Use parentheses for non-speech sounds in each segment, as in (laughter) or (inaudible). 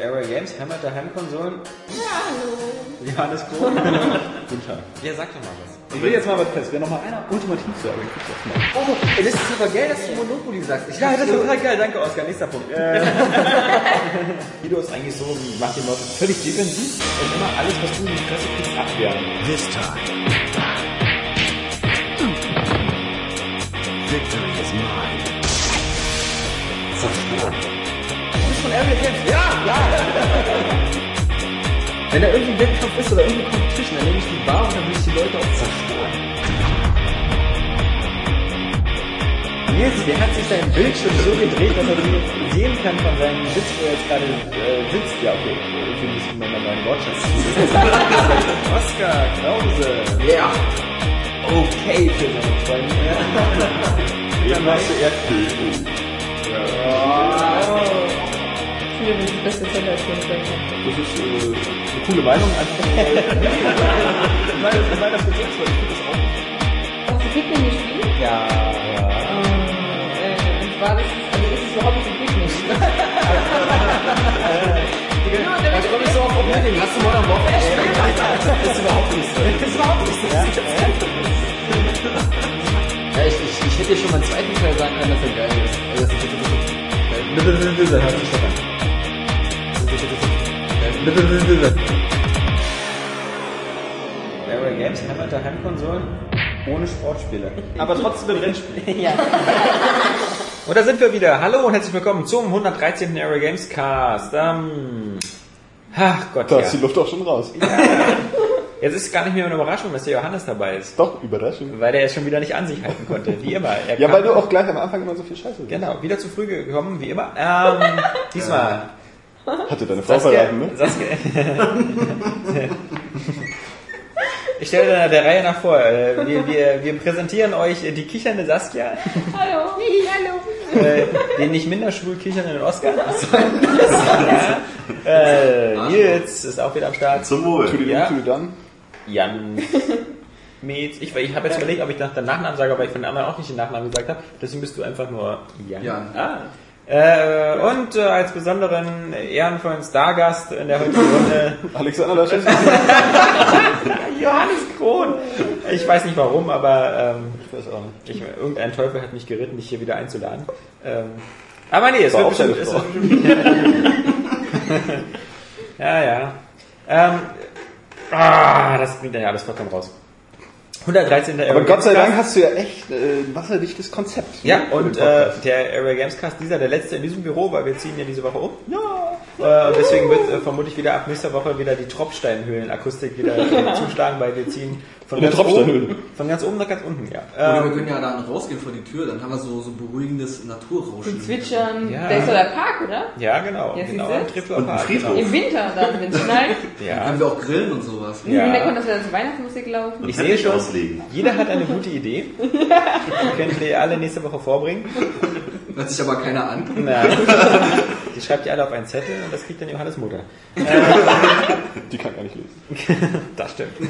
Area Games, Heimat der Heimkonsolen. Ja, hallo. Johannes Krohn. (laughs) Guten Tag. Ja, sag doch mal was. Ich will jetzt mal was fest. Wer noch mal einer ultimativ sagen, kriegt das mal. Oh, das ist super geil, dass du Monopoly sagst. Ich ja, das ist total geil. Danke, Oskar. Nächster Punkt. (laughs) Guido ist eigentlich so, macht die Leute völlig defensiv und immer alles, was du in die Fresse kriegst, abwehren. This time. Victory is mine. Von Area Games. Ja, ja. Wenn da irgendwie ein Wettkampf ist oder irgendwie Competition, dann nehme ich die Bar und dann will ich die Leute auch zerstören. Nils, der hat sich sein Bildschirm so gedreht, dass er die sehen kann von seinem Sitz, wo er jetzt gerade äh, sitzt. Ja, okay, ich will nicht mal meinen Wortschatz. (laughs) Oskar Krause. Ja. Okay für seine Freunde. (laughs) Eben hast du Erdbeben. Das ist äh, eine coole Meinung. Einfach mal. ich meine, ich meine das selbst, weil ich finde das auch. Hast du Pikmin gespielt? Ja, ja. Äh, und zwar, das ist, also ist es überhaupt nicht genau, der Da komme ich so auf Problem. Hast du Modern Warfare gespielt? Das ist überhaupt nicht so. Das ist überhaupt nicht so. Ja, ich, ich, ich hätte dir schon mal einen zweiten Teil sagen können, dass er geil ist. Also, das ist Dann hört sich doch Area Games, Heimat der Heimkonsolen, ohne Sportspiele. Aber trotzdem mit Rennspielen. (laughs) ja. Und da sind wir wieder. Hallo und herzlich willkommen zum 113. Area Games Cast. Ähm, ach Gott, Da ja. ist die Luft auch schon raus. Jetzt ist es gar nicht mehr eine Überraschung, dass der Johannes dabei ist. Doch, Überraschung. Weil der es schon wieder nicht an sich halten konnte, wie immer. Er Ja, weil du auch gleich am Anfang immer so viel Scheiße sagst. Genau, wieder zu früh gekommen, wie immer. Ähm, diesmal. Hatte deine Frau Saskia, verraten, ne? Saskia. (laughs) Ich stelle da der Reihe nach vor. Äh, Wir, wir, wir präsentieren euch die kichernde Saskia, Hallo. Hallo. äh, den nicht minder schwul kichernden Oscar. ja. (laughs) äh, Nils ist auch wieder am Start. Zum Wohl. Tu dir Ja. dir dann. Jan Metz. Ich, ich habe jetzt überlegt, ob ich nach deinem Nachnamen sage, aber ich von den anderen auch nicht den Nachnamen gesagt habe. Deswegen bist du einfach nur Jan. Jan. Ah. Äh, und äh, als besonderen ehrenvollen Stargast in der heutigen Runde (laughs) Alexander Laschet. (laughs) Johannes Krohn. Ich weiß nicht warum, aber ähm, Ich weiß auch nicht. ich, irgendein Teufel hat mich geritten, dich hier wieder einzuladen. Ähm, aber nee, es War wird auch bestimmt... Es wird (laughs) ja, ja. Ähm, ah, das bringt ja alles vollkommen raus. 113. Aber Gott sei Games Dank hast du ja echt äh, ein wasserdichtes Konzept. Ja, und äh, der Area Gamescast, dieser, der letzte in diesem Büro, weil wir ziehen ja diese Woche um. Ja. Äh, und deswegen wird äh, vermutlich wieder ab nächster Woche wieder die Tropfsteinhöhlen-Akustik wieder äh, zuschlagen, weil wir ziehen von der ganz oben, von ganz oben nach ganz unten, ja. Oder wir Ähm, können ja dann rausgehen vor die Tür, dann haben wir so, so beruhigendes Naturrauschen. Und zwitschern. Ja. Da ist doch der Park, oder? ja, genau. Ja, genau Und ein Park. Genau. Im Winter (laughs) dann, wenn es schneit. Dann Ja. können wir auch grillen und sowas. Ja. Hintergrund, dass wir dann zur Weihnachtsmusik laufen. Ich sehe schon, auslegen. jeder hat eine gute Idee. (laughs) Die könnt ihr alle nächste Woche vorbringen. (laughs) Hört sich aber keiner an. (laughs) Na, die schreibt ihr alle auf einen Zettel und das kriegt dann Johannes Mutter. (laughs) Die kann gar nicht lesen. (laughs) Das stimmt. ähm,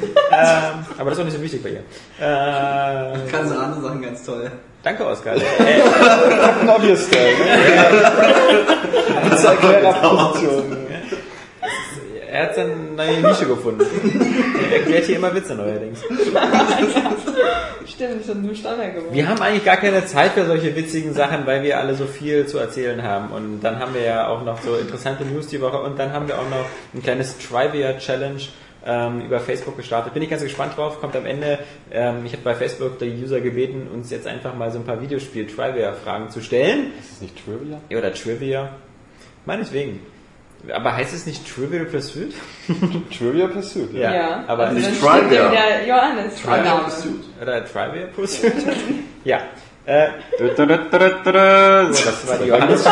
aber das ist auch nicht so wichtig bei ihr. Äh, Ich kann so andere Sachen ganz toll. danke, Oskar. Obvious Style. Ne? Zur Erklärerposition. Er hat seine neue Nische gefunden. Er erklärt hier immer Witze neuerdings. (laughs) Stimmt, schon nur Standard geworden. Wir haben eigentlich gar keine Zeit für solche witzigen Sachen, weil wir alle so viel zu erzählen haben. Und dann haben wir ja auch noch so interessante News die Woche und dann haben wir auch noch ein kleines Trivia-Challenge ähm, über Facebook gestartet. Bin ich ganz gespannt drauf, kommt am Ende. Ähm, ich habe bei Facebook die User gebeten, uns jetzt einfach mal so ein paar Videospiel-Trivia-Fragen zu stellen. Ist das nicht Trivia? Ja, Oder Trivia. Meinetwegen. Aber heißt es nicht Trivial Pursuit? (laughs) Trivia Pursuit. Ja. Ja, aber also nicht dann steht Trivia. der Johannes. Trivial. Pursuit. Oder Trivia Pursuit? (laughs) ja. Äh, so, das war die Johannes.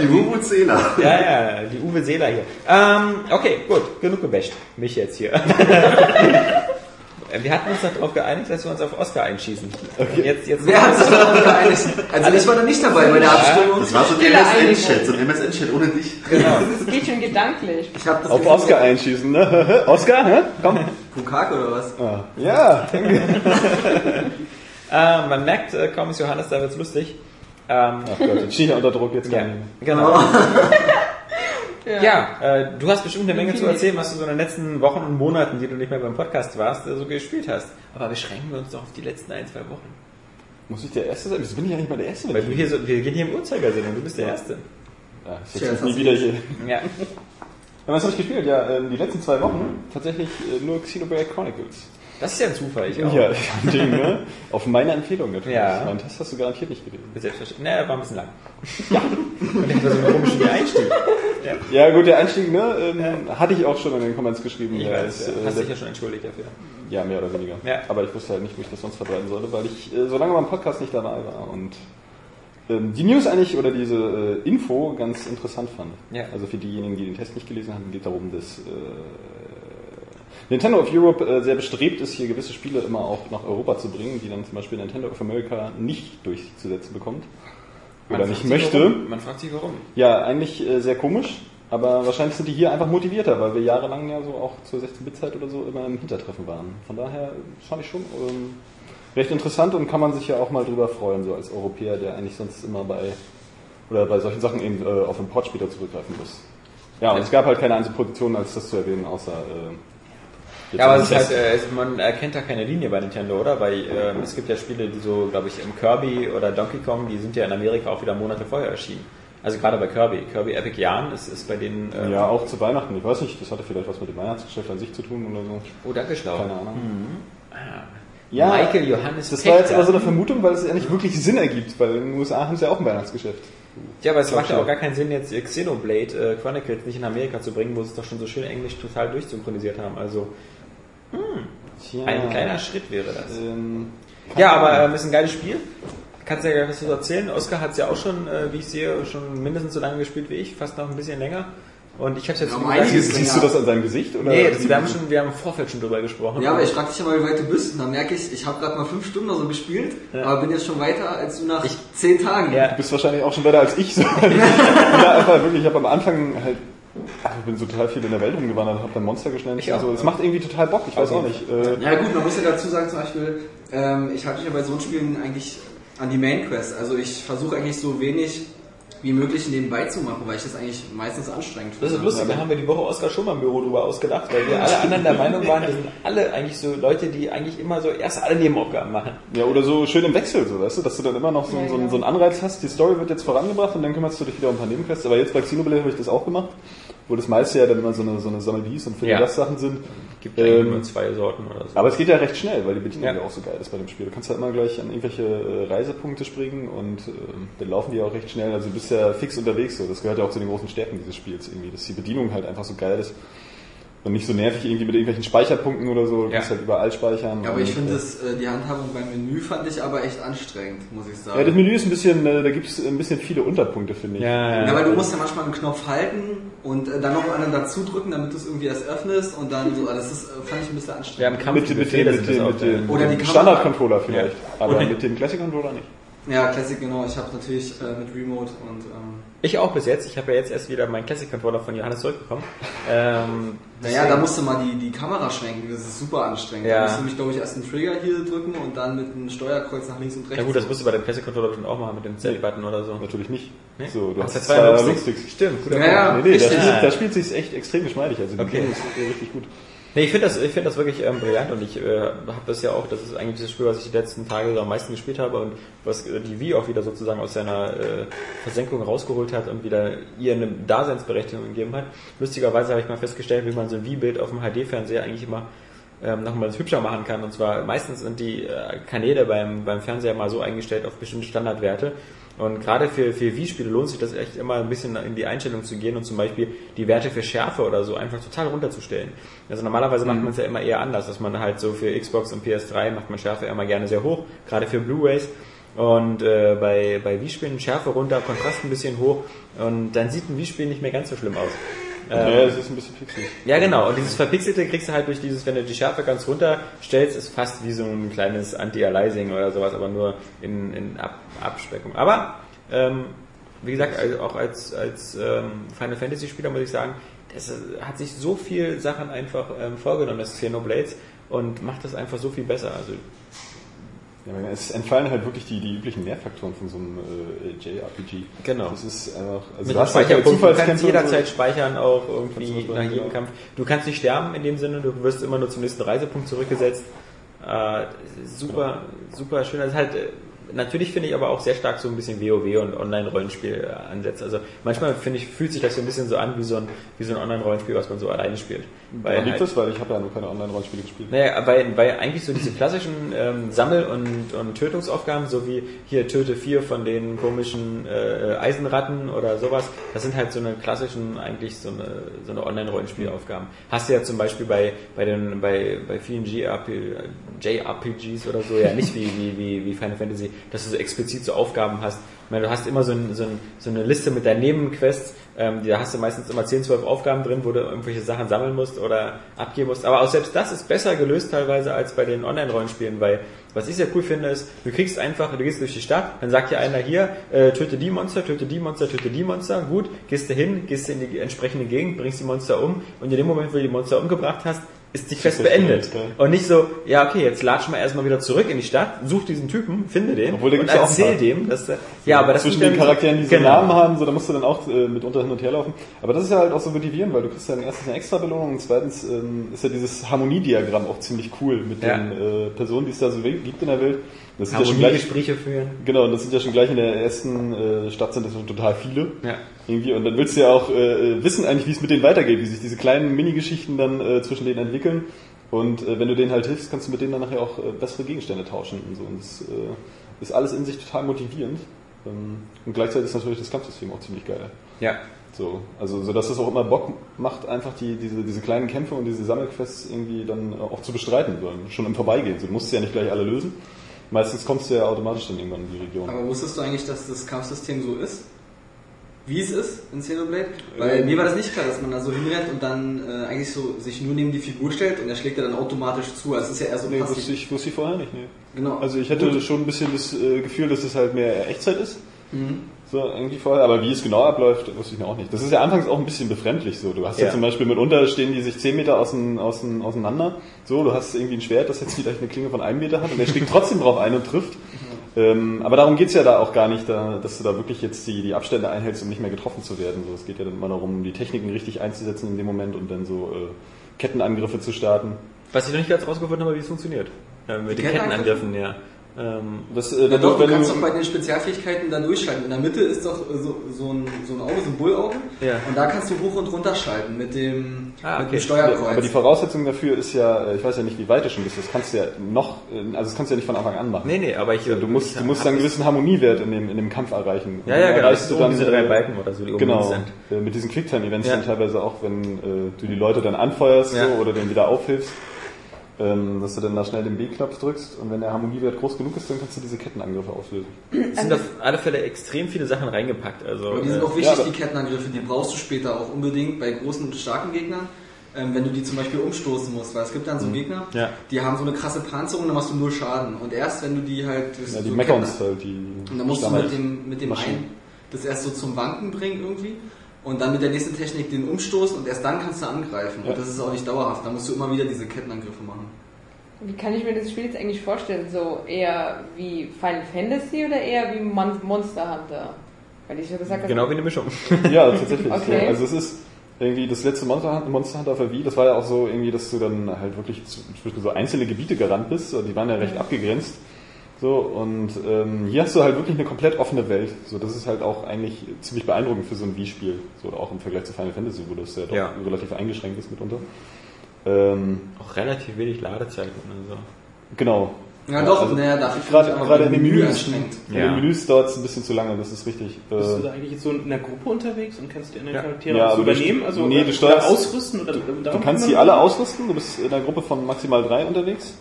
Die Vuvuzela. Ja, ja, die Uwe Seeler hier. Ähm, okay, gut, genug gebasht. Mich jetzt hier. (laughs) Wir hatten uns darauf geeinigt, dass wir uns auf Oscar einschießen. Und Jetzt, jetzt Wer hat sich darauf geeinigt? Also ich war da nicht dabei bei der Abstimmung. Das war so ein MSN-Chat, so ein MSN-Chat ohne dich. genau. Das geht schon gedanklich. Ich hab das Auf Gefühl, Oscar einschießen, ne? (laughs) Oscar, hä? Komm. Pukak oder was? Ah, Ja, Äh, (laughs) man merkt, äh, kaum ist Johannes, da wird's lustig. Ähm, Ach Gott, jetzt stehe ich unter Druck, jetzt ja, kann ich. genau. Ja, äh, du hast bestimmt eine Menge zu erzählen, was du so in den letzten Wochen und Monaten, die du nicht mehr beim Podcast warst, äh, so gespielt hast. Aber beschränken wir uns doch auf die letzten ein, zwei Wochen. Muss ich der Erste sein? Wieso bin ich eigentlich mal der Erste? Weil du hier so, wir gehen hier im Uhrzeigersinn und du bist der Erste. Ja, ich jetzt mich nie wieder hier. Ja. Ja, was habe ich gespielt? Ja, ähm, die letzten zwei Wochen tatsächlich äh, nur Xenoblade Chronicles. Das ist ja ein Zufall, ich auch. Ja, ein Ding, ne? Auf meine Empfehlung natürlich. Ja. Meinen Test hast du garantiert nicht gelesen. Selbstverständlich. Ne, er war ein bisschen lang. (laughs) Ja. Und ich war so einen komischen Einstieg. Ja. Ja, gut, der Einstieg, ne? Ähm, hatte ich auch schon in den Comments geschrieben. Ich ja, weiß, ist, ja. äh, hast der- dich ja schon entschuldigt dafür. Ja, mehr oder weniger. Ja. Aber ich wusste halt nicht, wo ich das sonst verbreiten sollte, weil ich äh, so lange beim Podcast nicht dabei war und ähm, die News eigentlich oder diese äh, Info ganz interessant fand. Ja. Also für diejenigen, die den Test nicht gelesen haben, geht darum, dass äh, Nintendo of Europe äh, sehr bestrebt ist, hier gewisse Spiele immer auch nach Europa zu bringen, die dann zum Beispiel Nintendo of America nicht durchzusetzen bekommt. Oder nicht möchte. Warum. Man fragt sich warum. Ja, eigentlich äh, sehr komisch, aber wahrscheinlich sind die hier einfach motivierter, weil wir jahrelang ja so auch zur 16-Bit-Zeit oder so immer im Hintertreffen waren. Von daher fand ich schon ähm, recht interessant und kann man sich ja auch mal drüber freuen, so als Europäer, der eigentlich sonst immer bei oder bei solchen Sachen eben äh, auf Import später zurückgreifen muss. Ja, und es gab halt keine einzige Position, als das zu erwähnen, außer äh, jetzt Ja, aber im es ist halt, äh, man erkennt da keine Linie bei Nintendo, oder? Weil ähm, es gibt ja Spiele, die so, glaube ich, im Kirby oder Donkey Kong, die sind ja in Amerika auch wieder Monate vorher erschienen. Also gerade bei Kirby. Kirby Epic Yarn ist, ist bei denen... ähm, ja, auch zu Weihnachten. Ich weiß nicht, das hatte vielleicht was mit dem Weihnachtsgeschäft an sich zu tun oder so. Oh, danke, Schlau. Keine Ahnung. Ah. Ja, Michael Johannes Das war jetzt Pechter. aber so eine Vermutung, weil es ja nicht wirklich Sinn ergibt, weil in den USA haben sie ja auch ein Weihnachtsgeschäft. Ja, aber es macht ja auch gar keinen Sinn, jetzt Xenoblade äh, Chronicles nicht in Amerika zu bringen, wo sie es doch schon so schön Englisch total durchsynchronisiert haben. Also Tja. ein kleiner Schritt wäre das. Ähm, Ja, aber ähm, ist ein geiles Spiel. Kannst ja gleich was dazu erzählen. Oscar hat es ja auch schon, äh, wie ich sehe, schon mindestens so lange gespielt wie ich, fast noch ein bisschen länger. Und ich habe jetzt Ja, wie um einiges siehst, du das an seinem Gesicht? Oder Nee, das, wir haben schon, wir haben im Vorfeld schon drüber gesprochen. Ja, aber ich frage dich ja mal, wie weit du bist. Und dann merke ich, ich habe gerade mal fünf Stunden oder so gespielt, aber bin jetzt schon weiter als du nach Ich- zehn Tagen. Ja. (laughs) Du bist wahrscheinlich auch schon weiter als ich. So. (laughs) da einfach wirklich, ich habe am Anfang halt, ich bin so total viel in der Welt rumgewandert, habe dann Monster geschnellt. Ich also, es ja. macht irgendwie total Bock, ich weiß auch nicht. Äh, Ja gut, man muss ja dazu sagen, zum Beispiel, ähm, ich halte mich ja bei so Spielen eigentlich an die Main Quest. Also ich versuche eigentlich so wenig wie möglich nebenbei zu machen, weil ich das eigentlich meistens anstrengend Das finde. ist lustig, da haben wir die Woche Oskar schon mal im Büro drüber ausgedacht, weil wir alle anderen der Meinung waren, wir sind alle eigentlich so Leute, die eigentlich immer so erst alle Nebenaufgaben machen. ja, oder so schön im Wechsel, so, weißt du, dass du dann immer noch so, Ja, so, einen- genau. so einen Anreiz hast, die Story wird jetzt vorangebracht und dann kümmerst du dich wieder um ein paar Nebenquests. Aber jetzt bei Xenoblade habe ich das auch gemacht, wo das meiste ja dann immer so eine, so eine Sammelies und Ja. Sachen sind. Gibt Ähm, nur zwei Sorten oder so. Aber es geht ja recht schnell, weil die Bedienung Ja. auch so geil ist bei dem Spiel. Du kannst halt immer gleich an irgendwelche äh, Reisepunkte springen und ähm, dann laufen die auch recht schnell. Also du bist ja fix unterwegs. So. Das gehört ja auch zu den großen Stärken dieses Spiels irgendwie, dass die Bedienung halt einfach so geil ist und nicht so nervig irgendwie mit irgendwelchen Speicherpunkten oder so. Du Ja. kannst halt überall speichern. Ja, aber ich finde äh, das, äh, die Handhabung beim Menü fand ich aber echt anstrengend, muss ich sagen. Ja, das Menü ist ein bisschen, äh, da gibt es ein bisschen viele Unterpunkte, finde ich. ja, Ja, weil du musst ja manchmal einen Knopf halten und äh, dann noch einen dazu drücken, damit du es irgendwie erst öffnest und dann so, also das ist, äh, fand ich ein bisschen anstrengend. haben Kampf Mit, mit, dem, mit, dem, mit dem Oder die. Standard-Controller vielleicht, aber mit dem Classic-Controller nicht. Ja, Classic, genau. Ich habe natürlich äh, mit Remote und ähm, Ich auch bis jetzt. Ich habe ja jetzt erst wieder meinen Classic Controller von Johannes zurückbekommen. Ähm, naja, da musst du mal die, die Kamera schwenken, das ist super anstrengend. Ja. Da musst du mich, glaube ich, erst einen Trigger hier drücken und dann mit einem Steuerkreuz nach links und rechts. ja gut, das musst du bei dem Classic Controller bestimmt auch machen mit dem Z-Button oder so. Natürlich nicht. Nee? So, du Ach, hast zwei Analog-Sticks. Stimmt, guter Ja, ja. Punkt. Nee, nee, da Richtig. spielt, da spielt sich echt extrem geschmeidig. Also die Okay. Bedienung ist richtig gut. Nee, ich finde das, ich das wirklich ähm, brillant und ich äh, habe das ja auch, das ist eigentlich das Spiel, was ich die letzten Tage am meisten gespielt habe und was äh, die Wii auch wieder sozusagen aus seiner äh, Versenkung rausgeholt hat und wieder ihr eine Daseinsberechtigung gegeben hat. Lustigerweise habe ich mal festgestellt, wie man so ein Wii-Bild auf dem HD-Fernseher eigentlich immer ähm, nochmal hübscher machen kann. Und zwar meistens sind die äh, Kanäle beim, beim Fernseher mal so eingestellt auf bestimmte Standardwerte. Und gerade für, für Wii-Spiele lohnt sich das echt immer ein bisschen in die Einstellung zu gehen und zum Beispiel die Werte für Schärfe oder so einfach total runterzustellen. Also normalerweise macht man es ja immer eher anders, dass man halt so für Xbox und PS3 macht man Schärfe immer gerne sehr hoch, gerade für Blu-Rays. Und äh, bei, bei Wii-Spielen Schärfe runter, Kontrast ein bisschen hoch und dann sieht ein Wii-Spiel nicht mehr ganz so schlimm aus. Ja, es ist ein bisschen pixelig. Ja, genau. Und dieses Verpixelte kriegst du halt durch dieses, wenn du die Schärfe ganz runter stellst, ist fast wie so ein kleines Anti-Aliasing oder sowas, aber nur in, in Ab Abspeckung. Aber, ähm, wie gesagt, also auch als, als ähm, Final Fantasy Spieler muss ich sagen, das äh, hat sich so viel Sachen einfach ähm, vorgenommen, das Xenoblades, und macht das einfach so viel besser. Also, Ja, es entfallen halt wirklich die, die üblichen Mehrfaktoren von so einem äh, JRPG. Genau. Das ist einfach, also Mit du halt Speicherpunkt, du kannst jederzeit so. speichern, auch irgendwie nach jedem ja. Kampf. Du kannst nicht sterben in dem Sinne, du wirst immer nur zum nächsten Reisepunkt zurückgesetzt. Äh, super, super schön. Das ist halt, äh, natürlich finde ich aber auch sehr stark so ein bisschen WoW und Online-Rollenspiel äh. Also manchmal finde ich, fühlt sich das so ein bisschen so an wie so ein, wie so ein Online-Rollenspiel, was man so alleine spielt. Woran liegt halt- das? Weil ich habe ja nur keine Online-Rollenspiele gespielt. naja, weil, weil eigentlich so diese klassischen ähm, Sammel- und, und Tötungsaufgaben, so wie hier töte vier von den komischen äh, Eisenratten oder sowas, das sind halt so eine klassischen, eigentlich so eine, so eine Online-Rollenspielaufgaben. Hast du ja zum Beispiel bei, bei, den, bei, bei vielen JRPGs oder so, ja nicht wie, wie, wie, wie Final Fantasy, dass du so explizit so Aufgaben hast. Ich meine, du hast immer so, ein, so, ein, so eine Liste mit deinen Nebenquests, ähm, da hast du meistens immer 10, 12 Aufgaben drin, wo du irgendwelche Sachen sammeln musst oder abgeben musst. Aber auch selbst das ist besser gelöst teilweise als bei den Online-Rollenspielen, weil was ich sehr cool finde, ist, du kriegst einfach, du gehst durch die Stadt, dann sagt dir einer hier, äh, töte die Monster, töte die Monster, töte die Monster, gut, gehst du hin, gehst in die entsprechende Gegend, bringst die Monster um und in dem Moment, wo du die Monster umgebracht hast, ist die Quest Quest beendet. beendet, Und nicht so, ja okay, jetzt latsch mal erstmal wieder zurück in die Stadt, such diesen Typen, finde den Obwohl, und ja erzähl paar. dem, dass der, ja, aber das zwischen den Charakteren, die so Genau. Namen haben, so, da musst du dann auch äh, mitunter hin und her laufen. Aber das ist ja halt auch so motivierend, weil du kriegst dann erstens eine extra Belohnung und zweitens ähm, ist ja dieses Harmoniediagramm auch ziemlich cool mit Ja. den äh, Personen, die es da so gibt in der Welt. Das sind ja schon gleich, Harmoniegespräche führen. genau, und das sind ja schon gleich in der ersten äh, Stadt sind das schon total viele. Ja. Irgendwie, und dann willst du ja auch äh, wissen eigentlich, wie es mit denen weitergeht, wie sich diese kleinen Minigeschichten dann äh, zwischen denen entwickeln. Und äh, wenn du denen halt hilfst, kannst du mit denen dann nachher auch äh, bessere Gegenstände tauschen und so. Und das äh, ist alles in sich total motivierend. Ähm, und gleichzeitig ist natürlich das Kampfsystem auch ziemlich geil. Ja. So, also so dass es auch immer Bock macht, einfach die, diese, diese kleinen Kämpfe und diese Sammelquests irgendwie dann äh, auch zu bestreiten, so, schon im Vorbeigehen. So, du musst sie ja nicht gleich alle lösen. Meistens kommst du ja automatisch dann irgendwann in die Region. Aber wusstest du eigentlich, dass das Kampfsystem so ist? Wie es ist in Xenoblade? Weil Ähm. mir war das nicht klar, dass man da so hinrennt und dann äh, eigentlich so sich nur neben die Figur stellt und er schlägt er dann automatisch zu. Also es ist ja eher so Nee, wusste ich, wusste ich vorher nicht, nee. Genau. Also ich hätte Gut. schon ein bisschen das äh, Gefühl, dass es halt mehr Echtzeit ist. Mhm. So, irgendwie vorher, aber wie es genau abläuft, wusste ich noch auch nicht. Das ist ja anfangs auch ein bisschen befremdlich so. Du hast ja, Ja. zum Beispiel mitunter stehen die sich 10 Meter außen, außen, auseinander. So, du hast irgendwie ein Schwert, das jetzt vielleicht eine Klinge von einem Meter hat und der schlägt trotzdem drauf ein und trifft. Ähm, aber darum geht's ja da auch gar nicht, da, dass du da wirklich jetzt die, die Abstände einhältst, um nicht mehr getroffen zu werden. So, es geht ja dann immer darum, die Techniken richtig einzusetzen in dem Moment und dann so äh, Kettenangriffe zu starten. Was ich noch nicht ganz rausgefunden habe, wie es funktioniert. Äh, mit Die den Kettenangriffen, ja. Ähm, Das, äh, Ja, wenn doch, du, du wenn kannst du, doch bei den Spezialfähigkeiten da durchschalten. In der Mitte ist doch äh, so, so, ein, so ein Auge, so ein Bullauge. Ja. Und da kannst du hoch und runter schalten mit dem, Ah, mit okay. dem Steuerkreuz. Aber die Voraussetzung dafür ist ja, äh, ich weiß ja nicht, wie weit du schon bist, das kannst du ja noch, also das kannst du ja nicht von Anfang an machen. nee, nee, aber ich... Du musst, ich du musst einen gewissen Harmoniewert in dem, in dem Kampf erreichen. Und Ja, ja, genau. Das sind um diese drei Balken oder so, die oben Genau, sind. äh, mit diesen Quicktime-Events Ja. dann teilweise auch, wenn äh, du die Leute dann anfeuerst Ja. so, oder denen wieder aufhilfst, ähm, dass du dann da schnell den B-Knopf drückst und wenn der Harmoniewert groß genug ist, dann kannst du diese Kettenangriffe auslösen. Es sind auf alle Fälle extrem viele Sachen reingepackt. Also, Aber die sind äh, auch wichtig, ja, die Kettenangriffe. Die brauchst du später auch unbedingt bei großen und starken Gegnern. Ähm, wenn du die zum Beispiel umstoßen musst, weil es gibt dann so Gegner, Mhm. Ja. die haben so eine krasse Panzerung, dann machst du null Schaden. Und erst wenn du die halt... Ja, die so meckern Ketten- uns halt, die Und dann musst du mit dem, mit dem einen das erst so zum Wanken bringen irgendwie. Und dann mit der nächsten Technik den umstoßen und erst dann kannst du angreifen. Ja. Und das ist auch nicht dauerhaft. Da musst du immer wieder diese Kettenangriffe machen. Wie kann ich mir das Spiel jetzt eigentlich vorstellen? So eher wie Final Fantasy oder eher wie Mon Monster Hunter? Weil ich ja gesagt habe, Genau wie eine Mischung. (laughs) Ja, tatsächlich. Okay. So. Also es ist irgendwie das letzte Monster, Monster Hunter für Wii, das war ja auch so irgendwie, dass du dann halt wirklich zu- zwischen so einzelne Gebiete gerannt bist, die waren ja recht abgegrenzt. So, und ähm, hier hast du halt wirklich eine komplett offene Welt. So, das ist halt auch eigentlich ziemlich beeindruckend für so ein Wii-Spiel. So, auch im Vergleich zu Final Fantasy, wo das ja doch Ja. relativ eingeschränkt ist mitunter. Ähm, Auch relativ wenig Ladezeiten. Also. genau. Ja, doch, also naja, dafür Gerade, ich gerade aber in den Menü Menüs, anstrengend. in Ja. den Menüs dauert es ein bisschen zu lange, das ist richtig. Bist du Äh, da eigentlich jetzt so in einer Gruppe unterwegs und kannst die anderen Ja. Charaktere Ja, so du übernehmen? Also nee, du oder steuerst- ausrüsten oder Du kannst die alle ausrüsten, du bist in einer Gruppe von maximal drei unterwegs.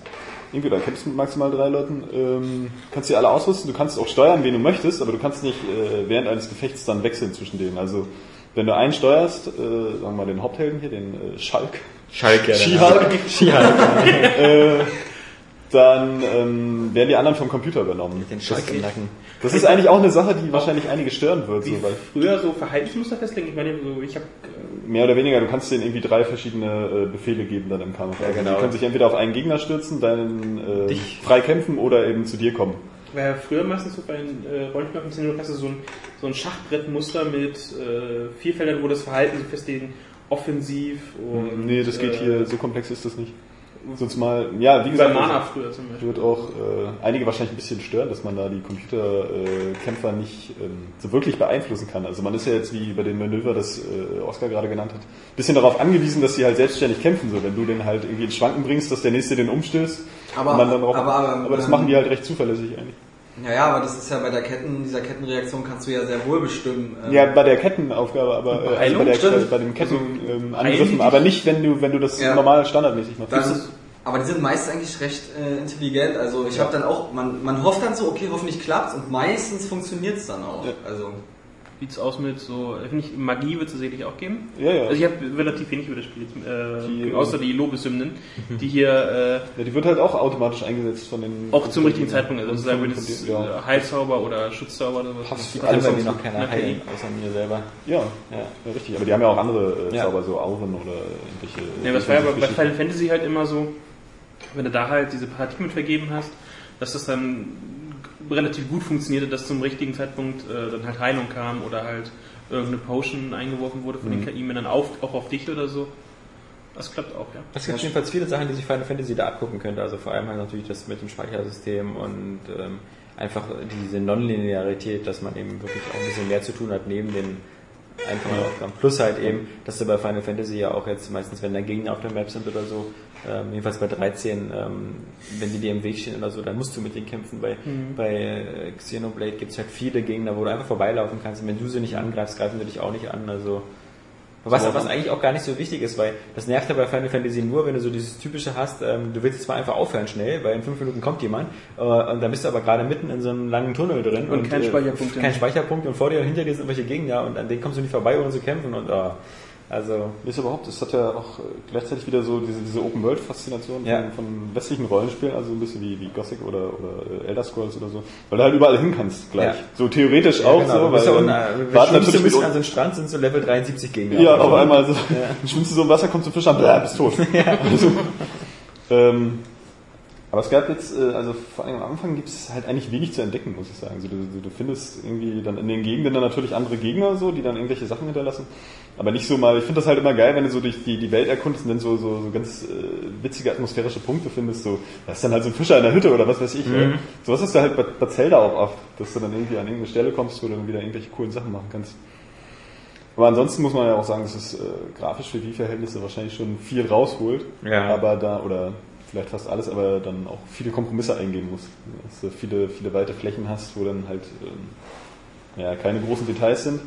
Irgendwie, da kämpfst du mit maximal drei Leuten. Ähm, kannst die alle ausrüsten, du kannst auch steuern, wen du möchtest, aber du kannst nicht äh, während eines Gefechts dann wechseln zwischen denen. Also, wenn du einen steuerst, äh, sagen wir mal den Haupthelden hier, den äh, Schalk, Schalke. Skihulk, Skihulk. (laughs) äh, dann ähm, werden die anderen vom Computer übernommen. Den Schalk im Nacken. Das ist eigentlich auch eine Sache, die wahrscheinlich einige stören wird. Wie So, weil früher so Verhaltensmuster festlegen. Ich meine, so, ich habe mehr oder weniger, du kannst denen irgendwie drei verschiedene äh, Befehle geben dann im Kampf. Ja, Also genau. Die können sich entweder auf einen Gegner stürzen, deinen äh, Dich. frei kämpfen oder eben zu dir kommen. War ja früher meistens so bei den äh, Rollenspielen hast du so ein, so ein Schachbrettmuster mit äh, vier Feldern, wo das Verhalten so festlegen, offensiv und. nee, das geht äh, hier, so komplex ist das nicht. Sonst mal, ja, wie gesagt, Mana früher zum Beispiel. wird auch äh, einige wahrscheinlich ein bisschen stören, dass man da die Computerkämpfer äh, nicht ähm, so wirklich beeinflussen kann. Also man ist ja jetzt, wie bei dem Manöver, das äh, Oscar gerade genannt hat, ein bisschen darauf angewiesen, dass sie halt selbstständig kämpfen. So, wenn du den halt irgendwie ins Schwanken bringst, dass der nächste den umstößt. Aber- und man dann drauf, aber- aber- aber das ähm, machen die halt recht zuverlässig eigentlich. Ja, ja, aber das ist ja bei der Ketten, dieser Kettenreaktion kannst du ja sehr wohl bestimmen. ähm, Ja, bei der Kettenaufgabe, aber äh, also bei, der, Stimmt. bei dem Kettenangriffen, ähm, aber nicht, wenn du wenn du das Ja. normal standardmäßig machst. Dann, aber die sind meist eigentlich recht äh, intelligent. Also ich habe dann auch, man, man hofft dann so, okay, hoffentlich klappt's und meistens funktioniert's dann auch. Ja. Also Sieht's aus mit so, finde ich, Magie wird es sicherlich auch geben. Ja, ja. Also ich habe relativ wenig über das Spiel, jetzt, äh, Die, außer die Lobeshymnen, (laughs) die hier ja, die wird halt auch automatisch eingesetzt von den... äh, auch zum richtigen Zeitpunkt, also sozusagen wenn es ja. äh, Heilzauber oder Schutzzauber oder was. Passt. Alle bei mir noch keiner heilen, außer mir selber. Ja, Ja. ja, richtig. Aber die haben ja auch andere äh, Ja. Zauber, so Auren oder irgendwelche... Ja, was war ja bei. Final Fantasy halt immer so, wenn du da halt diese Paradigmen vergeben hast, dass das dann relativ gut funktionierte, dass zum richtigen Zeitpunkt äh, dann halt Heilung kam oder halt irgendeine Potion eingeworfen wurde von den KI-Männern auf, auch auf dich oder so. Das klappt auch, ja. Es gibt jedenfalls viele Sachen, die sich Final Fantasy da abgucken könnte. Also vor allem halt natürlich das mit dem Speichersystem und ähm, einfach diese Nonlinearität, dass man eben wirklich auch ein bisschen mehr zu tun hat neben den einfachen Aufgaben. Plus halt eben, dass du bei Final Fantasy ja auch jetzt meistens, wenn da Gegner auf der Map sind oder so, ähm, jedenfalls bei 13, ähm, wenn die dir im Weg stehen oder so, dann musst du mit denen kämpfen. Bei, bei äh, Xenoblade gibt es halt viele Gegner, wo du einfach vorbeilaufen kannst und wenn du sie nicht angreifst, greifen sie dich auch nicht an. Also was, was eigentlich auch gar nicht so wichtig ist, weil das nervt ja bei Final Fantasy nur, wenn du so dieses typische hast, ähm, du willst zwar einfach aufhören schnell, weil in fünf Minuten kommt jemand, äh, und dann bist du aber gerade mitten in so einem langen Tunnel drin. Und kein Speicherpunkt. Kein Speicherpunkt und vor dir und hinter dir sind irgendwelche Gegner und an denen kommst du nicht vorbei, ohne zu kämpfen und äh, also Ist überhaupt, es hat ja auch äh, gleichzeitig wieder so diese, diese Open-World-Faszination Ja. von, von westlichen Rollenspielen, also ein bisschen wie, wie Gothic oder, oder äh, Elder Scrolls oder so, weil du halt überall hin kannst gleich. Ja. So theoretisch ja, auch genau, so, weil ja unten, warten natürlich ein bisschen mit an so einem Strand sind so Level 73 Gegner. Ja, auf so. einmal so, schwimmst du so im Wasser, kommst du Fisch an, bläh, bist tot. (laughs) Also, ähm, aber es gab jetzt, äh, also vor allem am Anfang gibt es halt eigentlich wenig zu entdecken, muss ich sagen. Also du, du, findest irgendwie dann in den Gegenden dann natürlich andere Gegner so, die dann irgendwelche Sachen hinterlassen. Aber nicht so mal, ich finde das halt immer geil, wenn du so durch die, die Welt erkundest und dann so, so, so ganz äh, witzige atmosphärische Punkte findest. So, da ist dann halt so ein Fischer in der Hütte oder was weiß ich. Mhm. So was ist da halt bei, bei Zelda auch oft, dass du dann irgendwie an irgendeine Stelle kommst, wo du dann wieder irgendwelche coolen Sachen machen kannst. Aber ansonsten muss man ja auch sagen, dass es äh, grafisch für die Verhältnisse wahrscheinlich schon viel rausholt. Ja. Aber da, oder vielleicht fast alles, aber dann auch viele Kompromisse eingehen muss. Dass du viele, viele weite Flächen hast, wo dann halt ähm, ja, keine großen Details sind.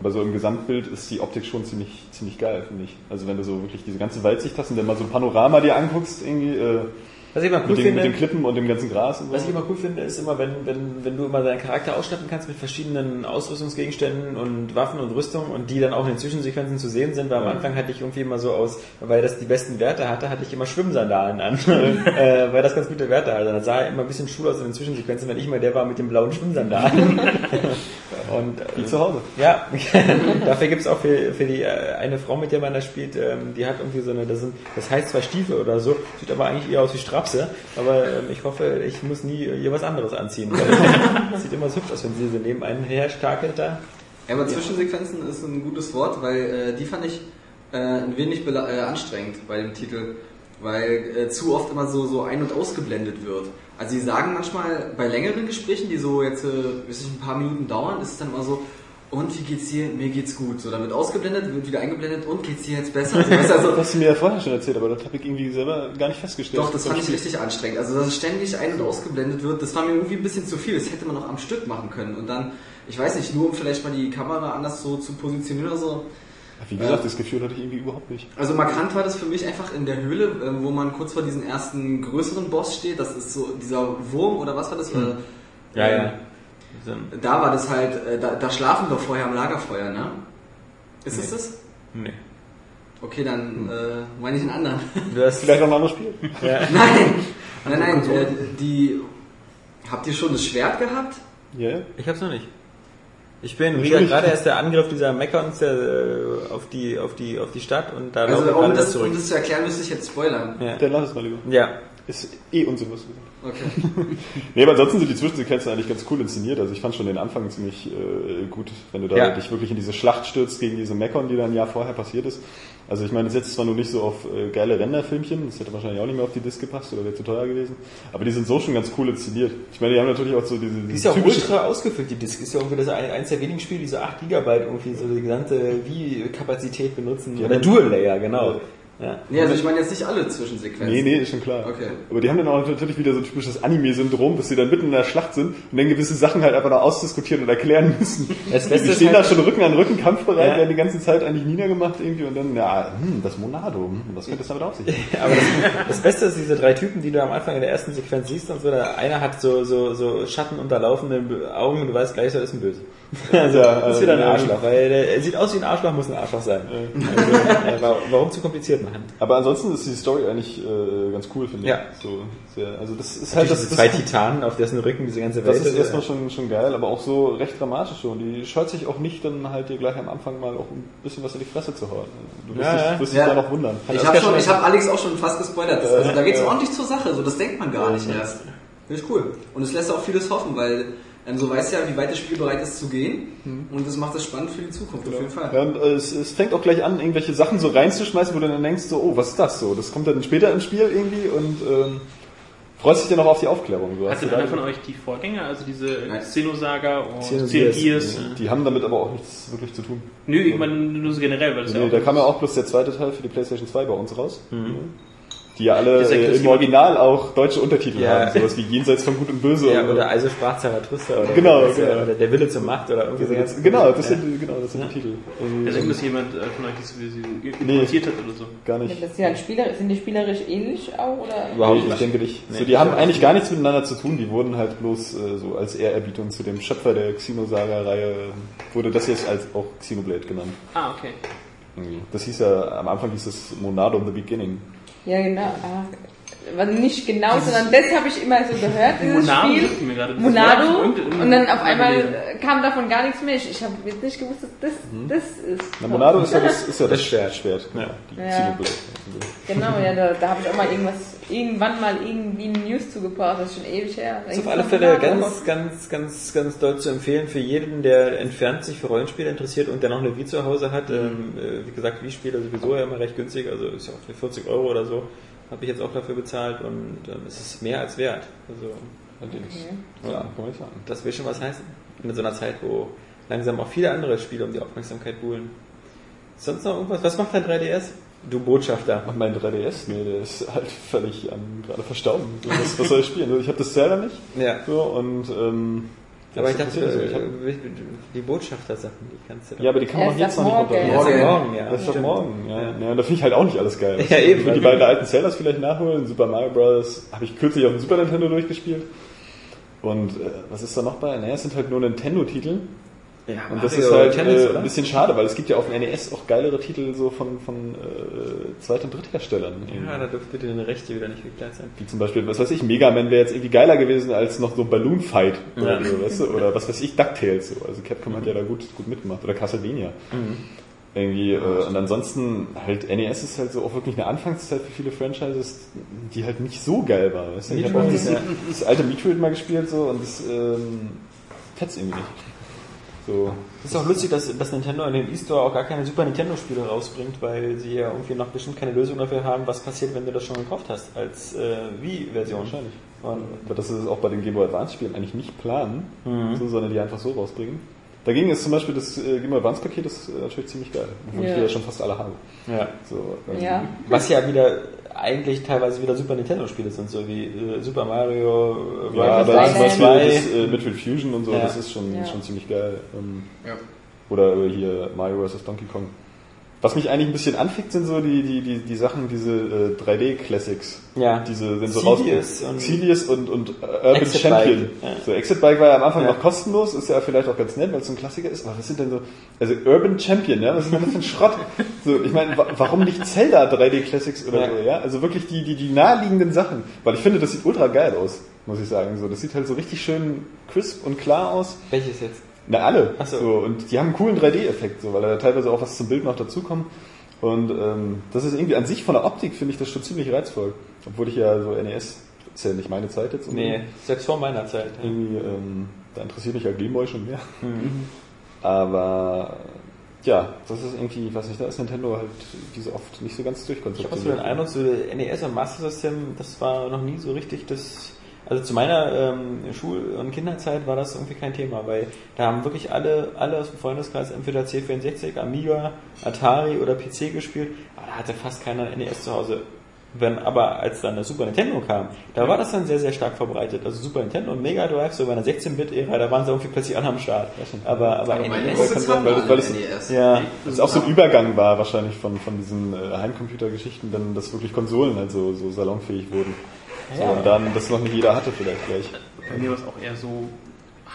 Aber so im Gesamtbild ist die Optik schon ziemlich, ziemlich geil, finde ich. Also wenn du so wirklich diese ganze Weitsicht hast und dann mal so ein Panorama dir anguckst, irgendwie, äh, Was ich immer cool mit, den, finde, mit den Klippen und dem ganzen Gras und so. Was ich immer cool finde, ist immer, wenn, wenn, wenn du immer deinen Charakter ausstatten kannst mit verschiedenen Ausrüstungsgegenständen und Waffen und Rüstung und die dann auch in den Zwischensequenzen zu sehen sind, weil am Ja. Anfang hatte ich irgendwie immer so aus, weil das die besten Werte hatte, hatte ich immer Schwimmsandalen an, (laughs) äh, weil das ganz gute Werte hatte. Das sah immer ein bisschen schul aus in den Zwischensequenzen, wenn ich mal der war mit den blauen Schwimmsandalen. (laughs) und, äh, Wie zu Hause. ja, (laughs) dafür gibt's auch für, für die äh, eine Frau, mit der man da spielt, ähm, die hat irgendwie so eine, das, sind, das heißt zwar Stiefel oder so, sieht aber eigentlich eher aus wie Strapse, aber ähm, ich hoffe, ich muss nie ihr was anderes anziehen. Weil (laughs) sieht immer so hübsch aus, wenn sie so neben einem her stakelt da. Ja, aber Zwischensequenzen ist ein gutes Wort, weil äh, die fand ich äh, ein wenig äh, anstrengend bei dem Titel, weil äh, zu oft immer so, so ein- und ausgeblendet wird. Also sie sagen manchmal bei längeren Gesprächen, die so jetzt äh, weiß ich, ein paar Minuten dauern, ist es dann immer so, und wie geht's dir? Mir geht's gut. So, dann wird ausgeblendet, wird wieder eingeblendet und geht's dir jetzt besser? Also, weißt du, also, Das hast du mir ja vorher schon erzählt, aber das habe ich irgendwie selber gar nicht festgestellt. Doch, das fand ich richtig anstrengend. Also, dass es ständig ein- und ausgeblendet wird, das war mir irgendwie ein bisschen zu viel. Das hätte man auch am Stück machen können. Und dann, ich weiß nicht, nur um vielleicht mal die Kamera anders so zu positionieren oder so. Wie gesagt, das Gefühl hatte ich irgendwie überhaupt nicht. Also markant war das für mich einfach in der Höhle, äh, wo man kurz vor diesem ersten größeren Boss steht. Das ist so dieser Wurm oder was war das? Äh, Ja, ähm, ja. Da war das halt, äh, da, da schlafen wir vorher am Lagerfeuer, ne? Ist es das? Nee. Okay, dann äh, meine ich einen anderen. (laughs) Du hast, Vielleicht noch ein anderes Spiel. ja, (laughs) nein, nein, nein, äh, die. Habt ihr schon das Schwert gehabt? Ja, ja. ich hab's noch nicht. Ich bin, wie gesagt, gerade erst der Angriff dieser Mekons der, äh, auf die, auf die, auf die Stadt und da Also laufen wir um das, zurück. um das zu erklären, müsste ich jetzt spoilern. Ja. Dann lass es mal lieber. ja. Ist eh unsowas. Okay. (laughs) Nee, aber ansonsten sind die Zwischensequenzen eigentlich ganz cool inszeniert. Also ich fand schon den Anfang ziemlich äh, gut, wenn du da Ja. dich wirklich in diese Schlacht stürzt gegen diese Mekon, die dann ein Jahr vorher passiert ist. Also ich meine, das setzt zwar nur nicht so auf äh, geile Renderfilmchen, das hätte wahrscheinlich auch nicht mehr auf die Disc gepasst oder wäre zu teuer gewesen, aber die sind so schon ganz cool inszeniert. Ich meine, die haben natürlich auch so diese, Die diese ist ja auch ultra ausgefüllt, die Disk. Ist ja irgendwie das ein, eins der wenigen Spiele, die so 8 GB irgendwie so die gesamte Wii-Kapazität benutzen. Ja, Oder Dual-Layer, genau. Ja. Nee, also ich meine jetzt nicht alle Zwischensequenzen. Nee, nee, ist schon klar. Okay. Aber die haben dann auch natürlich wieder so ein typisches Anime-Syndrom, dass sie dann mitten in der Schlacht sind und dann gewisse Sachen halt einfach noch ausdiskutieren und erklären müssen. (laughs) Das Beste die ist stehen halt- da schon Rücken an Rücken, kampfbereit, Ja. werden die ganze Zeit eigentlich niedergemacht irgendwie und dann, ja, hm, das Monado, hm, was könnte das damit auf sich? (laughs) Aber das, das Beste ist diese drei Typen, die du am Anfang in der ersten Sequenz siehst und so. Der eine hat so, so, so schattenunterlaufende Augen und du weißt gleich, so ist ein Böse. (laughs) Also, das ist wieder ein äh, Arschloch, weil der, er sieht aus wie ein Arschloch, muss ein Arschloch sein. Also, äh, warum- zu kompliziert machen? Aber ansonsten ist die Story eigentlich äh, ganz cool, finde ich. Ja. So, sehr, also das ist halt das, diese zwei das, Titanen, auf dessen Rücken diese ganze Welt das ist erstmal schon, schon geil, aber auch so recht dramatisch schon. Die scheut sich auch nicht, dann halt dir gleich am Anfang mal auch ein bisschen was in die Fresse zu hauen. Du wirst Ja, dich, ja. wirst Ja. dich da noch wundern. Ich habe schon, schon- ich habe Alex auch schon fast gespoilert. Das, also da geht's ja. ordentlich zur Sache. So, das denkt man gar nicht erst. Finde ich cool. Und es lässt auch vieles hoffen, weil ähm, so weiß ja, wie weit das Spiel bereit ist zu gehen. Und das macht es spannend für die Zukunft auf jeden Fall. Ja, und äh, es, es fängt auch gleich an, irgendwelche Sachen so reinzuschmeißen, wo du dann denkst, so, oh, was ist das so? Das kommt dann später ins Spiel irgendwie und ähm, freust dich dann auch auf die Aufklärung. So, hast Hatte du einer von euch die Vorgänger, also diese. Xenosaga und Xenogears, Xenogears? Die haben damit aber auch nichts wirklich zu tun. Nö, ich meine nur so generell, weil das Nee, ja auch da kam ja auch bloß der zweite Teil für die PlayStation 2 bei uns raus. Die ja alle ja äh, im Original auch deutsche Untertitel Ja. haben. Sowas wie Jenseits von Gut und Böse. Ja, oder also sprach Zarathustra oder, Genau, oder, genau. oder der Wille zur Macht oder irgendwie so. Genau, das ja. sind, genau, das sind die Titel. Ist Irgendwie irgendwas jemand äh, von euch, das sie importiert hat oder so? gar Ja, nicht. Das sind, halt Spieler, sind die spielerisch ähnlich auch? Oder? Überhaupt Nee, ich nicht. denke nicht. Nee, so, die haben eigentlich gar nichts miteinander zu tun. Die wurden halt bloß äh, so als Ehrerbietung zu dem Schöpfer der Xenosaga-Reihe wurde das jetzt als auch Xenoblade genannt. Ah, okay. Das hieß ja, am Anfang hieß es Monado in the Beginning. Ja, genau. Ah, war nicht genau, sondern das habe ich immer so gehört, dieses Monado Spiel. mir gerade. Das Monado. Und dann auf einmal gelesen. kam davon gar nichts mehr. Ich, ich habe jetzt nicht gewusst, dass das, das ist. Na, Monado ist ja das, ist ja das, Das Schwert. Schwert genau. Ja. Xenoblade. Genau, ja, da, da habe ich auch mal irgendwas, irgendwann mal irgendwie News zugebracht, das ist schon ewig her. Das ist auf alle Fälle ganz, ganz, ganz, ganz doll zu empfehlen für jeden, der entfernt sich für Rollenspiele interessiert und der noch eine Wii zu Hause hat. Ähm, äh, wie gesagt, Wii-Spiele sowieso ja immer recht günstig, also ist ja auch für 40 Euro oder so. Habe ich jetzt auch dafür bezahlt und ähm, es ist mehr als wert. Also Allerdings. Okay. Ja, kann man sagen. das will schon was heißen. In so einer Zeit, wo langsam auch viele andere Spiele um die Aufmerksamkeit buhlen. Sonst noch irgendwas? Was macht dein 3DS? Du Botschafter. Und mein 3DS, nee, der ist halt völlig ähm, gerade verstorben. Was, was soll ich spielen? Also Ich habe das selber nicht. Ja. So, und ähm, Aber ich dachte, interessiert mich so. Ich hab- die Botschafter-Sachen, die kannst du doch. ja, aber die kann man auch jetzt noch nicht morgen. runterladen. Morgen. morgen, ja. Das ist doch morgen, ja. ja. und da finde ich halt auch nicht alles geil. (laughs) Ja, eben. Ich will die beiden alten Zeldas vielleicht nachholen. Super Mario Bros. habe ich kürzlich auf dem Super Nintendo durchgespielt. Und äh, was ist da noch bei? Naja, es sind halt nur Nintendo-Titel. Ja, Und das Mario ist halt Tennis, äh, oder? ein bisschen schade, weil es gibt ja auf dem NES auch geilere Titel so von, von äh, Zweit- und Drittherstellern. Ja, da dürfte die Rechte wieder nicht geklärt sein. Wie zum Beispiel, was weiß ich, Mega Man wäre jetzt irgendwie geiler gewesen als noch so Balloon Fight oder, Ja. so, weißt du? oder was weiß ich, DuckTales. So. Also Capcom hat ja da gut, gut mitgemacht. Oder Castlevania. Irgendwie, äh, und ansonsten halt NES ist halt so auch wirklich eine Anfangszeit für viele Franchises, die halt nicht so geil war. Weißt du? Ich habe auch das, das alte Metroid mal gespielt so und das ähm, fetzt irgendwie nicht. So. Es ist auch lustig, dass, dass Nintendo in den E-Store auch gar keine Super Nintendo-Spiele rausbringt, weil sie ja irgendwie noch bestimmt keine Lösung dafür haben, was passiert, wenn du das schon gekauft hast, als äh, Wii-Version. Wahrscheinlich. Und Aber das ist es auch bei den Game Boy Advance Spielen eigentlich nicht planen, so, sondern die einfach so rausbringen. Dagegen ist zum Beispiel das äh, Game Boy Advance Paket das ist äh, natürlich ziemlich geil, obwohl ich Ja. die ja schon fast alle habe. ja. So, ähm, Ja. Was ja wieder eigentlich teilweise wieder Super Nintendo-Spiele sind, so wie äh, Super Mario, äh, Ja, aber zum Beispiel 2. das äh, Metroid Fusion und so, Ja. das ist schon, Ja. schon ziemlich geil. Ähm, Ja. Oder äh, hier Mario vs. Donkey Kong. Was mich eigentlich ein bisschen anfickt, sind so die, die, die, die Sachen, diese äh, 3D-Classics. Ja. Diese, wenn so Xilius raus- und- Xilius und, und äh, Urban Exit Champion. Ja. So, Exit Bike war ja am Anfang Ja. noch kostenlos, ist ja vielleicht auch ganz nett, weil es so ein Klassiker ist. Aber was sind denn so, also Urban Champion, ja, was ist denn das für ein Schrott? So, ich meine, wa warum nicht Zelda 3D Classics oder Ja. so, ja? Also wirklich die, die, die naheliegenden Sachen. Weil ich finde, das sieht ultra geil aus, muss ich sagen. So, das sieht halt so richtig schön crisp und klar aus. Welches jetzt? Na, alle. Ach so. so. Und die haben einen coolen 3D-Effekt, so, weil da teilweise auch was zum Bild noch dazukommt. Und ähm, das ist irgendwie an sich von der Optik, finde ich das schon ziemlich reizvoll. Obwohl ich ja so NES, ist ja nicht meine Zeit jetzt. Nee, selbst vor meiner Zeit. Irgendwie, ähm, da interessiert mich ja Gameboy schon mehr. Mhm. (laughs) Aber ja, das ist irgendwie, weiß nicht, da ist Nintendo halt wie so oft nicht so ganz Ich habe so den Eindruck, so NES und Master System, das war noch nie so richtig das. Also zu meiner ähm, Schul- und Kinderzeit war das irgendwie kein Thema, weil da haben wirklich alle, alle aus dem Freundeskreis entweder C64, Amiga, Atari oder PC gespielt, aber da hatte fast keiner ein NES zu Hause. Wenn aber als dann das Super Nintendo kam, da war das dann sehr, sehr stark verbreitet. Also Super Nintendo und Mega Drive, so bei einer 16-Bit-Ära, da waren sie irgendwie plötzlich alle am Start. Aber, aber, Aber NES, kann sein, weil- weil es- NES. ja, Das ist auch so ein Übergang war wahrscheinlich von, von diesen äh, Heimcomputergeschichten, dann dass wirklich Konsolen halt so, so salonfähig wurden. So, Ja. und dann, das noch nicht jeder hatte vielleicht gleich. Bei mir war es auch eher so,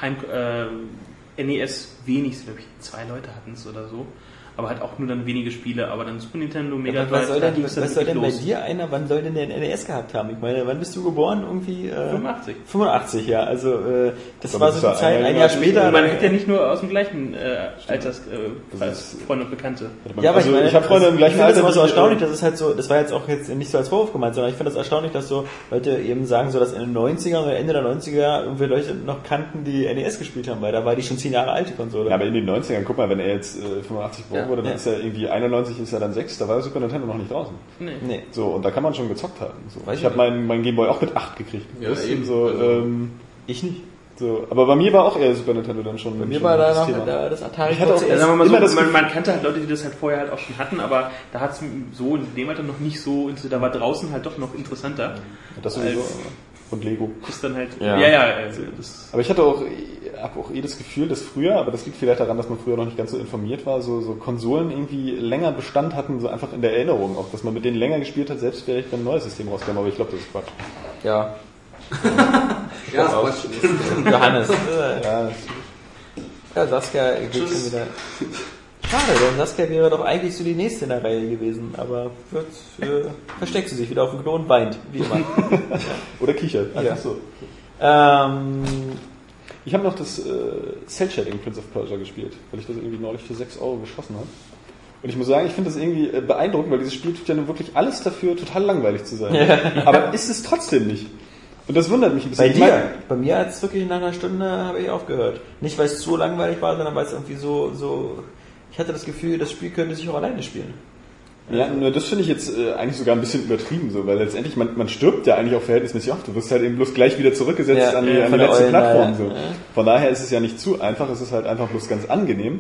Heim, äh, NES wenig, glaube ich, zwei Leute hatten es oder so. Aber halt auch nur dann wenige Spiele, aber dann Super Nintendo, Mega Ja, was soll denn, dann was soll denn bei dir einer, wann soll denn der ein NES gehabt haben? Ich meine, wann bist du geboren? Irgendwie? Äh, 85. 85, ja. Also äh, das Aber war das so die war Zeit, ein Jahr als später. Man hat ja nicht nur aus dem gleichen äh, Alters äh, Das ist- Freunde und Bekannte. Ja, aber also, ich, meine, ich habe Freunde im gleichen ich finde das immer so die, erstaunlich, äh, dass es halt so, das war jetzt auch jetzt nicht so als Vorwurf gemeint, sondern ich finde das erstaunlich, dass so Leute eben sagen, so dass in den 90ern oder Ende der 90er irgendwie Leute noch kannten, die NES gespielt haben, weil da war die schon 10 Jahre alt, die Konsole. Ja, aber in den 90ern, guck mal, wenn er jetzt äh, 85 geboren Ja, wurde, dann ja. ist er irgendwie 91 ist er dann 6, da war der Super Nintendo noch nicht draußen. Nee. nee. So, und da kann man schon gezockt haben. So. Weiß ich habe meinen mein Gameboy auch mit 8 gekriegt. Ja, Weißt du, eben. So, Also- ähm, Ich nicht. so, aber bei mir war auch eher Super Nintendo dann schon. Bei mir schon war da das noch da, das Atari Ich hatte auch. Ja, wir mal so, Immer das man, man kannte halt Leute, die das halt vorher halt auch schon hatten, aber da hat es so in dem Alter noch nicht so, da war draußen halt doch noch interessanter. Das sowieso. Und Lego. Ist dann halt, Ja. ja, ja, also das, Aber ich hatte auch, habe auch eh das Gefühl, dass früher, aber das liegt vielleicht daran, dass man früher noch nicht ganz so informiert war, so, so Konsolen irgendwie länger Bestand hatten, so einfach in der Erinnerung auch, dass man mit denen länger gespielt hat, selbst vielleicht wenn ein neues System rauskam, aber ich glaube, das ist Quatsch. Ja. (laughs) Ja, das Quatsch. Johannes. Ja, Ja, Saskia geht schon wieder. Schade, denn Saskia wäre doch eigentlich so die nächste in der Reihe gewesen, aber wird, äh, versteckt sie sich wieder auf dem Klo und weint, wie immer. (laughs) oder kichert. Ja. Ach so. ähm, Ich habe noch das äh, Cell-Shading Prince of Persia gespielt, weil ich das irgendwie neulich für 6 Euro geschossen habe. Und ich muss sagen, ich finde das irgendwie äh, beeindruckend, weil dieses Spiel tut ja nun wirklich alles dafür, total langweilig zu sein. (laughs) Aber ist es trotzdem nicht. Und das wundert mich ein bisschen. bei dir, mein- bei mir hat es wirklich nach einer Stunde habe ich aufgehört. Nicht weil es zu langweilig war, sondern weil es irgendwie so, so, ich hatte das Gefühl, das Spiel könnte sich auch alleine spielen. Ja, nur das finde ich jetzt äh, eigentlich sogar ein bisschen übertrieben, so, weil letztendlich, man, man stirbt ja eigentlich auch verhältnismäßig oft. Du wirst halt eben bloß gleich wieder zurückgesetzt Ja, an die, ja, an die letzte Eulen, Plattform. ja, So. ja. Von daher ist es ja nicht zu einfach, es ist halt einfach bloß ganz angenehm.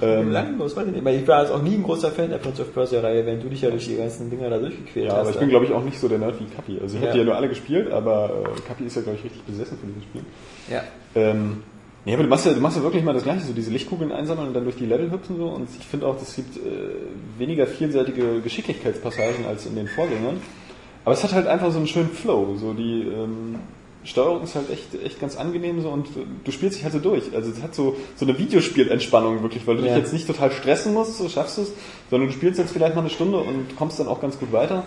Ähm, Belanglos, weiß ich nicht. Ich war also auch nie ein großer Fan der Prince of Persia Reihe, wenn du dich ja durch die ganzen Dinger da durchgequält Ja, hast. aber ich bin glaube ich auch nicht so der Nerd wie Kapi. Also ich Ja. habe die ja nur alle gespielt, aber äh, Kapi ist ja glaube ich richtig besessen von diesem Spiel. ja. Ähm, nee, aber du machst, ja, du machst ja wirklich mal das Gleiche, so diese Lichtkugeln einsammeln und dann durch die Level hüpfen so. Und ich finde auch, das gibt äh, weniger vielseitige Geschicklichkeitspassagen als in den Vorgängern. Aber es hat halt einfach so einen schönen Flow. So die ähm, Steuerung ist halt echt, echt ganz angenehm so und äh, du spielst dich halt so durch. Also es hat so, so eine Videospielentspannung wirklich, weil du Ja. dich jetzt nicht total stressen musst, so schaffst es, sondern du spielst jetzt vielleicht mal eine Stunde und kommst dann auch ganz gut weiter.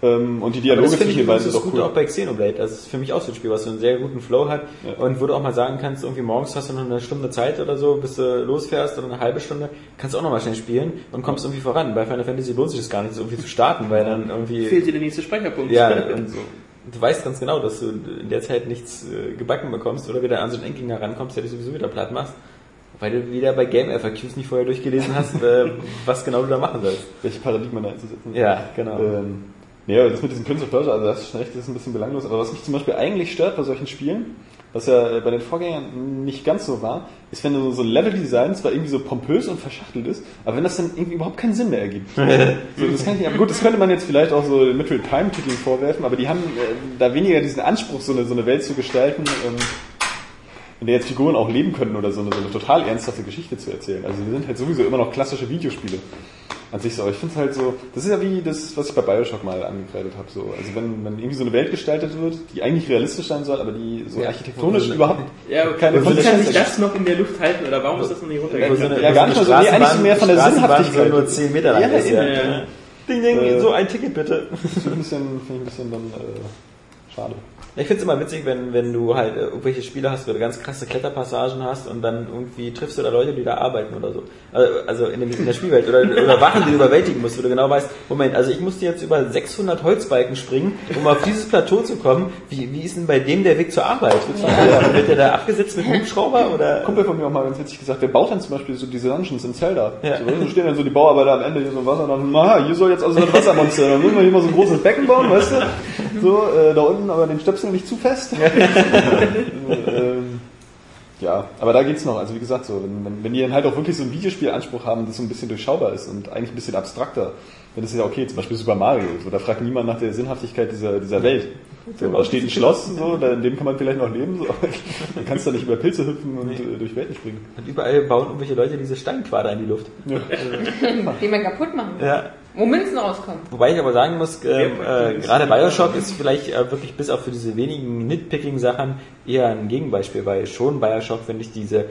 Ähm, und die Dialoge beiden übrigens sind das auch Gute cool. auch bei Xenoblade. Das ist für mich auch so ein Spiel, was so einen sehr guten Flow hat Ja. und wo du auch mal sagen kannst, irgendwie morgens hast du noch eine Stunde Zeit oder so, bis du losfährst oder eine halbe Stunde, kannst du auch noch mal schnell spielen und kommst irgendwie voran. Bei Final Fantasy lohnt sich das gar nicht, so irgendwie zu starten, weil dann irgendwie... fehlt dir der nächste Speicherpunkt. Ja, (laughs) und so. Du weißt ganz genau, dass du in der Zeit nichts äh, gebacken bekommst oder wieder an so einen Endgegner rankommst, der dich sowieso wieder platt machst, weil du wieder bei Game FAQs nicht vorher durchgelesen hast, (laughs) äh, was genau du da machen sollst. Welche Paradigmen da einzusetzen. Ja, genau. Ähm, ja, das mit diesem Prince of Persia, also das ist schon recht, das ist ein bisschen belanglos, aber was mich zum Beispiel eigentlich stört bei solchen Spielen, was ja äh, bei den Vorgängern nicht ganz so war, ist, wenn so ein Level-Design zwar irgendwie so pompös und verschachtelt ist, aber wenn das dann irgendwie überhaupt keinen Sinn mehr ergibt. (laughs) so, das kann ich nicht, aber gut, das könnte man jetzt vielleicht auch so Metroid Prime-Titeln vorwerfen, aber die haben äh, da weniger diesen Anspruch, so eine, so eine Welt zu gestalten, ähm, in der jetzt Figuren auch leben können oder so eine, so eine total ernsthafte Geschichte zu erzählen. Also die sind halt sowieso immer noch klassische Videospiele an sich so. Aber ich finde es halt so, das ist ja wie das, was ich bei Bioshock mal angekreidet habe. So. Also wenn, wenn irgendwie so eine Welt gestaltet wird, die eigentlich realistisch sein soll, aber die so Ja. architektonisch überhaupt Ja, keine wie kann sich das noch in der Luft halten oder warum ist das noch nicht runtergegangen? Ja, gar nicht mal so, nee, eigentlich mehr von der Sinnhaftigkeit. Nur 10 Meter lang Ja, ist, ja. ja. Ding, ding, Äh, so ein Ticket bitte. Das finde ich ein bisschen, finde ich ein bisschen dann äh, Schade. Ich finde es immer witzig, wenn, wenn du halt äh, irgendwelche Spiele hast, wo du ganz krasse Kletterpassagen hast und dann irgendwie triffst du da Leute, die da arbeiten oder so. Also, also in, dem, in der Spielwelt oder, oder Wachen, die du überwältigen musst, wo du genau weißt, Moment, also ich musste jetzt über 600 Holzbalken springen, um auf dieses Plateau zu kommen. Wie, wie ist denn bei dem der Weg zur Arbeit? Ja. Wird der da abgesetzt mit einem Hubschrauber oder? Ein Kumpel von mir auch mal ganz witzig gesagt, der baut dann zum Beispiel so diese Dungeons in Zelda. Ja. So, so stehen dann so die Bauarbeiter am Ende hier so im Wasser und dann, aha, hier soll jetzt also ein Wassermonster, dann müssen wir hier mal so ein großes Becken bauen, weißt du? So, äh, da unten aber den Stöpsel nicht zu fest. (laughs) ähm, ja, aber da geht's noch. Also wie gesagt, so, wenn, wenn, wenn die dann halt auch wirklich so einen Videospielanspruch haben, das so ein bisschen durchschaubar ist und eigentlich ein bisschen abstrakter, dann ist es ja okay, zum Beispiel Super Mario, so, da fragt niemand nach der Sinnhaftigkeit dieser, dieser Welt. So, da steht ein Schloss, so, da, in dem kann man vielleicht noch leben, so, du kannst da nicht über Pilze hüpfen und äh, durch Welten springen. Und überall bauen irgendwelche Leute diese Steinquader in die Luft. (laughs) Die man kaputt machen. Ja. Wo Münzen rauskommen. Wobei ich aber sagen muss, ähm, äh, gerade Bioshock ist vielleicht äh, wirklich bis auf für diese wenigen Nitpicking-Sachen eher ein Gegenbeispiel, weil schon Bioshock, finde ich, diese,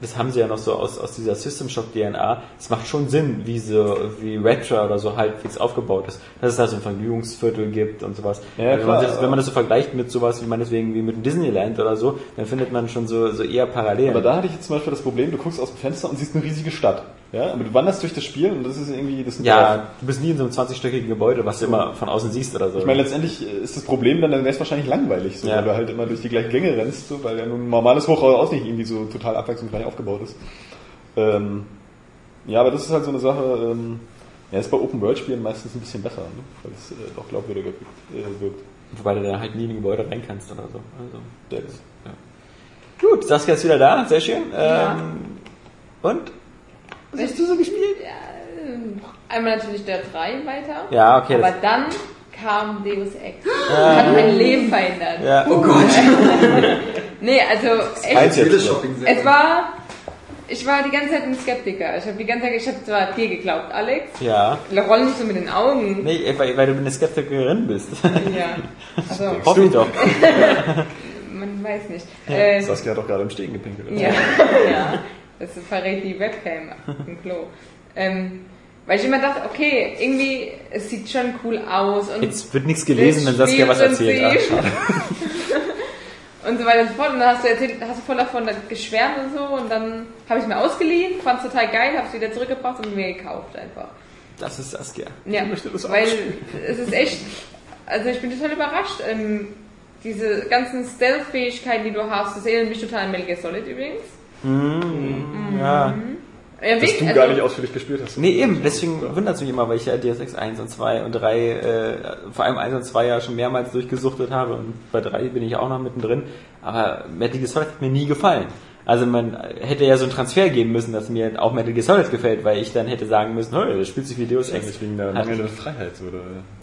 das haben sie ja noch so aus, aus dieser System Shock DNA, es macht schon Sinn, wie so, wie Retro oder so halbwegs aufgebaut ist, dass es da so ein Vergnügungsviertel gibt und sowas. Ja, wenn, man das, wenn man das so vergleicht mit sowas wie meinetwegen wie mit dem Disneyland oder so, dann findet man schon so, so eher Parallelen. Aber da hatte ich jetzt zum Beispiel das Problem, du guckst aus dem Fenster und siehst eine riesige Stadt. Ja, aber du wanderst durch das Spiel und das ist irgendwie, das sind ja, du bist nie in so einem 20-stöckigen Gebäude, was du immer von außen siehst oder so. Ich meine, letztendlich ist das Problem dann, dann wäre es wahrscheinlich langweilig, so, Ja. weil du halt immer durch die gleichen Gänge rennst, so, weil ja nun ein normales Hochhaus auch nicht irgendwie so total abwechslungsreich aufgebaut ist. Ähm, ja, aber das ist halt so eine Sache, ähm, ja, ist bei Open-World-Spielen meistens ein bisschen besser, ne? weil es äh, doch glaubwürdiger wirkt. Äh, wirkt. Wobei du da halt nie in ein Gebäude rein kannst oder so. Also, das, ja. Gut, Saskia ist wieder da, sehr schön. Ja. Ähm, und? Was hast du so gespielt? Ja, ähm, einmal natürlich der 3 weiter. Ja, okay. Aber dann kam Deus Ex. Hat mein Leben verändert. ja. Oh Gott. (laughs) Nee, also echt. Es war. Ich war die ganze Zeit ein Skeptiker. Ich habe die ganze Zeit, ich habe zwar dir geglaubt, Alex. ja. Roll nicht so mit den Augen. Nee, weil, weil du eine Skeptikerin bist. Ja. (laughs) Also, Hoffe ich doch. (laughs) man weiß nicht. Äh, Saskia hat doch gerade im Stehen gepinkelt. Ja, ja. Das verrät die Webcam im Klo. Ähm, weil ich immer dachte, okay, irgendwie, es sieht schon cool aus. Und Jetzt wird nichts gelesen, wenn das Saskia was erzählt. Ah, Spielprinzip (laughs) und so weiter und so fort. Und dann hast du erzählt, hast du voll davon geschwärmt und so. Und dann habe ich mir ausgeliehen, fand es total geil, habe es wieder zurückgebracht und mir gekauft einfach. Das ist Saskia. Ja, möchte das auch weil es ist echt, also ich bin total überrascht. Ähm, diese ganzen Stealth-Fähigkeiten, die du hast, das erinnert mich total an Metal Gear Solid übrigens. Ja. Ja, Dass du also- gar nicht ausführlich gespielt hast. Nee, eben, deswegen wundert es mich immer, weil ich ja Deus Ex 1 und 2 und 3, äh, vor allem 1 und 2 ja schon mehrmals durchgesuchtet habe und bei 3 bin ich auch noch mittendrin. Aber Metal Gear Solid hat mir nie gefallen. Also man hätte ja so einen Transfer geben müssen, dass mir auch Metal Gear Solid gefällt, weil ich dann hätte sagen müssen, hey, das spielt sich wie Deus Ex. Eigentlich wegen der mangelnden Freiheit. Oder?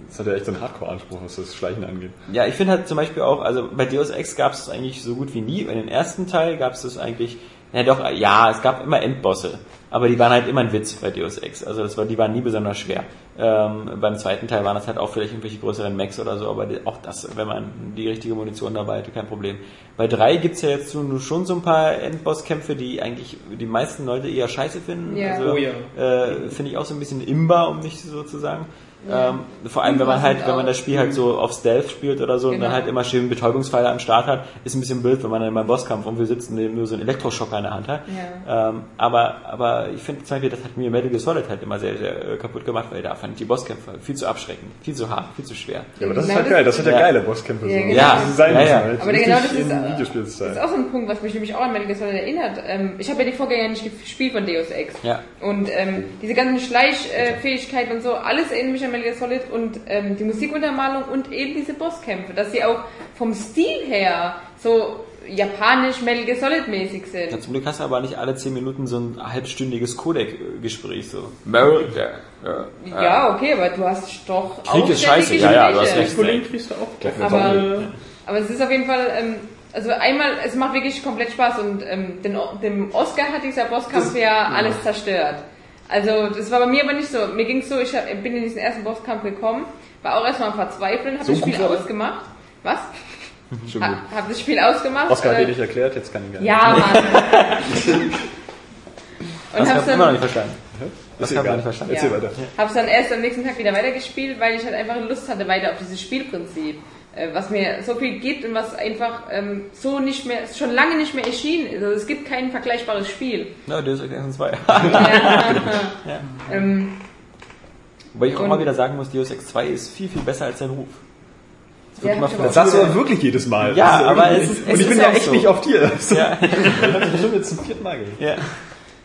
Das hat ja echt so einen Hardcore-Anspruch, was das Schleichen angeht. Ja, ich finde halt zum Beispiel auch, also bei Deus Ex gab es eigentlich so gut wie nie. In den ersten Teil gab es das eigentlich, ja doch, ja, es gab immer Endbosse. Aber die waren halt immer ein Witz bei Deus Ex. Also das war, die waren nie besonders schwer. Ähm, beim zweiten Teil waren das halt auch vielleicht irgendwelche größeren Mechs oder so, aber die, auch das, wenn man die richtige Munition dabei hatte, kein Problem. Bei drei gibt's ja jetzt nur schon so ein paar Endbosskämpfe, die eigentlich die meisten Leute eher scheiße finden. Ja. Also, Oh ja. äh, finde ich auch so ein bisschen imbar, um nicht so zu sagen. Ja. Ähm, vor allem, wenn man halt, wenn man das Spiel halt so auf Stealth spielt oder so und dann Genau. halt immer schön Betäubungspfeile am Start hat, ist ein bisschen blöd, wenn man dann beim Bosskampf und wir sitzen neben nur so einen Elektroschocker in der Hand hat. Ja. Ähm, aber, aber ich finde zum Beispiel, das hat mir Metal Gear Solid halt immer sehr, sehr äh, kaputt gemacht, weil da fand ich die Bosskämpfe viel zu abschreckend, viel zu hart, viel zu schwer. Ja, aber das ist Genau, halt geil. Das hat ja, Ja. geile Bosskämpfe. Ja, so. genau. Ja, sein ja, ja. halt. Aber genau das ist, ist auch so ein Punkt, was mich nämlich auch an Metal Gear Solid erinnert. Ähm, ich habe ja die Vorgänger nicht gespielt von Deus Ex. Ja. Und ähm, diese ganzen Schleichfähigkeiten und so, alles erinnert mich an Metal Gear Solid und ähm, die Musikuntermalung und eben diese Bosskämpfe, dass sie auch vom Stil her so japanisch Metal Gear Solid mäßig sind. Ja, zum Glück hast du aber nicht alle 10 Minuten so ein halbstündiges Codec-Gespräch, so. Ja, Ja, okay, aber du hast doch Krieg ist aufwendige scheiße, ja, ja, du hast recht. Kollegen kriegst du auch. Aber, aber es ist auf jeden Fall, ähm, also einmal, es macht wirklich komplett Spaß und ähm, den, dem Oscar hat dieser Bosskampf ja alles zerstört. Also das war bei mir aber nicht so. Mir ging es so, ich hab, bin in diesen ersten Bosskampf gekommen, war auch erstmal am Verzweifeln, habe So das Spiel gut ausgemacht. Was? (laughs) Schon. Ha, hab das Spiel ausgemacht. Oscar hat äh, dir nicht erklärt, jetzt kann ich gar nicht. Ja, (laughs) Mann. (laughs) Und Das hab's hast du immer noch nicht dann, verstanden. Das hab ich nicht verstanden. Erzähl Ja. weiter. hab's dann erst am nächsten Tag wieder weitergespielt, weil ich halt einfach Lust hatte weiter auf dieses Spielprinzip. Äh, was mir so viel gibt und was einfach ähm, so nicht mehr, schon lange nicht mehr erschienen ist. Also es gibt kein vergleichbares Spiel. (laughs) Ja, Deus Ex 1 und 2. Ja. ähm, Wobei ich auch Und- mal wieder sagen muss, Deus Ex 2 ist viel, viel besser als sein Ruf. Das Ja, immer ich sagst du aber wirklich jedes Mal. Ja, ist aber es ist- Und es ich bin ja echt so. nicht auf dir. (laughs) Das Ja, hat bestimmt jetzt zum vierten Mal gehört. ja.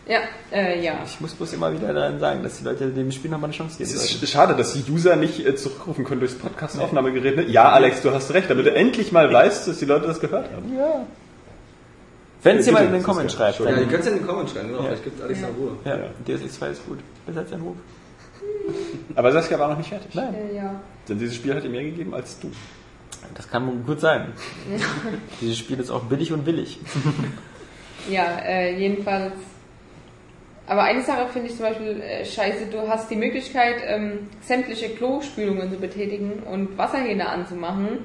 Ja, äh, ja. Ich muss bloß immer wieder dann sagen, dass die Leute dem Spiel nochmal eine Chance geben Es ist schade, dass die User nicht äh, zurückrufen können durchs Podcast-Aufnahmegerät. Ne? Ja, Alex, du hast recht, damit du endlich mal weißt, dass die Leute das gehört haben. Wenn es Ja, jemand in den Comments schreibt, ja- Ja, die dann, könnt ihr in den Comments schreiben, genau. Ja. Vielleicht gibt Alex da Ruhe. ja, Deus Ex 2 ist gut. Besser als sein Ruf. (laughs) Aber Saskia war noch nicht fertig. Nein. Äh, ja. Denn dieses Spiel hat ihr mehr gegeben als du. Das kann gut sein. (laughs) Dieses Spiel ist auch billig und willig. Ja, äh, jedenfalls. Aber eine Sache finde ich zum Beispiel äh, scheiße, du hast die Möglichkeit, ähm, sämtliche Klospülungen zu betätigen und Wasserhähne anzumachen,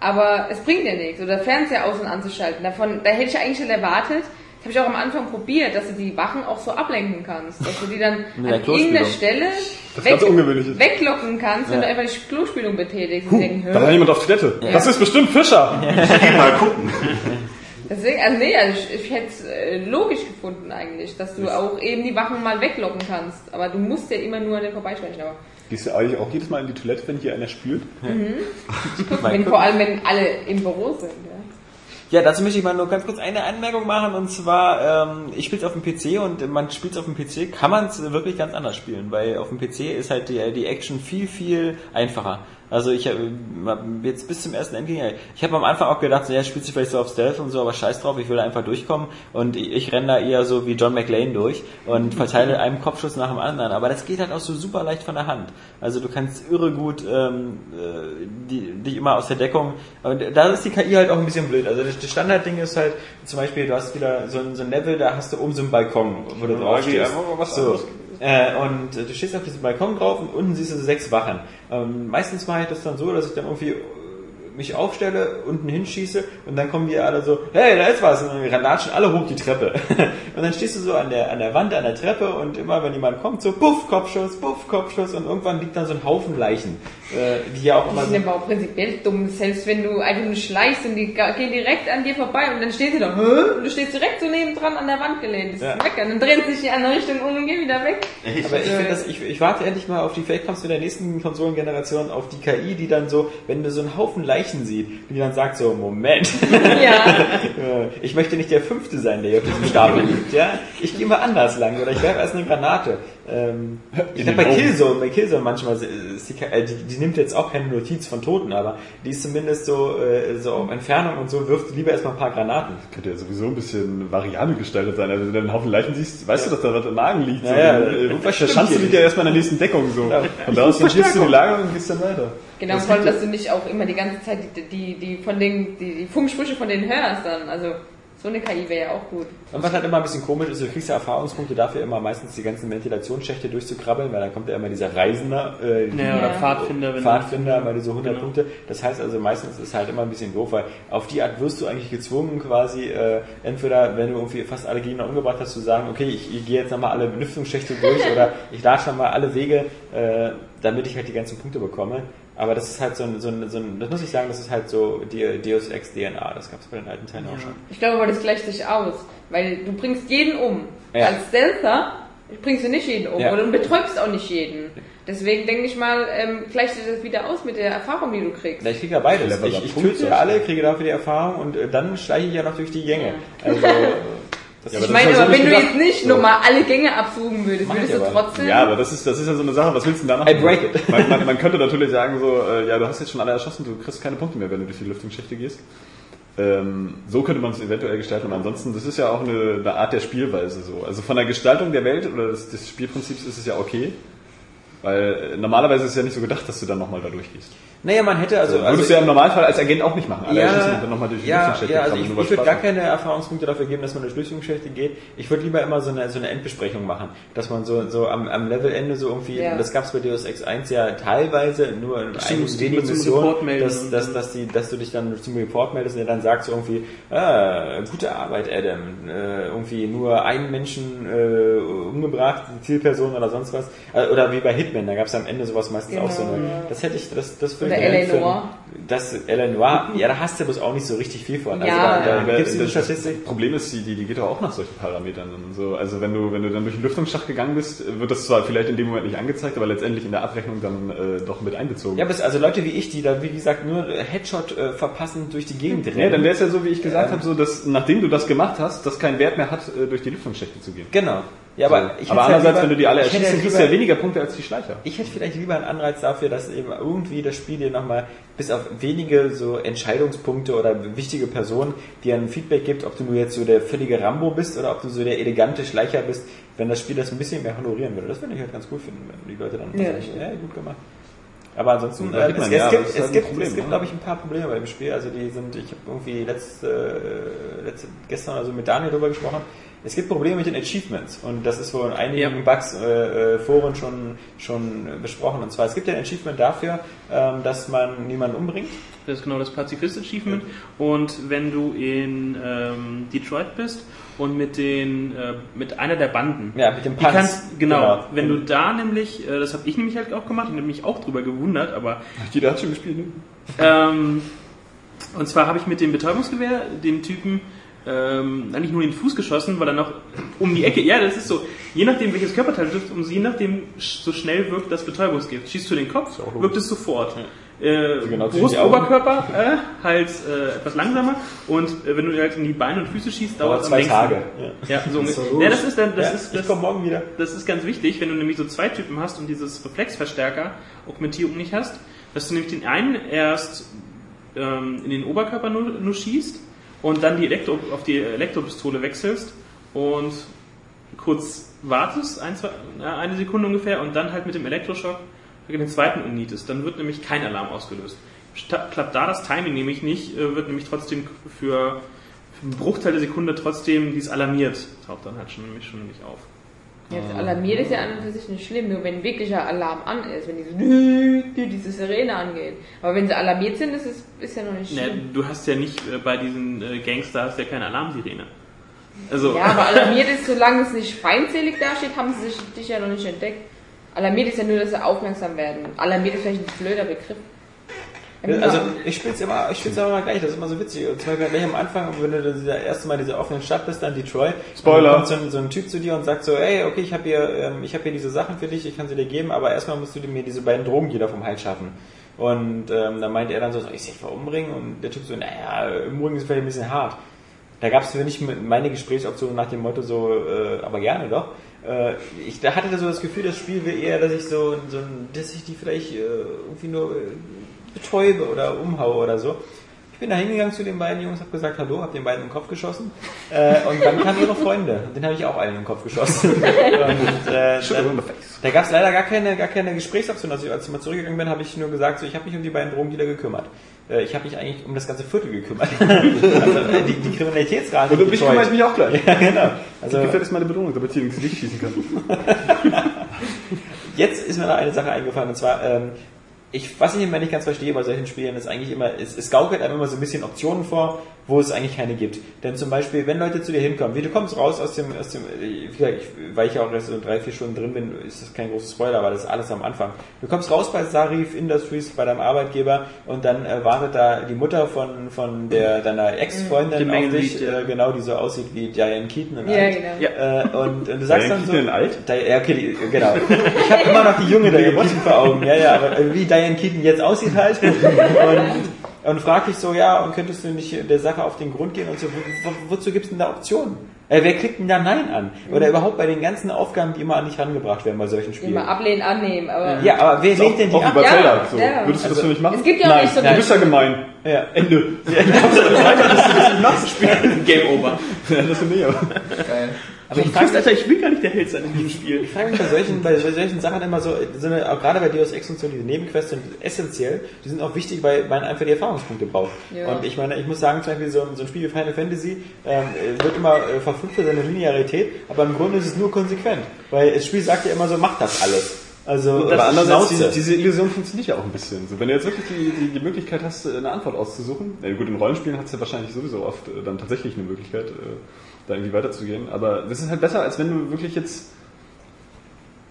aber es bringt dir nichts. Oder Fernseher aus- und anzuschalten. Davon, da hätte ich eigentlich schon erwartet, das habe ich auch am Anfang probiert, dass du die Wachen auch so ablenken kannst. Dass du die dann (laughs) der an irgendeiner. Stelle ist. weglocken kannst, wenn Ja. du einfach die Klospülung betätigst. und denken, Da war jemand auf Toilette. Das ist bestimmt Fischer. Geh mal gucken. (laughs) Deswegen, also nee, also ich, ich hätte es äh, logisch gefunden eigentlich, dass du auch eben die Wachen mal weglocken kannst. Aber du musst ja immer nur an den vorbeischleichen. Aber Gehst du eigentlich auch jedes Mal in die Toilette, wenn hier einer spült? (laughs) wenn, vor allem, wenn alle im Büro sind. Ja. Ja, dazu möchte ich mal nur ganz kurz eine Anmerkung machen und zwar, ähm, ich spiele es auf dem PC und man spielt es auf dem PC, kann man es wirklich ganz anders spielen, weil auf dem PC ist halt die, die Action viel, viel einfacher. Also ich habe jetzt bis zum ersten Endgegner, ich habe am Anfang auch gedacht, so, ja, spielst du vielleicht so auf Stealth und so, aber scheiß drauf, ich will einfach durchkommen und ich, ich renne da eher so wie John McLean durch und (laughs) verteile einen Kopfschuss nach dem anderen, aber das geht halt auch so super leicht von der Hand. Also du kannst irre gut ähm, äh, die, dich immer aus der Deckung, und da ist die KI halt auch ein bisschen blöd. Also das, das Standardding ist halt, zum Beispiel, du hast wieder so ein, so ein Level, da hast du oben so einen Balkon, wo du drauf okay, stehst. aber was so. Äh, und äh, du stehst auf diesem Balkon drauf und unten siehst du so sechs Wachen. Ähm, meistens mache ich das dann so, dass ich dann irgendwie äh, mich aufstelle, unten hinschieße und dann kommen die alle so, hey, da ist was, und dann latschen alle hoch die Treppe. (laughs) und dann stehst du so an der, an der Wand, an der Treppe und immer, wenn jemand kommt, so buff, Kopfschuss, buff, Kopfschuss und irgendwann liegt dann so ein Haufen Leichen, die ja auch immer Die so sind aber auch prinzipiell dumm, selbst wenn du einfach nur schleichst und die gehen direkt an dir vorbei und dann stehst du da, Hä? und du stehst direkt so nebendran an der Wand gelehnt. Das Ja. ist weg. Und dann drehen sie sich in die andere Richtung um und gehen wieder weg. Aber ich finde das, ich, ich warte endlich mal auf die, vielleicht kommst du in der nächsten Konsolengeneration auf die KI, die dann so, wenn du so einen Haufen Leichen sieht, die dann sagt so, Moment, Ja. (laughs) äh, ich möchte nicht der Fünfte sein, der hier auf diesem Stapel liegt, ja? Ich gehe mal anders lang oder ich werfe erst eine Granate. Ähm, ich glaube bei. Killzone, bei Killzone manchmal, ist die, äh, die, die nimmt jetzt auch keine Notiz von Toten, aber die ist zumindest so, äh, so auf Entfernung und so, wirft lieber erstmal ein paar Granaten. Könnte ja sowieso ein bisschen variabel gestaltet sein. Also wenn du einen Haufen Leichen siehst, weißt du, dass da was im Magen liegt. Ja, ja, so, das äh, stimmt verschanzt du dich ja erstmal in der nächsten Deckung so. Ja. Und daraus dann gehst du die Lage und gehst dann weiter. Genau, vor allem, dass du nicht auch immer die ganze Zeit die, die, die von den, die, die Funksprüche von denen hörst dann. Also, so eine KI wäre ja auch gut. Und was halt immer ein bisschen komisch ist, du kriegst ja Erfahrungspunkte dafür, immer meistens die ganzen Ventilationsschächte durchzukrabbeln, weil dann kommt ja immer dieser Reisender, äh, Ja, oder Ja. Pfadfinder. Wenn Pfadfinder, mal diese 100 Genau. Punkte. Das heißt also meistens ist halt immer ein bisschen doof, weil auf die Art wirst du eigentlich gezwungen, quasi äh, entweder, wenn du irgendwie fast alle Gegner umgebracht hast, zu sagen, okay, ich, ich gehe jetzt nochmal alle Belüftungsschächte durch (laughs) oder ich latsche nochmal alle Wege, äh, damit ich halt die ganzen Punkte bekomme. Aber das ist halt so ein, so ein, so ein das muss ich sagen, das ist halt so Deus Ex DNA, das gab es bei den alten Teilen auch schon. Ich glaube aber, das gleicht sich aus, weil du bringst jeden um. Ja. Als Stealther bringst du nicht jeden um Ja. oder du betäubst auch nicht jeden. Deswegen denke ich mal, ähm, gleicht sich das wieder aus mit der Erfahrung, die du kriegst. Ja, ich kriege ja beides. Ich, ich töte ja alle, kriege dafür die Erfahrung und äh, dann schleiche ich ja noch durch die Gänge. Also, (laughs) das Ja, ich meine, aber so wenn du jetzt nicht nochmal alle Gänge absuchen würdest, Mach würdest du aber. trotzdem... Ja, aber das ist, das ist ja so eine Sache, was willst du denn da noch? I break it. Man, man, man könnte natürlich sagen so, äh, ja, du hast jetzt schon alle erschossen, du kriegst keine Punkte mehr, wenn du durch die Lüftungsschächte gehst. Ähm, so könnte man es eventuell gestalten, aber ansonsten, das ist ja auch eine, eine Art der Spielweise so. Also von der Gestaltung der Welt oder des, des Spielprinzips ist es ja okay. Weil äh, normalerweise ist es ja nicht so gedacht, dass du dann nochmal da durchgehst. Naja, man hätte also... Also, Würdest du ja im Normalfall als Agent auch nicht machen. Alle und dann nochmal durch die ja, Lüftungsschächte ja, also ich, ich würde gar keine Erfahrungspunkte dafür geben, dass man durch Lüftungsschächte geht. Ich würde lieber immer so eine, so eine Endbesprechung machen, dass man so, so am, am Levelende so irgendwie, Ja. das gab es bei Deus Ex 1 ja teilweise nur in einigen wenigen Missionen, dass, dass, dass, die, dass du dich dann zum Report meldest und der dann sagt so irgendwie, ah, gute Arbeit, Adam, äh, irgendwie nur einen Menschen äh, umgebracht, die Zielperson oder sonst was, äh, oder wie bei Hit Hitman, da gab es am Ende sowas meistens auch so eine. Genau. Das hätte ich, das, das würde Oder Noire. Das L.A. Noire, ja, da hast du bloß auch nicht so richtig viel von. Also Ja. da, da Aber gibt es diese das, Statistik. das Problem ist, die, die, die geht doch auch nach solchen Parametern. Und so. Also wenn du, wenn du dann durch den Lüftungsschacht gegangen bist, wird das zwar vielleicht in dem Moment nicht angezeigt, aber letztendlich in der Abrechnung dann äh, doch mit einbezogen. Ja, aber es- also Leute wie ich, die da, wie gesagt, nur Headshot äh, verpassen durch die Gegend rennen. Ja, dann wäre es ja so, wie ich gesagt Ähm. habe, so dass nachdem du das gemacht hast, das keinen Wert mehr hat, äh, durch die Lüftungsschächte zu gehen. Genau. Ja, aber so. ich aber hätte andererseits, lieber- wenn du die alle erschießt, dann kriegst du ja weniger Punkte als die Schleicher. Ich hätte vielleicht lieber einen Anreiz dafür, dass eben irgendwie das Spiel dir nochmal bis auf wenige so Entscheidungspunkte oder wichtige Personen dir ein Feedback gibt, ob du nur jetzt so der völlige Rambo bist oder ob du so der elegante Schleicher bist, wenn das Spiel das ein bisschen mehr honorieren würde. Das würde ich halt ganz cool finden, wenn die Leute dann Ja. sagen, ja, gut gemacht. Aber ansonsten, äh, es, ja, es gibt, es halt ein gibt, Problem, es gibt ne? glaube ich, ein paar Probleme bei dem Spiel. Also die sind, ich habe irgendwie letzte, äh, letzte, gestern also mit Daniel darüber gesprochen. Es gibt Probleme mit den Achievements und das ist wohl in einigen Ja. Bugs, äh, äh, Foren schon, schon besprochen. Und zwar, es gibt ja ein Achievement dafür, ähm, dass man niemanden umbringt. Das ist genau das Pazifist-Achievement. Und wenn du in ähm, Detroit bist und mit den äh, mit einer der Banden, Ja, mit dem die Panz. kannst, genau, wenn du da nämlich, äh, das habe ich nämlich halt auch gemacht, ich habe mich auch drüber gewundert, aber (laughs) Jeder hat schon gespielt, ne? ähm, und zwar habe ich mit dem Betäubungsgewehr dem Typen ähm, eigentlich nur in den Fuß geschossen, weil er noch um die Ecke, ja, das ist so, je nachdem welches Körperteil du triffst, umso je nachdem so schnell wirkt das Betäubungsgift. Schießt du den Kopf, wirkt es sofort. Äh, genau Brust. Oberkörper äh, halt äh, etwas langsamer und äh, wenn du halt in die Beine und Füße schießt, dauert es zwei längsten. Tage. Ja. Ja, so Das ist ungefähr. doch Ja, das ist dann, das ja, ist ich das, komme morgen wieder. das ist ganz wichtig, wenn du nämlich so zwei Typen hast und dieses Reflexverstärker Augmentierung nicht hast, dass du nämlich den einen erst ähm, in den Oberkörper nur, nur schießt und dann die Elektro, auf die Elektropistole wechselst und kurz wartest, ein, zwei, eine Sekunde ungefähr und dann halt mit dem Elektroschock den zweiten umnietest. Dann wird nämlich kein Alarm ausgelöst. Klappt da das Timing nämlich nicht, äh, wird nämlich trotzdem für, für einen Bruchteil der Sekunde trotzdem dies alarmiert. Taucht dann halt schon nämlich schon nämlich auf. Jetzt alarmiert ist ja an und für sich nicht schlimm, nur wenn wirklicher Alarm an ist, wenn diese, (laughs) diese Sirene angeht. Aber wenn sie alarmiert sind, ist es ist ja noch nicht Ne, schlimm. du hast ja nicht äh, bei diesen äh, Gangsters ja keine Alarmsirene. Also, Ja, aber (laughs) alarmiert ist, solange es nicht feindselig dasteht, haben sie sich, dich ja noch nicht entdeckt. Alarmiert ist ja nur, dass sie aufmerksam werden. Alarmiert ist vielleicht ein blöder Begriff. Also ich spiele es immer, ich spiel's mal gleich, das ist immer so witzig. Und zum Beispiel gleich am Anfang, wenn du das erste Mal in dieser offenen Stadt bist, dann Detroit, Spoiler. kommt so ein, so ein Typ zu dir und sagt so, ey, okay, ich habe hier, ähm, ich habe hier diese Sachen für dich, ich kann sie dir geben, aber erstmal musst du dir mir diese beiden Drogendealer vom Hals schaffen. Und ähm, dann meinte er dann so, soll ich sie etwa umbringen? Und der Typ so, naja, umbringen ist vielleicht ein bisschen hart. Da gab es für mich meine Gesprächsoption nach dem Motto so, äh, aber gerne doch. Äh, ich da hatte so das Gefühl, das Spiel will eher, dass ich so, so dass ich die vielleicht äh, irgendwie nur äh, betäube oder umhaue oder so. Ich bin da hingegangen zu den beiden Jungs, habe gesagt, hallo, hab den beiden im Kopf geschossen. Äh, und dann kamen ihre Freunde. Und den habe ich auch allen im Kopf geschossen. (laughs) und, äh, dann, da gab es leider gar keine, gar keine Gesprächsoption. Also als ich mal zurückgegangen bin, habe ich nur gesagt, so, ich habe mich um die beiden Drogendealer gekümmert. Äh, ich habe mich eigentlich um das ganze Viertel gekümmert. (laughs) also, äh, die, die Kriminalitätsrate. Und mich kümmere ich mich auch gleich. (laughs) Ja, genau. Also, Mir gefällt es meine Belohnung, damit ich ins Licht schießen kann. Jetzt ist mir noch eine Sache eingefallen und zwar, ähm, ich, was ich immer nicht ganz verstehe bei solchen Spielen, ist eigentlich immer, es, es gaukelt einem immer so ein bisschen Optionen vor, wo es eigentlich keine gibt. Denn zum Beispiel, wenn Leute zu dir hinkommen, wie du kommst raus aus dem, aus dem, äh, wie gesagt, ich, weil ich ja auch erst so drei, vier Stunden drin bin, ist das kein großes Spoiler, aber das ist alles am Anfang. Du kommst raus bei Sarif Industries, bei deinem Arbeitgeber und dann äh, wartet da die Mutter von, von der, deiner Ex-Freundin auf dich, ja. äh, genau, die so aussieht wie Diane Keaton in Ja, alt. genau. Ja. Äh, und, und du sagst Diane dann so. Keaton in alt? Di- Ja, okay, die, genau. Ich habe immer noch die junge Diane Keaton vor Augen. Ja, ja, aber äh, wie Diane Keaton jetzt aussieht halt. (laughs) Und, und frag dich so, ja, und könntest du nicht der Sache auf den Grund gehen und so, wo, wo, wozu gibt's denn da Optionen? Äh, wer klickt denn da Nein an? Oder überhaupt bei den ganzen Aufgaben, die immer an dich rangebracht werden bei solchen Spielen? Immer ablehnen, annehmen, aber. Ja, aber wer lehnt denn die Auch ab? über Ja, Zelda. So. ja. Würdest du das für mich machen? Es gibt ja auch Nein. nicht so Du bist ja gemein. Ja. Ende. (laughs) (laughs) (laughs) Game over. Ja, das finde ich aber. Geil. Aber ich Ich frage Alter, ich will gar nicht der Held sein in diesem Spiel. Ich frage mich bei solchen, bei solchen Sachen immer so, eine, auch gerade bei Deus Ex und so, diese Nebenquests sind essentiell, die sind auch wichtig, weil man einfach die Erfahrungspunkte braucht. Ja. Und ich meine, ich muss sagen, zum Beispiel so, ein- so ein Spiel wie Final Fantasy ähm, äh, wird immer äh, verflucht für seine Linearität, aber im Grunde ist es nur konsequent, weil das Spiel sagt ja immer so, macht das alles. Also, Aber andererseits, Schnauze. die, diese Illusion funktioniert ja auch ein bisschen. So, wenn du jetzt wirklich die, die, die Möglichkeit hast, eine Antwort auszusuchen, na gut, in Rollenspielen hat es ja wahrscheinlich sowieso oft äh, dann tatsächlich eine Möglichkeit, äh, da irgendwie weiterzugehen, aber das ist halt besser, als wenn du wirklich jetzt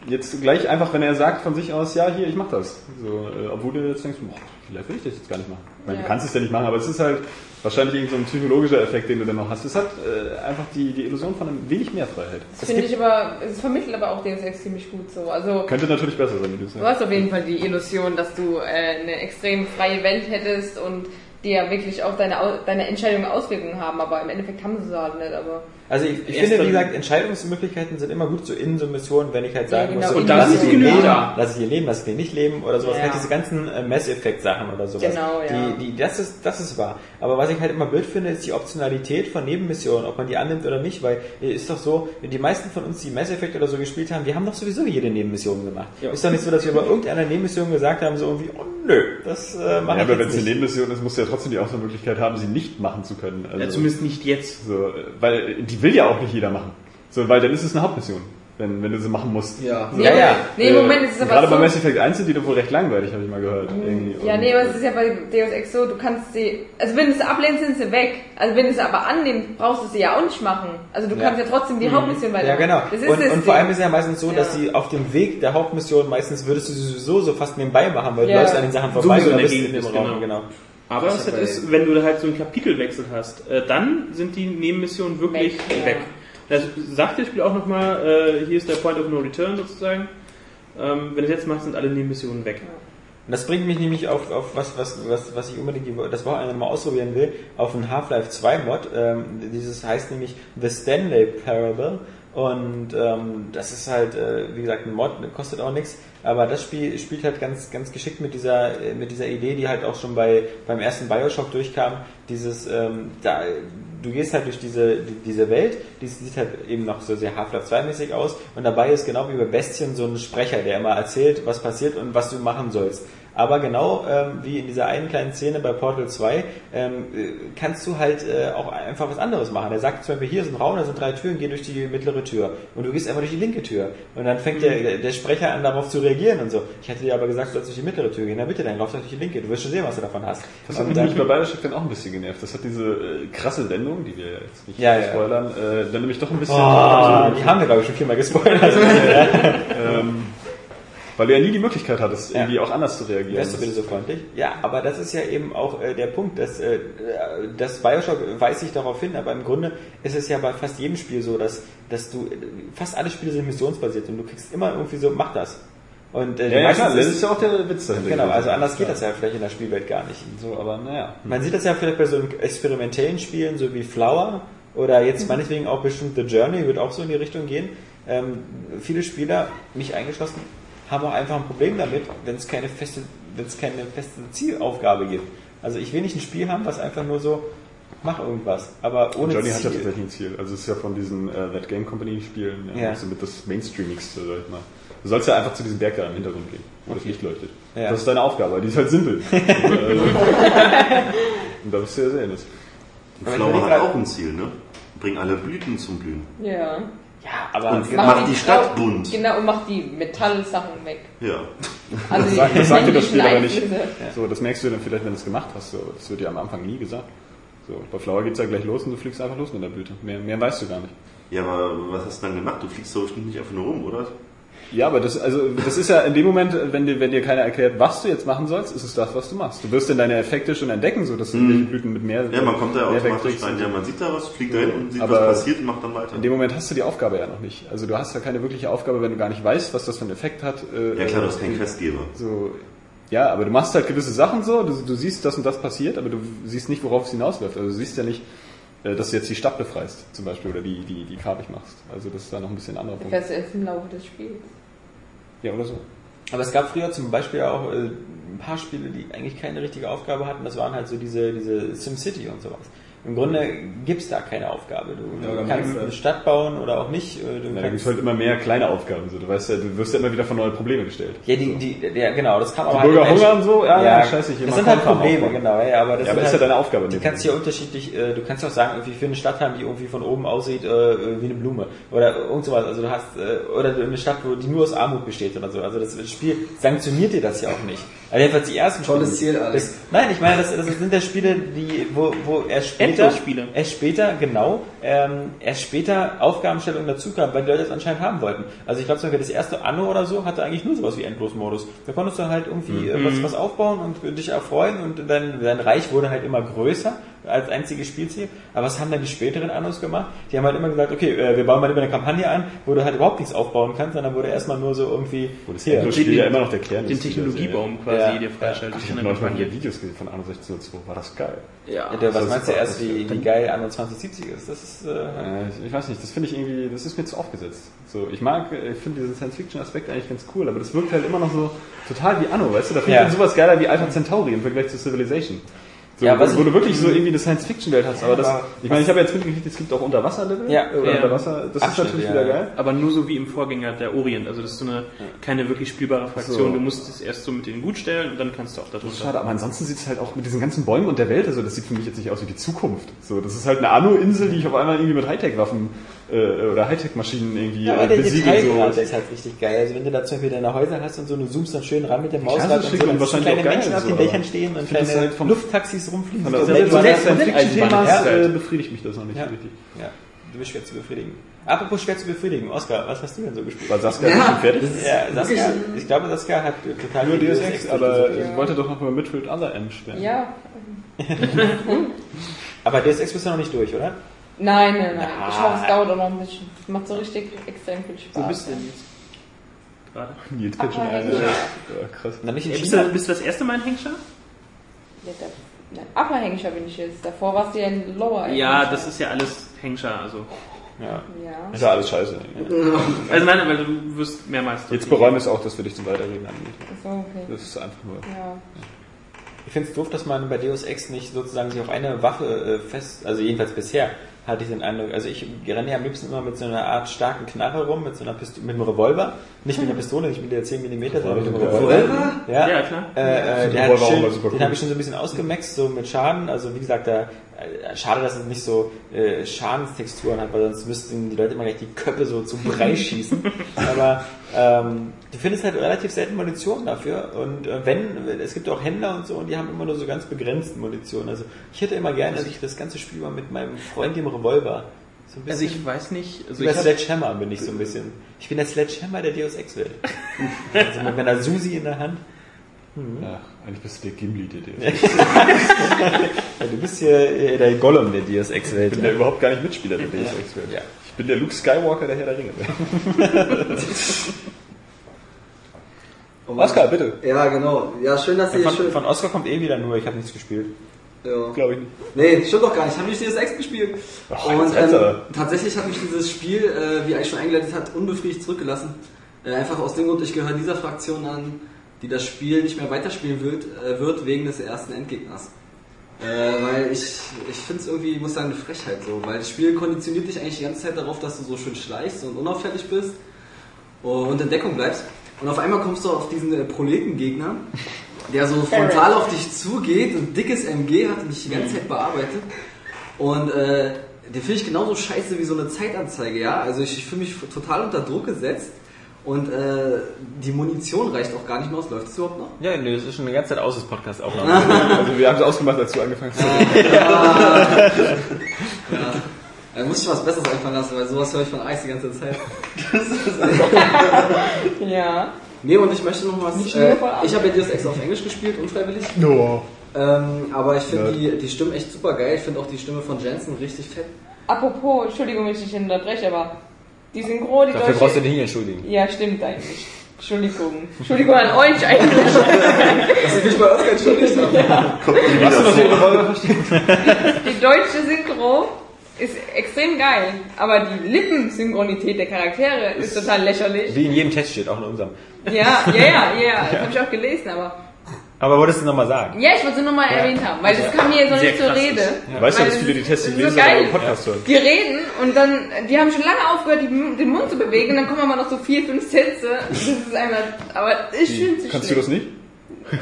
jetzt gleich einfach, wenn er sagt von sich aus, ja, hier, ich mach das. So, äh, obwohl du jetzt denkst, boah, vielleicht will ich das jetzt gar nicht machen. Ich meine, Ja. Du kannst es ja nicht machen, aber es ist halt wahrscheinlich irgend so ein psychologischer Effekt, den du dann noch hast. Es hat äh, einfach die, die Illusion von einem wenig mehr Freiheit. Das finde ich aber, es vermittelt aber auch Deus Ex ziemlich gut so. Also Könnte natürlich besser sein, wie du du sagst. hast auf jeden Fall die Illusion, dass du äh, eine extrem freie Welt hättest und die ja wirklich auf deine, deine Entscheidungen Auswirkungen haben, aber im Endeffekt haben sie sie halt nicht. Aber Also ich, ich finde, wie gesagt, Entscheidungsmöglichkeiten sind immer gut so in so Missionen, wenn ich halt sagen Ja, genau. muss, so, Und lass ist ich ihn leben, lass ich ihn leben, lass ich ihn nicht leben oder sowas. Ja. Halt diese ganzen äh, Mass-Effekt-Sachen oder sowas. Genau, ja. Die, die, das, ist, das ist wahr. Aber was ich halt immer blöd finde, ist die Optionalität von Nebenmissionen, ob man die annimmt oder nicht, weil äh, ist doch so, die meisten von uns, die Mass Effect oder so gespielt haben, die haben doch sowieso jede Nebenmission gemacht. Ja. Ist doch nicht so, dass wir bei irgendeiner Nebenmission gesagt haben, so irgendwie, oh nö, das äh, mache Ja, ich aber wenn es eine. Nebenmission ist, musst du ja trotzdem die Auswahlmöglichkeit haben, sie nicht machen zu können. Also, Ja, zumindest nicht jetzt. so, äh, weil die will ja auch nicht jeder machen. So, weil dann ist es eine Hauptmission, wenn, wenn du sie machen musst. Ja. nee, Ja, ja. nee, im Äh, Moment ist es aber Gerade so. bei Mass Effect 1 sind die doch wohl recht langweilig, habe ich mal gehört. irgendwie. Ja, Und- nee, aber es ist ja bei Deus Ex so, du kannst sie, also wenn du sie ablehnst, sind sie weg. Also wenn du sie aber annimmst, brauchst du sie ja auch nicht machen. Also du Ja. kannst ja trotzdem die Hauptmission Ja, weitermachen. genau. Das ist Und, das und vor allem ist es ja meistens so, dass Ja. sie auf dem Weg der Hauptmission meistens würdest du sie sowieso so fast nebenbei machen, weil du Ja. läufst an den Sachen vorbei in der bist in dem bist, Raum. genau. Genau. Aber hab ist, bei- wenn du halt so einen Kapitelwechsel hast, äh, dann sind die Nebenmissionen wirklich Weg, weg. ja. Das sagt das Spiel auch nochmal, äh, hier ist der Point of No Return sozusagen. Ähm, wenn du es jetzt machst, sind alle Nebenmissionen weg. Und das bringt mich nämlich auf, auf was, was, was, was ich unbedingt das Wochenende mal ausprobieren will, auf einen Half-Life 2 Mod. Ähm, dieses heißt nämlich The Stanley Parable. Und ähm, das ist halt, äh, wie gesagt, ein Mod, kostet auch nichts. Aber das Spiel spielt halt ganz, ganz geschickt mit dieser, äh, mit dieser Idee, die halt auch schon bei, beim ersten Bioshock durchkam. Dieses, ähm, da, du gehst halt durch diese, die, diese Welt, die sieht halt eben noch so sehr Half-Life 2 mäßig aus. Und dabei ist genau wie bei Bestien so ein Sprecher, der immer erzählt, was passiert und was du machen sollst. Aber genau ähm, wie in dieser einen kleinen Szene bei Portal 2 ähm, äh, kannst du halt äh, auch einfach was anderes machen. Er sagt zum Beispiel, hier ist ein Raum, da sind drei Türen, geh durch die mittlere Tür. Und du gehst einfach durch die linke Tür. Und dann fängt der, der Sprecher an, darauf zu reagieren und so. Ich hätte dir aber gesagt, du sollst durch die mittlere Tür gehen. Na bitte, dann lauf doch durch die linke. Du wirst schon sehen, was du davon hast. Das hat mich bei Bioshock dann auch ein bisschen genervt. Das hat diese äh, krasse Wendung, die wir jetzt nicht Ja, ja. spoilern, äh, dann nämlich doch ein bisschen... Oh, die haben wir, glaube ich, schon viermal gespoilert. (laughs) ähm, (laughs) weil du ja nie die Möglichkeit hattest, Ja. irgendwie auch anders zu reagieren. Wärst du bitte so freundlich? Ja, aber das ist ja eben auch äh, der Punkt, dass äh, das Bioshock weist sich darauf hin, aber im Grunde ist es ja bei fast jedem Spiel so, dass, dass du, fast alle Spiele sind missionsbasiert und du kriegst immer irgendwie so, mach das. Und äh, ja, ja, klar, das ist- ja auch der Witz dahinter. Genau, also anders geht Ja. das ja vielleicht in der Spielwelt gar nicht. So, aber naja. Man sieht das ja vielleicht bei so experimentellen Spielen, so wie Flower oder jetzt meinetwegen auch bestimmt The Journey, wird auch so in die Richtung gehen. Ähm, viele Spieler, mich eingeschlossen, haben auch einfach ein Problem damit, wenn es keine feste, wenn es keine feste Zielaufgabe gibt. Also ich will nicht ein Spiel haben, was einfach nur so, mach irgendwas, aber ohne Johnny hat ja Ziel. tatsächlich ein Ziel. Also es ist ja von diesen äh, That Game Company Spielen ja, Ja. ja. so mit das Mainstreamigste, sag ich mal. Du sollst ja einfach zu diesem Berg da im Hintergrund gehen, wo das Licht leuchtet. Ja. Das ist deine Aufgabe, die ist halt simpel. (laughs) also, (laughs) und da wirst du ja sehen. Flower überleg hat auch ein Ziel, ne? Bring alle Blüten zum Blühen. Ja. Ja, aber Und genau, macht die Stadt bunt. Genau, und macht die Metallsachen weg. Ja. Also die sagt, das sagt dir das Spiel aber nicht. So, das merkst du dann vielleicht, wenn du es gemacht hast. So, das wird dir am Anfang nie gesagt. So, bei Flower geht's ja gleich los und du fliegst einfach los mit der Blüte. Mehr, mehr weißt du gar nicht. Ja, aber was hast du dann gemacht? Du fliegst doch bestimmt nicht einfach nur rum, oder? Ja, aber das, also, das ist ja in dem Moment, wenn dir, wenn dir keiner erklärt, was du jetzt machen sollst, ist es das, was du machst. Du wirst dann deine Effekte schon entdecken, so dass du irgendwelche Blüten mit mehr, Mhm. Ja, man kommt da mehr automatisch rein. Ja, man sieht da was, fliegt da hin und sieht, Aber was passiert und macht dann weiter. In dem Moment hast du die Aufgabe ja noch nicht. Also du hast ja keine wirkliche Aufgabe, wenn du gar nicht weißt, was das für einen Effekt hat. äh, Ja klar, du hast keinen äh, Questgeber. So, ja, aber du machst halt gewisse Sachen so, du, du siehst, dass und das passiert, aber du siehst nicht, worauf es hinausläuft. Also du siehst ja nicht, äh, dass du jetzt die Stadt befreist, zum Beispiel, oder die, die, die farbig machst. Also das ist da noch ein bisschen anderer Punkt. Das ist im Laufe des Spiels. Ja, oder so. Aber es gab früher zum Beispiel auch äh, ein paar Spiele, die eigentlich keine richtige Aufgabe hatten. Das waren halt so diese, diese SimCity und sowas. Im Grunde gibt's da keine Aufgabe. Du, Ja, du kannst eine Stadt bauen oder auch nicht. äh, Du Ja, da gibt's halt immer mehr kleine Aufgaben. So. Du weißt ja, du wirst ja immer wieder vor neue Probleme gestellt. ja, die, die, ja, genau, das kam aber Die Bürger halt hungern so, ja, ja, scheiße, hier Das sind halt Probleme, aufbauen. genau, ja, aber das Ja, aber ist halt, ja deine Aufgabe. dem kannst du ja unterschiedlich, äh, du kannst ja auch sagen, irgendwie für eine Stadt haben, die irgendwie von oben aussieht äh, wie eine Blume oder irgend sowas. Also du hast äh, oder eine Stadt, wo die nur aus Armut besteht oder so. Also das Spiel sanktioniert dir das ja auch nicht. Also jedenfalls die ersten Tolles Spiele. Ziel, Alex. Das, nein, ich meine, das, das sind ja Spiele, die wo, wo er später, erst später, genau, ähm, erst später Aufgabenstellungen dazu kam, weil die Leute das anscheinend haben wollten. Also ich glaube zum Beispiel das erste Anno oder so hatte eigentlich nur sowas wie Endlosmodus. Da konntest du halt irgendwie äh, was, was aufbauen und dich erfreuen und dein, dein Reich wurde halt immer größer als einziges Spielziel. Aber was haben dann die späteren Annos gemacht? Die haben halt immer gesagt, okay, äh, wir bauen mal lieber eine Kampagne an, wo du halt überhaupt nichts aufbauen kannst, sondern wo du erstmal nur so irgendwie Wo das hier, Endlosspiel ja immer noch der Kern Den. Technologiebaum quasi, Ja. der freischaltet. Ich habe neulich mal hier Videos gesehen von Anno 1602. War das geil? Ja. Ja, der, was meinst du erst, wie, wie geil Anno 2070 ist? Das ist, äh, Äh, ich- ich weiß nicht, das finde ich irgendwie, das ist mir zu aufgesetzt. So, ich mag, äh, ich finde diesen Science-Fiction-Aspekt eigentlich ganz cool, aber das wirkt halt immer noch so total wie Anno, weißt du? Da finde Ja. ich dann sowas geiler wie Alpha Centauri im Vergleich zu Civilization. So, Ja, was wo, wo du wirklich so irgendwie eine Science-Fiction-Welt hast. Aber das, aber ich meine, ich habe jetzt mitgekriegt, es gibt auch Unterwasser-Level. Ja, oder ja. Unterwasser, das ist Abschnitte, natürlich ja. wieder geil. Aber nur so wie im Vorgänger der Orient. Also das ist so eine keine wirklich spielbare Fraktion. So. Du musst es erst so mit denen gut stellen und dann kannst du auch Das ist darunter. schade, aber ansonsten sieht es halt auch mit diesen ganzen Bäumen und der Welt, also das sieht für mich jetzt nicht aus wie die Zukunft. So, das ist halt eine Anno-Insel, die ich auf einmal irgendwie mit Hightech-Waffen äh, oder Hightech-Maschinen irgendwie Ja, äh, aber der besiegel. Detailgrad So. ist halt richtig geil. Also wenn du da zum Beispiel deine Häuser hast und so, du zoomst dann schön ran mit dem Mausrad das und so, und wahrscheinlich kleine auch geil, Menschen auf so, den Dächern stehen und kleine halt vom- Lufttaxis rumfliegen. Von der so eine Science-Fiction-Themas Eisenbahn. äh, befriedigt mich das noch nicht Ja. so richtig. Ja, du bist schwer zu befriedigen. Apropos schwer zu befriedigen, Oskar, was hast du denn so gespielt? War Saskia Ja. schon fertig? Ja, Saskia, ich glaube, Saskia hat total Nur Deus Deus Ex, aber ich wollte doch noch über Metroid Other M spielen. Ja. (laughs) Aber Deus Ex bist du noch nicht durch, oder? Nein, nein, nein. Ah. Ich hoffe, es dauert auch noch ein bisschen. Macht so richtig extrem viel Spaß. Wo bist du denn jetzt? Gerade. Jetzt kennt schon eine. ja. Ja, krass. Bist du, bist du das erste Mal in Hengscher? Ja, da, nein, Abhängiger bin ich jetzt. Davor warst du ja in Lower. Ja, das ist ja alles Hengscher. Also, Ja. Ja. Ist ja alles scheiße. (laughs) also nein, weil du wirst mehrmals. Jetzt bereuen wir es auch, dass wir dich zum Weiterreden annehmen. So, okay. Das ist einfach nur. Ja. Ich finde es doof, dass man bei Deus Ex nicht sozusagen sich auf eine Waffe äh, fest, also jedenfalls bisher hatte ich den Eindruck, also ich renne ja am liebsten immer mit so einer Art starken Knarre rum, mit so einer Pistole, mit einem Revolver, nicht mit einer Pistole, nicht mit der 10 mm, sondern mit dem Revolver. Revolver? Ja, Ja, klar. Äh, äh, den habe ich schon so ein bisschen ausgemaxt, so mit Schaden. Also wie gesagt, da schade, dass es nicht so äh, Schadenstexturen hat, weil sonst müssten die Leute immer gleich die Köpfe so zum (laughs) Brei schießen. Aber ähm, du findest halt relativ selten Munition dafür. Und äh, wenn, es gibt auch Händler und so, und die haben immer nur so ganz begrenzt Munition. Also ich hätte immer gerne, dass ich das ganze Spiel mal mit meinem Freund dem Revolver so ein Also bisschen. ich weiß nicht. Also hab, Sledgehammer bin ich so ein bisschen. Ich bin der Sledgehammer der Deus Ex Welt. (laughs) also mit meiner Susi in der Hand. Ja, eigentlich bist du der Gimli, der dir. (laughs) Ja, du bist hier der Gollum der Deus Ex Welt. Ich bin der überhaupt gar nicht Mitspieler der Deus Ex Welt. Ja. Ich bin der Luke Skywalker der Herr der Ringe. (laughs) Oh. Oskar, bitte. Ja, genau. Ja, schön, dass ihr Von, schön. von Oscar kommt eh wieder nur, ich habe nichts gespielt. Ja. Glaube ich nicht. Nee, stimmt doch gar nicht. Ich habe nicht dieses Ex gespielt. Ach, und ähm, Alter. tatsächlich hat mich dieses Spiel, äh, wie eigentlich schon eingeleitet hat, unbefriedigt zurückgelassen. Äh, einfach aus dem Grund, ich gehöre dieser Fraktion an, die das Spiel nicht mehr weiterspielen wird, äh, wird wegen des ersten Endgegners. Äh, weil ich, ich finde es irgendwie, ich muss sagen, eine Frechheit so, weil das Spiel konditioniert dich eigentlich die ganze Zeit darauf, dass du so schön schleichst und unauffällig bist und in Deckung bleibst. Und auf einmal kommst du auf diesen äh, Proletengegner, der so frontal auf dich zugeht und dickes MG hat und dich die ganze Zeit bearbeitet. Und äh, den finde ich genauso scheiße wie so eine Zeitanzeige, ja. Also ich, ich fühle mich total unter Druck gesetzt und äh, die Munition reicht auch gar nicht mehr aus. Läuft es überhaupt noch? Ja, nee, das ist schon eine ganze Zeit aus, das Podcast Aufnahme. (laughs) Also wir haben es ausgemacht, als du angefangen hast. (laughs) Da muss ich was Besseres einfallen lassen, weil sowas höre ich von Eis die ganze Zeit. (laughs) Ja. Nee, und ich möchte noch was. Äh, ich habe ja Deus Ex auf Englisch gespielt, unfreiwillig. No. Ähm, aber ich finde Ja. die, die Stimmen echt super geil. Ich finde auch die Stimme von Jensen richtig fett. Apropos, Entschuldigung, wenn ich dich unterbreche, aber die Synchro, die Dafür brauchst du deutsche... dich nicht entschuldigen. Ja, stimmt eigentlich. Entschuldigung. Entschuldigung an euch eigentlich. Dass ich mich bei Oscar entschuldigt habe. Hast du noch Revolver verstehen? Die deutsche Synchro ist extrem geil, aber die Lippensynchronität der Charaktere ist total lächerlich. Wie in jedem Test steht, auch in unserem. Ja, ja, ja, ja, das habe ich auch gelesen, aber Aber wolltest du nochmal sagen? ja, ich wollte es nur mal erwähnt haben, weil das kam hier so Sehr nicht zur Rede. Du weißt ja, Weil dass viele die Tests das nicht ist lesen, so geil. im Podcast hören. Die reden und dann, die haben schon lange aufgehört, die, den Mund zu bewegen, dann kommen aber noch so vier, fünf Sätze. Das ist einmal, aber ich finde es Kannst du das nicht? (laughs)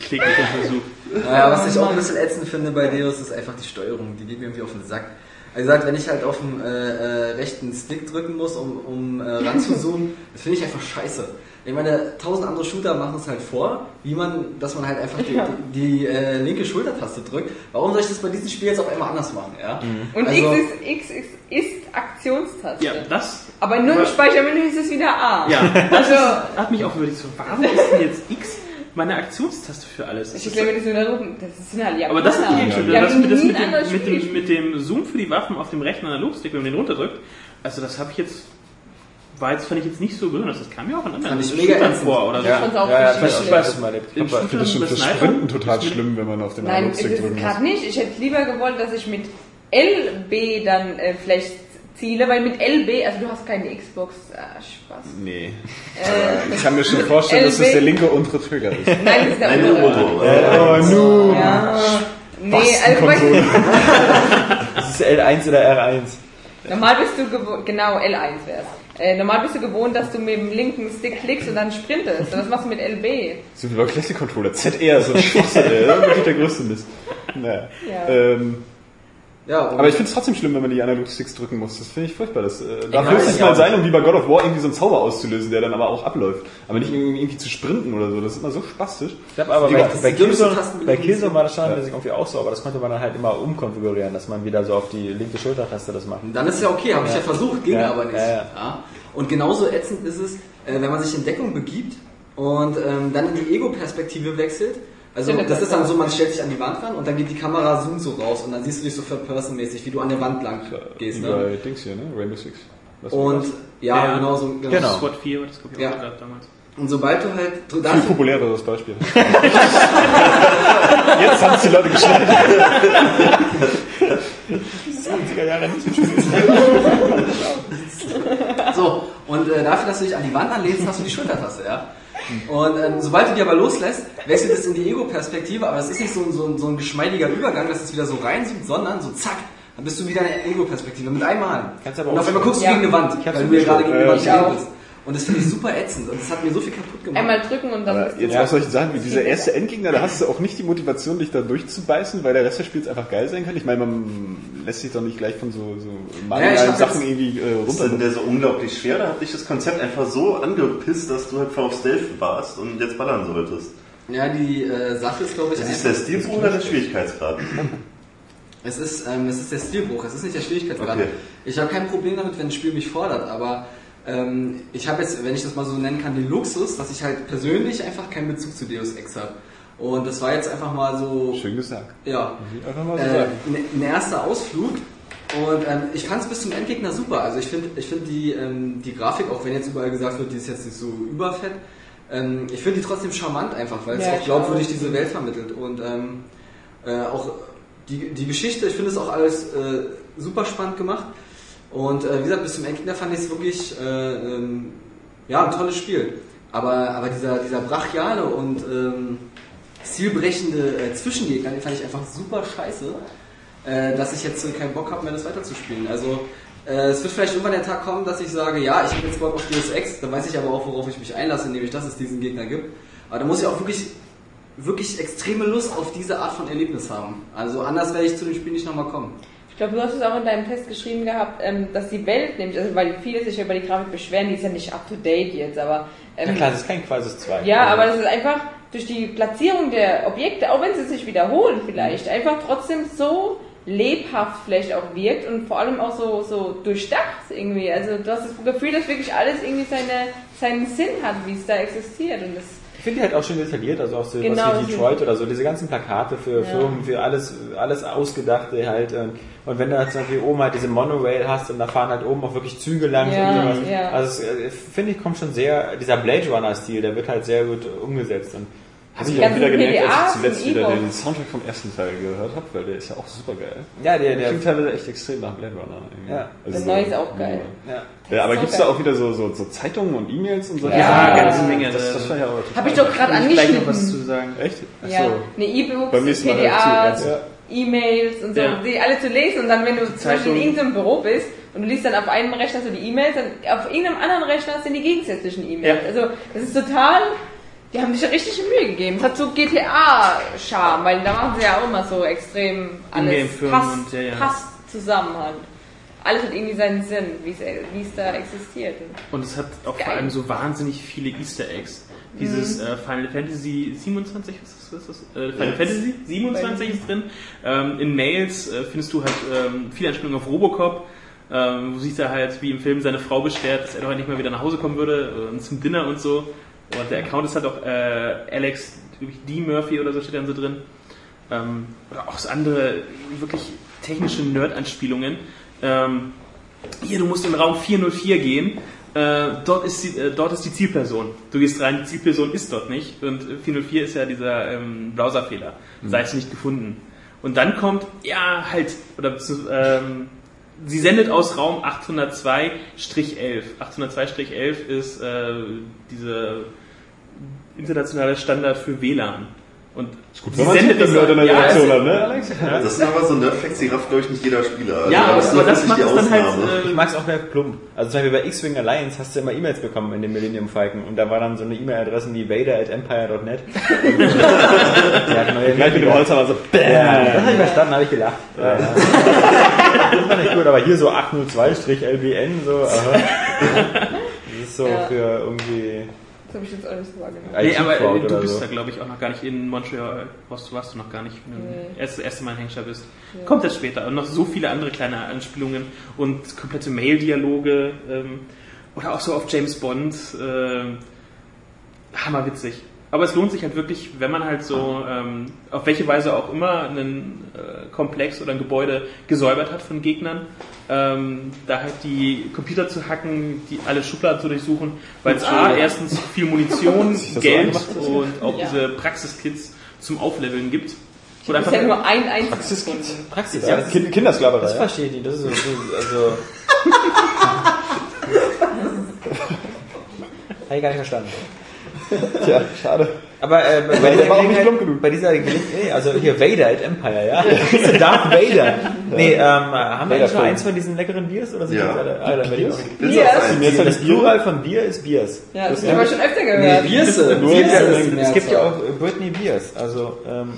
kläglichen Versuch. Naja, was ich auch ein bisschen ätzend finde bei Deus ist einfach die Steuerung. Die geht mir irgendwie auf den Sack. Also gesagt, wenn ich halt auf dem äh, äh, rechten Stick drücken muss, um, um äh, ranzuzoomen, das finde ich einfach scheiße. Ich meine, tausend andere Shooter machen es halt vor, wie man, dass man halt einfach die, Ja. die, die äh, linke Schultertaste drückt. Warum soll ich das bei diesem Spiel jetzt auf einmal anders machen? Ja? Und Also- X, ist, X ist, ist Aktionstaste. Ja, das Aber nur im Speichermenü ist es wieder A. Ja, (laughs) das Also, hat mich auch überlegt, so, warum ist denn jetzt X meine Aktionstaste für alles? ich glaube, das, das sind halt Japaner. aber das mich Die schon, haben das, mit, das mit, dem, mit, dem, mit dem Zoom für die Waffen auf dem rechten Analogstick, wenn man den runterdrückt, also das habe ich jetzt, war jetzt, fand ich jetzt nicht so besonders. Das kam mir auch in anderen Fand ich mega Shootern vor oder so. Ja. fand's auch ja, ja, weiß ich erlebt. Im Ich Ich finde das schon für? Sprinten total schlimm, wenn man auf den Nein, ist Analogstick es drücken muss. gerade nicht. Ich hätte lieber gewollt, dass ich mit LB dann äh, vielleicht ziele, weil mit LB, also du hast keine Xbox, ah, Spaß. Nee. Äh, Ich kann mir schon vorstellen, dass das der linke untere Trigger ist. nein, das ist der Eine untere. Roto. Oh, nu. Ja. Nee, also Das (laughs) ist L1 oder R1. normal bist du gewohnt, genau, L1 wär's. Äh, normal bist du gewohnt, dass du mit dem linken Stick klickst und dann sprintest. Und das machst du mit LB. So wie bei Classic Controller. ZR, so ein Schwachsinn, ey. Das ist der größte Mist. Naja. Ja. Ähm, Ja, aber ich finde es trotzdem schlimm, wenn man die Analogsticks drücken muss. Das finde ich furchtbar. Das, äh, darf höchstens mal sein, um wie bei God of War irgendwie so einen Zauber auszulösen, der dann aber auch abläuft. Aber nicht irgendwie, irgendwie zu sprinten oder so. Das ist immer so spastisch. Ich glaube aber bei, bei, Killzone, bei Killzone war das standardmäßig irgendwie auch so, aber das konnte man dann halt immer umkonfigurieren, dass man wieder so auf die linke Schultertaste das macht. Dann ist ja okay, habe ich ja versucht, ging Ja, aber nicht. ja, ja. Ja. Und genauso ätzend ist es, äh, wenn man sich in Deckung begibt und ähm, dann in die Ego-Perspektive wechselt. Also das das ist dann so, man stellt sich an die Wand ran und dann geht die Kamera zoomt so raus und dann siehst du dich so Third-Person-mäßig, wie du an der Wand lang gehst. Ne? bei Dings hier, ne? Rainbow Six. Was Und das? ja, Ja. genau so. Genau. Genau. SWAT 4 war das, glaube ich, Ja. auch gerade damals. Und sobald du halt... Viel ist, populäreres Beispiel. (laughs) Jetzt haben es die Leute geschnallt. 70er Jahre nicht. So, und äh, dafür, dass du dich an die Wand anlehnst, hast du die Schultertaste, ja. Und ähm, sobald du die aber loslässt, wechselt es in die Ego-Perspektive, aber es ist nicht so, ein- so, so ein geschmeidiger Übergang, dass es wieder so reinzoomt, sondern so zack, dann bist du wieder in der Ego-Perspektive mit einmal. Kannst aber und auf einmal guckst du Ja. gegen eine Wand, Ich weil du ja gerade gegen eine äh, Wand bist. Und das finde ich super ätzend und das hat mir so viel kaputt gemacht. Einmal drücken und dann Aber jetzt Ja. auch solche Sachen wie dieser erste Endgegner, da hast du auch nicht die Motivation, dich da durchzubeißen, weil der Rest des Spiels einfach geil sein kann. Ich meine, man lässt sich doch nicht gleich von so, so Ja, ich hab Sachen jetzt- irgendwie äh, Ist denn runter. der so unglaublich schwer? Da hat dich das Konzept einfach so angepisst, dass du halt voll auf Stealth warst und jetzt ballern solltest. Ja, die äh, Sache ist, glaube ich, Das ist der Stilbruch oder der Schwierigkeitsgrad? (laughs) Es ist, ähm, es ist der Stilbruch, es ist nicht der Schwierigkeitsgrad. Okay. Ich habe kein Problem damit, wenn ein Spiel mich fordert, aber ähm, ich habe jetzt, wenn ich das mal so nennen kann, den Luxus, dass ich halt persönlich einfach keinen Bezug zu Deus Ex habe. Und das war jetzt einfach mal so, Schön gesagt. ja, Einfach mal so äh, sagen. ein ein erster Ausflug. Und ähm, ich fand es bis zum Endgegner super. Also ich finde ich find die, ähm, die Grafik, auch wenn jetzt überall gesagt wird, die ist jetzt nicht so überfett, ähm, ich finde die trotzdem charmant einfach, weil es Ja, auch glaubwürdig diese Welt vermittelt. Und ähm, äh, auch die, die Geschichte, ich finde es auch alles äh, super spannend gemacht. Und äh, wie gesagt, bis zum Endgegner fand ich es wirklich äh, ähm, ja, ein tolles Spiel. Aber, aber dieser, dieser brachiale und ähm, stilbrechende äh, Zwischengegner, den fand ich einfach super scheiße, äh, dass ich jetzt keinen Bock habe, mehr das weiterzuspielen. Also äh, es wird vielleicht irgendwann der Tag kommen, dass ich sage, ja, ich habe jetzt Bock auf Deus Ex, dann weiß ich aber auch, worauf ich mich einlasse, nämlich dass es diesen Gegner gibt. Aber da muss ich auch wirklich wirklich extreme Lust auf diese Art von Erlebnis haben. Also anders werde ich zu dem Spiel nicht nochmal kommen. Ich glaube, du hast es auch in deinem Test geschrieben gehabt, ähm, dass die Welt, nämlich, also weil viele sich ja über die Grafik beschweren, die ist ja nicht up to date jetzt, aber ähm, Ja klar, das ist kein Quasis 2. ja, aber das ist einfach durch die Platzierung der Objekte, auch wenn sie sich wiederholen vielleicht, einfach trotzdem so lebhaft vielleicht auch wirkt und vor allem auch so, so durchdacht irgendwie. Also du hast das Gefühl, dass wirklich alles irgendwie seine, seinen Sinn hat, wie es da existiert und das finde die halt auch schön detailliert, also auch so Genau, was wie Detroit oder so, diese ganzen Plakate für Ja. Firmen, für alles, alles Ausgedachte halt. Und, und wenn du halt zum Beispiel oben halt diese Monorail hast und da fahren halt oben auch wirklich Züge lang Ja, und sowas. ja. Also äh, finde ich kommt schon sehr, dieser Blade Runner Stil, der wird halt sehr gut umgesetzt. Und Habe ich auch wieder gemerkt, als PDAs ich zuletzt wieder den Soundtrack vom ersten Teil gehört habe, weil der ist ja auch super geil. ja, der, Der klingt teilweise echt extrem nach Blade Runner. irgendwie. Ja. Der neue ist auch geil. ja. Das Ja, aber gibt es da auch wieder so, so, so Zeitungen und E-Mails und so? Ja, ganze Menge. Das, das fand ich aber total Habe ich doch gerade ich gleich noch was angeschnitten. zu sagen. Echt? Ja, so. ne E-Books, PDAs, halt ja. E-Mails und so, Ja. die alle zu lesen und dann, wenn du zum Beispiel in irgendeinem Büro bist und du liest dann auf einem Rechner so die E-Mails, dann auf irgendeinem anderen Rechner sind die gegensätzlichen E-Mails. Ja. Also das ist total, die haben sich ja richtig Mühe gegeben. Es hat so GTA-Charme, weil da machen sie ja auch immer so extrem alles passt, und ja, ja. passt Zusammenhang. Alles hat irgendwie seinen Sinn, wie es, wie es da existiert. Und es hat auch Geil. vor allem so wahnsinnig viele Easter Eggs. Dieses äh, Final Fantasy 27, was ist, was ist das? Äh, Final Ja. Fantasy 27 ist drin. Ähm, in Mails äh, findest du halt ähm, viele Anspielungen auf Robocop. Ähm, wo sieht er halt, wie im Film seine Frau beschwert, dass er doch nicht mehr wieder nach Hause kommen würde äh, und zum Dinner und so. Und der Account ist halt auch äh, Alex D. Murphy oder so steht dann so drin. Ähm, oder auch so andere wirklich technische Nerd-Anspielungen. Ähm, hier, du musst in den Raum 404 gehen. Äh, dort, ist die, äh, dort ist die Zielperson. Du gehst rein, die Zielperson ist dort nicht. Und äh, 404 ist ja dieser ähm, Browserfehler. Seite nicht gefunden. Und dann kommt, ja, halt, oder ähm, sie sendet aus Raum 802-11. 802-11 ist äh, dieser internationale Standard für WLAN. Und Gut, sie wenn man sendet das das Leute in der ja, Redaktion es- hat, ne, Alex? Das sind aber so Nerdfacts, die rafft, glaube ich, nicht jeder Spieler. Also, Ja, aber, ist aber das wirklich macht es dann halt. Äh, Ich mag es auch mehr plump. Also zum Beispiel bei X-Wing Alliance hast du immer E-Mails bekommen in dem Millennium Falcon und da war dann so eine E-Mail-Adresse wie vader at empire.net. (laughs) Gleich mit dem Holzhammer so, bäh. Ja, das habe ich verstanden, habe ich gelacht. Ja, ja. Das fand ich gut, aber hier so 802-LBN, so, aha. (laughs) Das ist so Ja. für irgendwie Das habe ich jetzt auch nicht so wahrgenommen. Nee, aber äh, du bist so. da, glaube ich, auch noch gar nicht in Montreal. Warst, warst du noch gar nicht, wenn du Nee. erst das erste Mal in Hengscher bist. Kommt erst später. Und noch so viele andere kleine Anspielungen und komplette Mail-Dialoge ähm, oder auch so auf James Bond. ähm, hammerwitzig. Aber es lohnt sich halt wirklich, wenn man halt so, ähm, auf welche Weise auch immer, einen äh, Komplex oder ein Gebäude gesäubert hat von Gegnern, ähm, da halt die Computer zu hacken, die alle Schubladen zu durchsuchen, weil es A, erstens viel Munition, (laughs) das so Geld das hier? und auch Ja. diese Praxiskits zum Aufleveln gibt. Ich habe bisher nur ein einziges Praxis. Ja, Ja, das, kind, Kindersklaverei. das ja. verstehe ich nicht. Das ist so, so also. (laughs) Habe ich gar nicht verstanden. (laughs) Tja, schade. Aber äh, bei, der dieser war auch nicht Gelegenheit- plump genug. bei dieser Gelegenheit, nee, also hier Vader at Empire, ja. (laughs) Darth Vader. Nee, ähm, haben wir Vader eigentlich noch Film. eins von diesen leckeren Biers oder sind Ja. die alle? Dann werde ich auch. Bis Bier. auf eins. Jetzt hat Das das. Plural von Bier ist Biers. Ja, das Das habe ich schon öfter Nee, gehört. Nur ist die Es gibt ja auch Britney Beers, also ähm,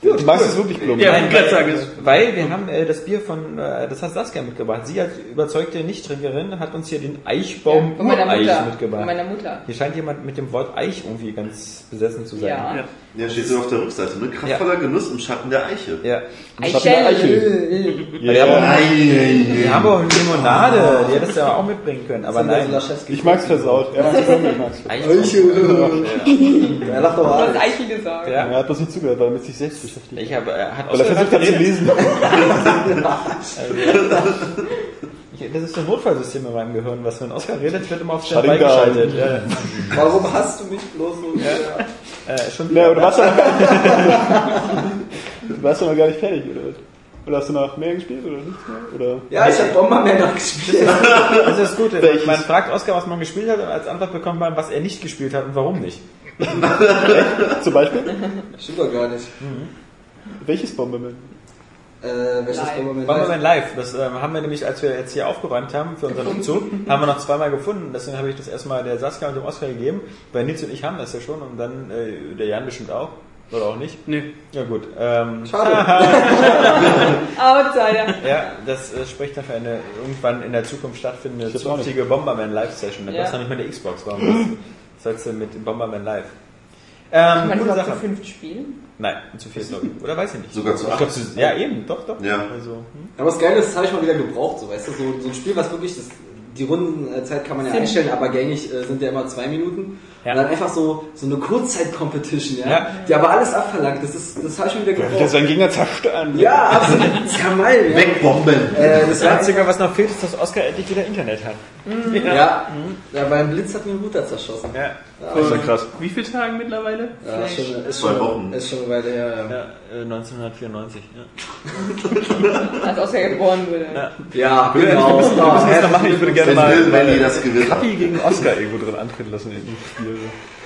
Du magst es wirklich plump. Ja, Nein, ich gerade weil- sagen, es- Weil wir haben äh, das Bier von, äh, das hat Saskia mitgebracht. Sie als überzeugte Nichttrinkerin hat uns hier den Eichbaum Von meiner Mutter. mitgebracht. Von meiner Mutter. Hier scheint jemand mit dem Wort Eich irgendwie ganz besessen zu sein. Ja. Ja. Ja, steht so auf der Rückseite, ne? Kraftvoller Genuss im Schatten der Eiche. Ja. Eichel. Ja, wir haben auch, Ei, ei, wir haben auch Limonade, die hättest du ja auch mitbringen können, aber nein. Ich mag's versaut. Er mag's ich mag's. Eichbaum. Er lacht doch Du hast mal. Eichel gesagt. Ja. Er hat bloß nicht zugehört, weil er mit sich selbst beschäftigt. Ich habe, er hat Weil er versucht hat zu lesen. (laughs) (laughs) Ich- Das ist so ein Notfallsystem in meinem Gehirn, was wenn Oskar redet, wird immer auf Standby geschaltet. Ja. (laughs) Warum hast du mich bloß so sehr? Äh, schon Na, du warst doch noch gar nicht, du warst doch noch gar nicht fertig, oder? was? Oder hast du noch mehr gespielt oder nichts mehr? Oder? Ja, ich hab Bomberman noch gespielt. Das ist das Gute. Welches? Man fragt Oskar, was man gespielt hat und als Antwort bekommt man, was er nicht gespielt hat und warum nicht. Zum Beispiel? Stimmt doch gar nicht. Welches Bomberman? Äh, welches Live. Bomberman? Bomberman Live, das ähm, haben wir nämlich, als wir jetzt hier aufgeräumt haben für unseren Umzug, (laughs) haben wir noch zweimal gefunden. Deswegen habe ich das erstmal der Saskia und dem Oskar gegeben, weil Nils und ich haben das ja schon und dann äh, der Jan bestimmt auch. Oder auch nicht? Nee. Ja gut. Ähm, Schade. (laughs) Outsider. ja, das äh, spricht dann für eine irgendwann in der Zukunft stattfindende zukünftige Bomberman Live Session. Da Ja. kostet noch nicht mal eine Xbox. Warum das sollst du mit dem Bomberman Live? Ähm, Man gute kann zu Sache. fünft spielen. Nein, zu viel glaube ich. Oder weiß ich nicht. Sogar zu acht. ja, eben, doch, doch. Ja. Also, hm. Aber das Geile ist, das habe ich mal wieder gebraucht, so weißt du, so, so ein Spiel, was wirklich, das, die Rundenzeit kann man ja einstellen, aber gängig äh, sind ja immer zwei Minuten. Ja. Und dann einfach so, so eine Kurzzeit-Competition, ja, Ja. die aber alles abverlangt. Das ist, das habe ich mir wieder gebraucht. seinen Gegner zerstören. Ja, absolut. Das ist ja ja. Wegbomben! Äh, das Einzige, was noch fehlt, ist, dass Oskar endlich wieder Internet hat. ja, ja, beim Blitz hat mir ein Router zerschossen. Ja. Das ist ja krass. Wie viele Tage mittlerweile? Ja, ist schon, ist Zwei schon, Wochen. ist schon eine Weile her, ja. Ja, äh, 1994. Ja. (laughs) Als Oscar geboren wurde. Ja. Ja, Wir genau. müssen, wir müssen das noch machen. Ich würde gerne Wenn mal, mal das gewinnt. Kapi gegen Oscar irgendwo drin antreten lassen in dem Spiel.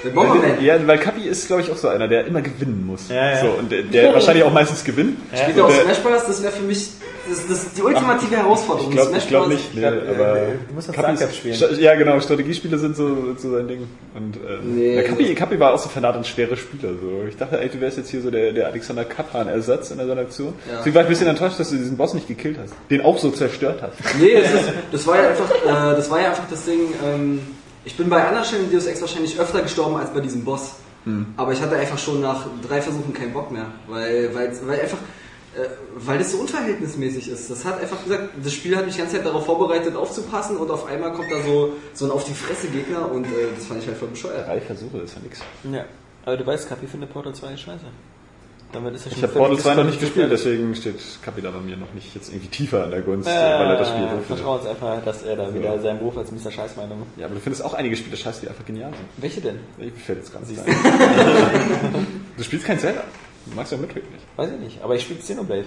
Mit Bomberman. Weil, ja, weil Kapi ist, glaube ich, auch so einer, der immer gewinnen muss. Ja, ja. So, und der, der wahrscheinlich auch meistens gewinnt. Spielt er auch Smash Bros? Das wäre für mich das, das die ultimative Herausforderung. Ich glaube glaub nicht, nee, glaub, aber äh, du musst Kapi ist- spielen. Sta- Ja, genau, Strategiespiele sind so, so sein Ding. Und ähm, Nee. der Kapi, Kapi war auch so fanat ein schwerer Spieler. So. Ich dachte eigentlich, du wärst jetzt hier so der, der Alexander Kaplan-Ersatz in der Aktion. Ja. Deswegen war ich ein bisschen enttäuscht, dass du diesen Boss nicht gekillt hast. Den auch so zerstört hast. Nee, das, ist, das, war ja einfach, äh, das war ja einfach das Ding. Ähm, ich bin bei anderen Stellen in Deus Ex wahrscheinlich öfter gestorben als bei diesem Boss. Aber ich hatte einfach schon nach drei Versuchen keinen Bock mehr, weil, weil, weil einfach, äh, weil das so unverhältnismäßig ist. Das hat einfach gesagt, das Spiel hat mich die ganze Zeit darauf vorbereitet, aufzupassen und auf einmal kommt da so, so ein auf die Fresse Gegner und äh, das fand ich halt voll bescheuert. Drei Versuche, das ist ja nix. Ja. Aber du weißt, Kapi findet Portal 2 scheiße. Damit ist er Ich schon habe Portal völlig 2 noch nicht gespielt, deswegen steht Kapi da bei mir noch nicht jetzt irgendwie tiefer an der Gunst, Äh, weil er das Spiel findet. vertrauen uns einfach, dass er da wieder seinen Beruf als Mr. Scheißmeinung. Ja, aber du findest auch einige Spiele scheiße, die einfach genial sind. Welche denn? Ich fällt jetzt ganz klein. (laughs) Du spielst kein Zelda. Du magst ja Metroid nicht. Weiß ich nicht, aber ich spiele Xenoblade.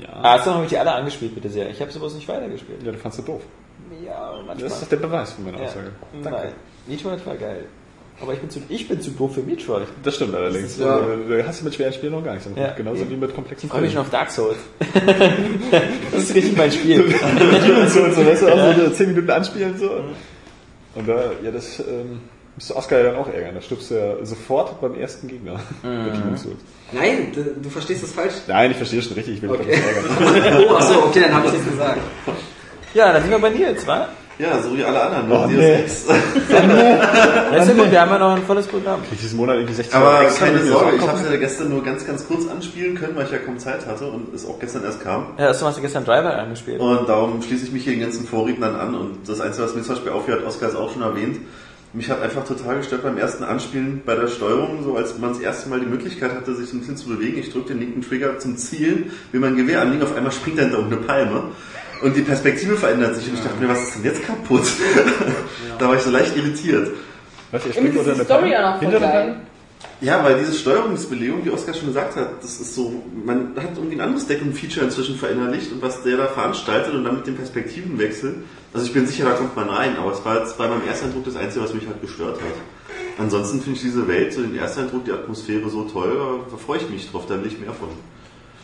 Ja. Ah, hast du noch nicht die alle angespielt, bitte sehr. Ich habe sowas nicht weitergespielt. Ja, du fandst du doof. Ja, manchmal. Das ist doch der Beweis von meiner ja. Aussage. Nein, Metroid war geil. Aber ich bin zu, ich bin zu doof für Metroid. Das stimmt allerdings. Das ist, ja. Du du hast mit schweren Spielen noch gar nichts. am. Ja. Genauso wie mit komplexen Ich freue mich schon auf Dark Souls. (laughs) das ist richtig mein Spiel. und so, und so, weißt du, auch so 10 Minuten anspielen so. Und da, ja, das ähm, müsste Oscar ja dann auch ärgern. Da stirbst du ja sofort beim ersten Gegner. (laughs) Demon's Souls. Nein, du, du verstehst das falsch. Nein, ich verstehe schon richtig, ich will dich Okay. doch nicht ärgern. Oh, achso, okay, dann habe ich nichts gesagt. Ja, dann sind wir bei Nils, wa? Ja, so wie alle anderen. Oh, nee. Das (laughs) ist ja gut, wir haben ja noch ein volles Programm. Ich diesen Monat irgendwie 60 Aber extra, keine Sorge, ich habe es ja gestern nur ganz, ganz kurz anspielen können, weil ich ja kaum Zeit hatte und es auch gestern erst kam. Ja, du hast du gestern Driver angespielt. Und darum schließe ich mich hier den ganzen Vorrednern an. Und das Einzige, was mir zum Beispiel aufhört, Oskar ist auch schon erwähnt, mich hat einfach total gestört beim ersten Anspielen bei der Steuerung, so als man das erste Mal die Möglichkeit hatte, sich ein bisschen zu bewegen. Ich drücke den linken Trigger zum Zielen, will mein Gewehr anlegen, auf einmal springt dahinter eine Palme. Und die Perspektive verändert sich und ich dachte mir, was ist denn jetzt kaputt? da war ich so leicht irritiert. Was, ihr springt ist unter eine Story auch noch. Palme? Ja, weil diese Steuerungsbelegung, wie Oskar schon gesagt hat, das ist so, man hat irgendwie ein anderes Deckung-Feature inzwischen verinnerlicht und was der da veranstaltet und dann mit dem Perspektivenwechsel. Also ich bin sicher, da kommt man rein, aber es war jetzt bei meinem Ersteindruck das Einzige, was mich halt gestört hat. Ansonsten finde ich diese Welt, so den Ersteindruck, die Atmosphäre so toll, da freue ich mich drauf, da will ich mehr von.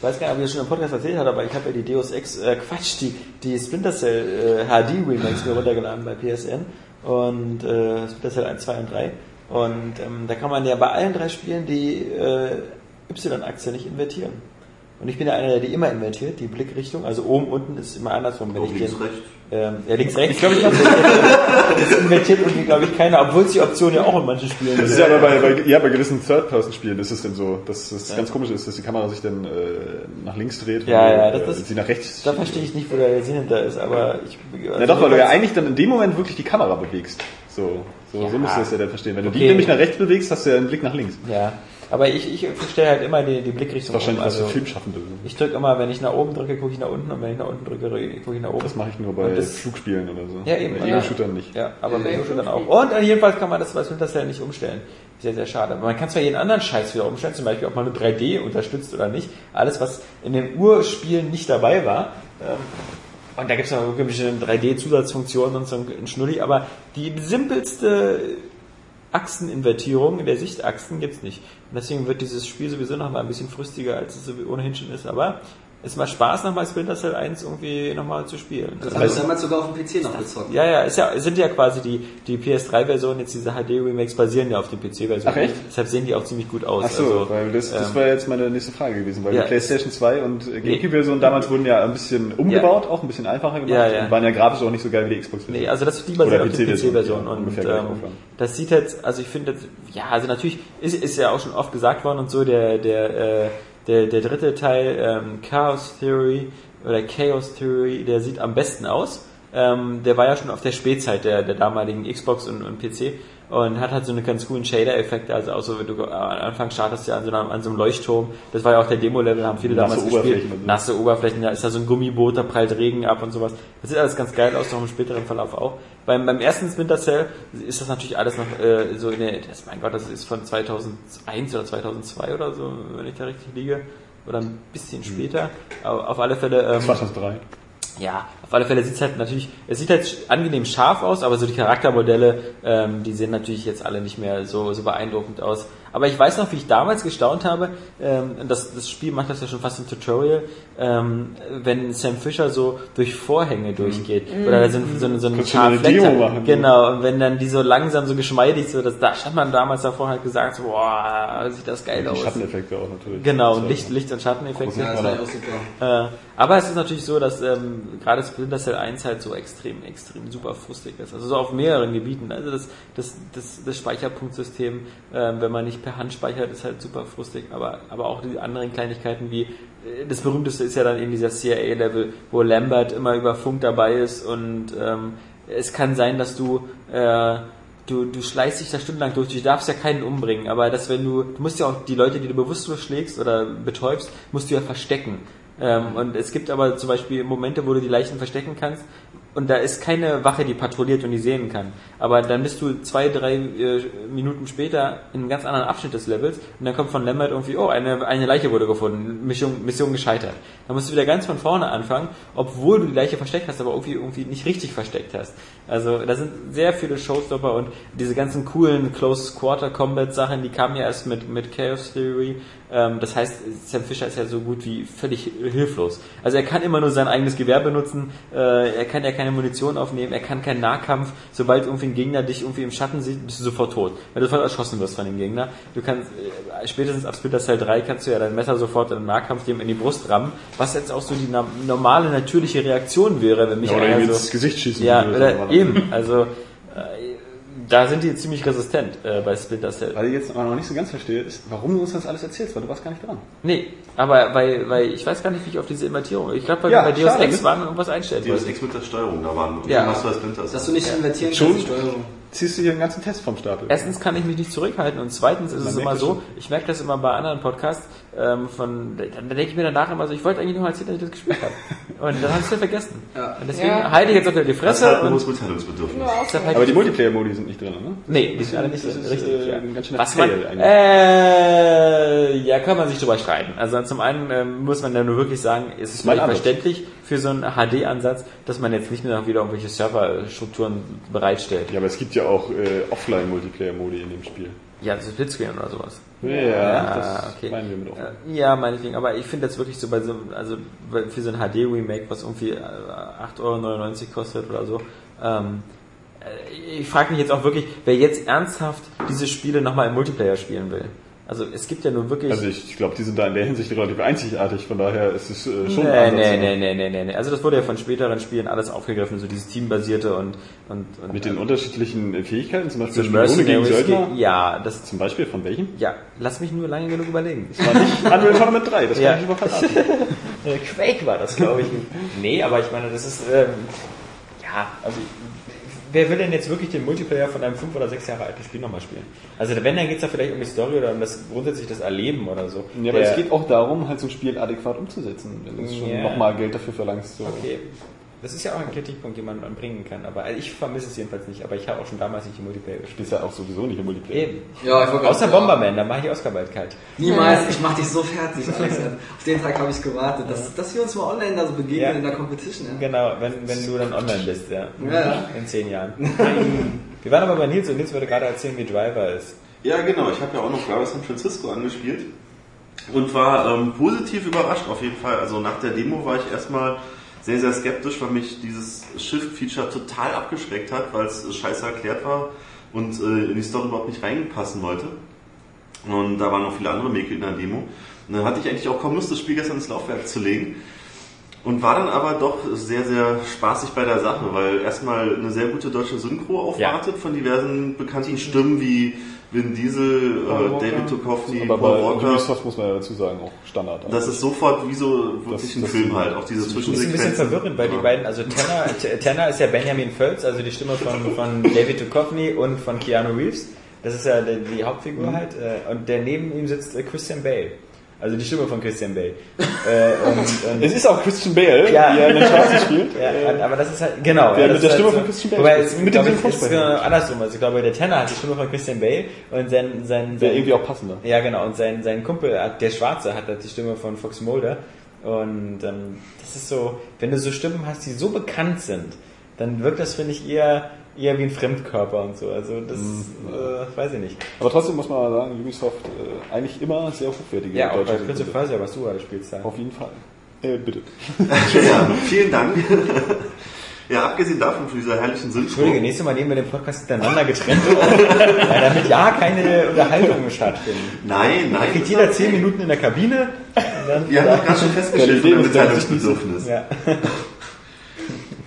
Ich weiß gar nicht, ob ich das schon im Podcast erzählt habe, aber ich habe ja die Deus Ex, äh, Quatsch, die, die Splinter Cell äh, HD Remakes mir runtergeladen bei PSN und äh, Splinter Cell 1, 2 und 3. Und ähm, da kann man ja bei allen drei Spielen die äh, Y-Achse nicht invertieren. Und ich bin ja einer, der die immer invertiert, die Blickrichtung. Also oben, unten ist immer andersrum. Wenn Oh, ich links, den, rechts. ähm, ja, links, rechts. Ich glaube, ich habe (laughs) das invertiert irgendwie, glaube ich, keiner, obwohl es die Option ja auch in manchen Spielen Das ist ja aber bei, bei, ja, bei gewissen Third-Person-Spielen ist es denn so, dass es Ja. ganz komisch ist, dass die Kamera sich dann äh, nach links dreht, Ja, ja, du, das äh, ist- sie nach rechts. Da verstehe ich nicht, wo der Sinn hinter ist, aber ich. ja doch, weil du ja eigentlich dann in dem Moment wirklich die Kamera bewegst. So, so, so Ja. musst du das ja dann verstehen. Wenn du die nämlich nach rechts bewegst, hast du ja einen Blick nach links. Ja, aber ich, ich stelle halt immer die, die Blickrichtung Wahrscheinlich um. Also, Filmschaffende. ich drücke immer, wenn ich nach oben drücke, gucke ich nach unten und wenn ich nach unten drücke, gucke ich nach oben. Das mache ich nur bei das- Flugspielen oder so. Ja, eben. Bei ja. Ego-Shootern nicht. Ja, aber bei Ja, Ego dann auch. Und äh, jedenfalls kann man das bei Splinter nicht umstellen. Sehr, sehr schade. Aber man kann zwar jeden anderen Scheiß wieder umstellen, zum Beispiel ob man nur 3D unterstützt oder nicht. Alles, was in den Urspielen nicht dabei war. Ähm, und da gibt es noch irgendwelche 3D-Zusatzfunktionen und so ein Schnulli, aber die simpelste Achseninvertierung der Sichtachsen gibt's nicht. Und deswegen wird dieses Spiel sowieso noch mal ein bisschen früstiger, als es ohnehin schon ist. Aber es macht Spaß, nochmal Splinter Cell 1 irgendwie nochmal zu spielen. Das habe ich damals sogar auf dem PC noch gezockt. Ja, ja, ist ja, es sind ja quasi die, die PS3-Versionen, jetzt diese HD-Remakes basieren ja auf den PC-Versionen. Ach, echt? Deshalb sehen die auch ziemlich gut aus. Ach so, also, weil das, das ähm, war jetzt meine nächste Frage gewesen, weil ja. die PlayStation 2 und äh, GameCube-Version damals wurden ja ein bisschen umgebaut, auch ein bisschen einfacher gemacht Ja, ja. und waren ja grafisch auch nicht so geil wie die Xbox-Version. Nee, also das die basiert Oder auf der PC-Version, ja, und ähm, das sieht jetzt, also ich finde, jetzt- ja, also natürlich ist, ist ja auch schon oft gesagt worden und so, der der äh, der, der dritte Teil ähm, Chaos Theory oder Chaos Theory, der sieht am besten aus. Ähm, der war ja schon auf der Spätzeit der, der damaligen Xbox und, und PC und hat halt so einen ganz coolen Shader-Effekt, also auch so, wenn du am Anfang startest ja an so, einem, an so einem Leuchtturm, das war ja auch der Demo-Level, haben viele Nasse damals gespielt. Oberflächen so. Nasse Oberflächen, da ist da so ein Gummiboot, da prallt Regen ab und sowas. Das sieht alles ganz geil aus, noch im späteren Verlauf auch. Beim, beim ersten Splinter Cell ist das natürlich alles noch äh, so in der, das, mein Gott, das ist von 2001 oder 2002 oder so, wenn ich da richtig liege. Oder ein bisschen Hm. später. Aber auf alle Fälle, ähm, 2003. Ja, auf alle Fälle sieht es halt natürlich, es sieht halt angenehm scharf aus, aber so die Charaktermodelle, ähm, die sehen natürlich jetzt alle nicht mehr so, so beeindruckend aus. Aber ich weiß noch, wie ich damals gestaunt habe, ähm, das, das Spiel macht das ja schon fast im Tutorial, ähm, wenn Sam Fisher so durch Vorhänge durchgeht. Oder so, ein- so, ein- so ein machen, Genau, und wenn dann die so langsam so geschmeidig, so, das, da stand man damals davor halt gesagt, so, boah, sieht das geil Die aus. Schatteneffekte auch natürlich. Genau, und Licht, Licht und Schatteneffekte. Ja, das war ja auch super. Äh, aber es ist natürlich so, dass ähm, gerade Splinter Cell 1 halt so extrem, extrem super frustig ist. Also so auf mehreren Gebieten. Also das, das, das, das Speicherpunktsystem, ähm, wenn man nicht per Hand speichert, ist halt super frustig. Aber, aber auch die anderen Kleinigkeiten wie, äh, das berühmteste ist ja dann eben dieser CIA-Level, wo Lambert immer über Funk dabei ist und ähm, es kann sein, dass du äh, du, du schleißt dich da stundenlang durch, du darfst ja keinen umbringen, aber dass wenn du, du musst ja auch die Leute, die du bewusstlos schlägst oder betäubst, musst du ja verstecken. Ähm, und es gibt aber zum Beispiel Momente, wo du die Leichen verstecken kannst und da ist keine Wache, die patrouilliert und die sehen kann. Aber dann bist du zwei, drei äh, Minuten später in einem ganz anderen Abschnitt des Levels und dann kommt von Lambert irgendwie, oh, eine, eine Leiche wurde gefunden, Mission, Mission gescheitert. Dann musst du wieder ganz von vorne anfangen, obwohl du die Leiche versteckt hast, aber irgendwie, irgendwie nicht richtig versteckt hast. Also da sind sehr viele Showstopper und diese ganzen coolen Close Quarter Combat Sachen, die kamen ja erst mit, mit Chaos Theory. Ähm, das heißt, Sam Fisher ist ja so gut wie völlig hilflos. Also er kann immer nur sein eigenes Gewehr benutzen, äh, er kann ja keine Munition aufnehmen, er kann keinen Nahkampf. Sobald irgendwie ein Gegner dich irgendwie im Schatten sieht, bist du sofort tot. Weil du sofort erschossen wirst von dem Gegner. Du kannst, äh, spätestens ab Splinter Cell 3 kannst du ja dein Messer sofort im Nahkampf dem in die Brust rammen, was jetzt auch so die na- normale, natürliche Reaktion wäre, wenn mich Ja, oder einer so, ins Gesicht schießen. ja, würde, eben. Also äh, da sind die ziemlich resistent äh, bei Splinter Cell. Was ich jetzt aber noch nicht so ganz verstehe, ist, warum du uns das alles erzählst, weil du warst gar nicht dran. Nee, aber weil, weil ich weiß gar nicht, wie ich auf diese Invertierung. Ich glaube, bei, Ja, bei Deus schade, Ex waren wir irgendwas einstellen. Deus. Ex mit der Steuerung, da waren Ja. irgendwas bei Splinter Cell. Dass du nicht invertieren Schon? kannst, die Steuerung. Ziehst du hier einen ganzen Test vom Stapel? Erstens kann ich mich nicht zurückhalten und zweitens ist Man es immer so, ich merke das immer bei anderen Podcasts, ähm, von, da, da denke ich mir danach immer so, ich wollte eigentlich noch erzählen, dass ich das gespielt habe. Und dann habe ich es ja vergessen. Ja. Und deswegen Ja. halte ich jetzt auch wieder die Das Fresse hat und Mitteilungsbedürfnis. Nur auch so. aber die Multiplayer-Modi sind nicht drin, ne? Nee, die sind alle nicht Das drin, richtig. äh, ja. ein ganz schöner Was man, äh, ja, kann man sich drüber streiten. Also zum einen ähm, muss man ja nur wirklich sagen, es ist völlig verständlich für so einen HD-Ansatz, dass man jetzt nicht mehr noch wieder irgendwelche Serverstrukturen bereitstellt. Ja, aber es gibt ja auch äh, Offline-Multiplayer-Modi in dem Spiel. Ja, so Splitscreen oder sowas. Ja, das okay. meinen wir mit offen. Äh, Ja, meinetwegen, aber ich finde das wirklich so bei so, also für so ein HD-Remake, was irgendwie äh, 8,99 Euro kostet oder so, ähm, äh, ich frage mich jetzt auch wirklich, wer jetzt ernsthaft diese Spiele nochmal im Multiplayer spielen will. Also es gibt ja nun wirklich... Also ich, ich glaube, die sind da in der Hinsicht relativ einzigartig, von daher ist es äh, schon Nee, nee, nee, nee, nee, nee, nee. Also das wurde ja von späteren Spielen alles aufgegriffen, so dieses Teambasierte und, und, und Mit den unterschiedlichen äh, Fähigkeiten, zum Beispiel Spione gegen Söldner. Ja, das, Zum Beispiel von welchem? ja, lass mich nur lange genug überlegen. Das war nicht (laughs) Unreal Tournament 3, das Ja. kann ich aber verraten. (laughs) Äh, Quake war das, glaube ich. nee, aber ich meine, das ist, ähm, ja, also wer will denn jetzt wirklich den Multiplayer von einem fünf oder sechs Jahre alten Spiel nochmal spielen? Also wenn, dann geht es ja vielleicht um die Story oder um das grundsätzlich das Erleben oder so. Ja, aber Der- es geht auch darum, halt so ein Spiel adäquat umzusetzen, wenn du schon Ja. nochmal Geld dafür verlangst. So. Okay. Das ist ja auch ein Kritikpunkt, den man bringen kann. Aber also ich vermisse es jedenfalls nicht. Aber ich habe auch schon damals nicht im Multiplayer Du gespielt. spielst ja auch sowieso nicht im Multiplayer. Eben. Ja, ich Außer gerade- Bomberman, da mache ich Oscar bald kalt. Niemals, ich mach dich so fertig. (laughs) Auf den Tag habe ich gewartet, dass, dass wir uns mal online da so begegnen Ja. in der Competition. Ja. Genau, wenn, wenn du dann online bist, ja. Ja. In zehn Jahren. (laughs) Wir waren aber bei Nils und Nils würde gerade erzählen, wie Driver ist. Ja, genau. Ich habe ja auch noch Driver San Francisco angespielt und war ähm, positiv überrascht auf jeden Fall. Also nach der Demo war ich erstmal sehr, sehr skeptisch, weil mich dieses Shift-Feature total abgeschreckt hat, weil es scheiße erklärt war und äh, in die Story überhaupt nicht reinpassen wollte. Und da waren noch viele andere Mäkel in der Demo. Und dann hatte ich eigentlich auch kaum Lust, das Spiel gestern ins Laufwerk zu legen. Und war dann aber doch sehr, sehr spaßig bei der Sache, weil erstmal eine sehr gute deutsche Synchro aufwartet von diversen bekannten Stimmen wie Vin Diesel, äh, David Duchovny, Paul bei Walker. Ubisoft muss man ja dazu sagen, auch Standard. Das ist sofort wie so wirklich Das- ein das- Film halt, auch diese das Das ist ein bisschen Zwischensequenzen. verwirrend, weil die beiden, also Tanner, Tanner ist ja Benjamin Völz, also die Stimme von, von David Duchovny und von Keanu Reeves. Das ist ja die, die Hauptfigur Mhm. halt. äh, Und der neben ihm sitzt äh, Christian Bale. Also die Stimme von Christian Bale. (laughs) äh, und, und, Es ist auch Christian Bale, Ja. der in den Schwarzen spielt. Ja, und- aber das ist halt, genau. Der ja, mit das der ist Stimme halt von Christian Bale Wobei, es, Mit dem ich, ist genau andersrum. Also ich glaube, der Tanner hat die Stimme von Christian Bale und sein, sein, Der sein irgendwie auch passender. ja, genau. Und sein, sein Kumpel, hat- der Schwarze, hat halt die Stimme von Fox Mulder. Und ähm, das ist so, wenn du so Stimmen hast, die so bekannt sind, dann wirkt das, finde ich, eher, eher wie ein Fremdkörper und so. Also das äh, weiß ich nicht. Aber trotzdem muss man mal sagen, Ubisoft äh, eigentlich immer sehr hochwertige Ja, auch bei Prince of. Persia, was du gerade spielst, da. Auf jeden Fall. Äh, bitte. (laughs) ja, vielen Dank. (laughs) ja, abgesehen davon von dieser herrlichen Synchro. Entschuldige, nächstes Mal nehmen wir den Podcast hintereinander getrennt (laughs) weil damit ja keine Unterhaltungen stattfinden. Nein, Da nein. kriegt jeder 10 Minuten in der Kabine. Und dann Wir haben doch gerade schon festgestellt ich Mitteilungsbedürfnis. Ja.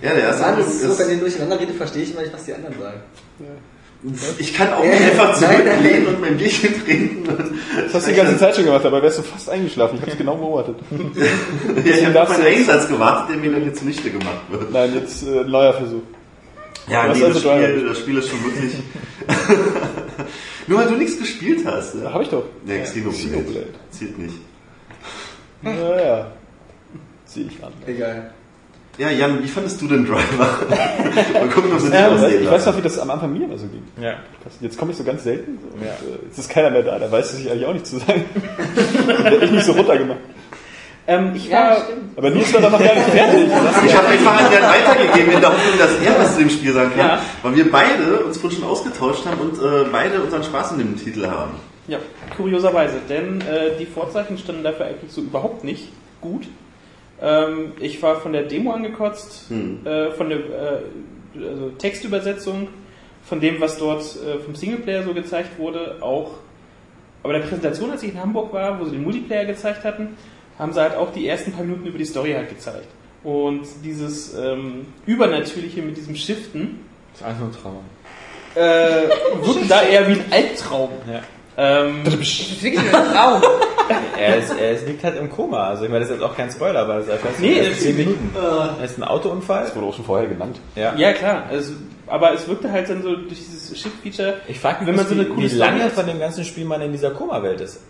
Ja. der erste Mann, das ist so, ist, wenn ihr durcheinander redet, verstehe ich immer nicht, was die anderen sagen. ich kann auch Ja, nicht einfach zurücklehnen und mein Bierchen trinken. Das hast du die ganze Zeit schon gemacht, dabei wärst du fast eingeschlafen. Ich habe es genau beobachtet. (laughs) ja, ich habe auf meinen Einsatz gewartet, der mir dann jetzt zunichte gemacht wird. Nein, jetzt äh, ein neuer Versuch. Ja, nee, das also Driver? Spiel, das Spiel ist schon wirklich... (laughs) Nur weil du nichts gespielt hast. Ja, habe ich doch. ja Xenoblade. Xenoblade. Zählt nicht. Naja. Sehe ich an. Egal. Ja, Jan, wie fandest du den Driver? (laughs) Mal gucken, ob sie dich Ja, ausreden ich weiß noch, wie das am Anfang mir immer so ging. ja. Jetzt komme ich so ganz selten. So, und, Ja. äh, jetzt ist keiner mehr da, der weiß es sich eigentlich auch nicht zu sagen. (laughs) Dann werde ich nicht so runtergemacht. Ähm, ich Ja, war, stimmt. Aber Nils war dann noch gar nicht (laughs) fertig. Ich habe einfach an Jan weitergegeben in der Hoffnung, dass er was zu dem Spiel sagen kann, Ja. weil wir beide uns vorhin schon ausgetauscht haben und äh, beide unseren Spaß in dem Titel haben. ja, kurioserweise, denn äh, die Vorzeichen standen dafür eigentlich so überhaupt nicht gut. Ähm, ich war von der Demo angekotzt, Hm. äh, von der äh, also Textübersetzung, von dem, was dort äh, vom Singleplayer so gezeigt wurde, auch. Aber der Präsentation, als ich in Hamburg war, wo sie den Multiplayer gezeigt hatten, haben sie halt auch die ersten paar Minuten über die Story halt gezeigt. Und dieses ähm, Übernatürliche mit diesem Shiften Das ist nur ein Traum. äh, (laughs) wirkte da eher wie ein Albtraum. Ja. Ähm, Das ist wirklich nur ein Traum. (laughs) Er, ist, er ist, liegt halt im Koma. Also ich meine, das ist jetzt auch kein Spoiler, aber das ist einfach Nee, erst 10 Minuten. Es ist ein Autounfall. Das wurde auch schon vorher genannt. Ja. ja, klar. Also, aber es wirkte halt dann so durch dieses Shift-Feature. Ich frage mich, wenn man so eine wie, coole wie lange hat, von dem ganzen Spiel man in dieser Koma-Welt ist.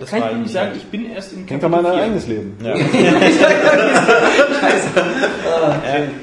Das kann ich nicht eigentlich sagen. halt- Ich bin erst in Denkt doch mal an dein eigenes Leben. Ja. (laughs) ja.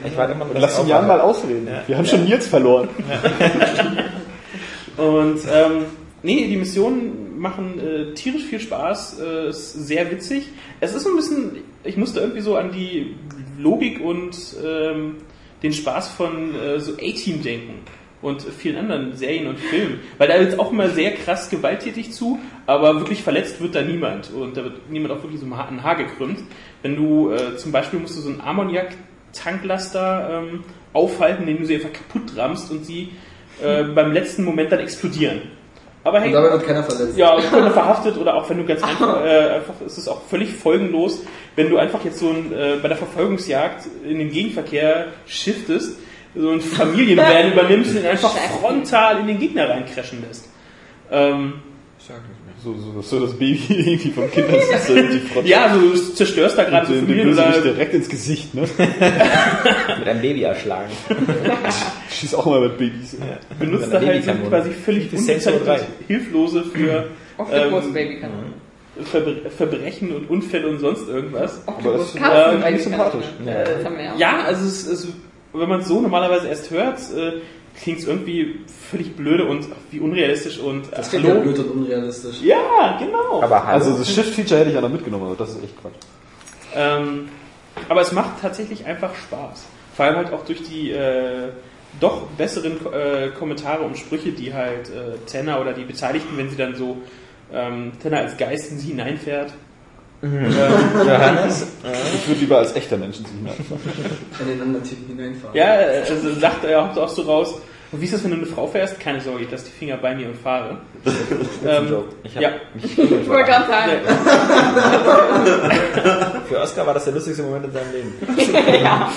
Ich warte immer, bis Lass ihn Jan mal ausreden. Wir haben schon Nils verloren. (laughs) Und ähm, nee, die Missionen machen äh, tierisch viel Spaß, äh, ist sehr witzig. Es ist so ein bisschen, ich musste irgendwie so an die Logik und ähm, den Spaß von äh, so A-Team denken und vielen anderen Serien und Filmen. Weil da wird auch immer sehr krass gewalttätig zu, aber wirklich verletzt wird da niemand. Und da wird niemand auch wirklich so ein Haar- gekrümmt. Wenn du äh, zum Beispiel musst du so einen Ammoniak-Tanklaster ähm, aufhalten, indem du sie einfach kaputt rammst und sie äh, beim letzten Moment dann explodieren. Aber hey, Und dabei wird keiner verletzt. ja, Kunde verhaftet oder auch wenn du ganz einfach, äh, einfach ist es auch völlig folgenlos, wenn du einfach jetzt so ein, äh, bei der Verfolgungsjagd in den Gegenverkehr shiftest, so ein Familienvan (laughs) übernimmst und ihn einfach frontal in den Gegner reincrashen lässt. Ähm, So, so, so das Baby (laughs) irgendwie vom Kindersitz irgendwie frotzt. ja, also du zerstörst da gerade so Familien oder Bösewicht direkt ins Gesicht, ne? (laughs) Mit einem Baby erschlagen. (laughs) Schieß auch mal mit Babys. benutzt Mit da halt quasi völlig unbezeichnet Hilflose für (clears throat) Ähm. Verbre Verbrechen und Unfälle und sonst irgendwas. Octopus das- sympathisch. kann. Äh, das wir ja. Ja, also es, es, wenn man es so normalerweise erst hört, äh, klingt es irgendwie völlig blöde und wie unrealistisch und Das ach, klingt ja blöd und unrealistisch. Ja, genau. Aber hallo. Also das Shift-Feature hätte ich ja noch mitgenommen, aber das ist echt Quatsch. Ähm, aber es macht tatsächlich einfach Spaß. Vor allem halt auch durch die äh, doch besseren äh, Kommentare und Sprüche, die halt äh, Tenner oder die Beteiligten, wenn sie dann so ähm, Tenner als Geist in sie hineinfährt. Ähm, Johannes? Ich würde lieber als echter Mensch ins hineinfahren. In den anderen Typen hineinfahren. ja, also sagt er auch, so raus. Und wie ist das, wenn du eine Frau fährst? Keine Sorge, ich lasse die Finger bei mir und fahre. ähm, Ich ja, mich Ich wollte gerade sagen. Für Oscar war das der lustigste Moment in seinem Leben. (laughs) ja.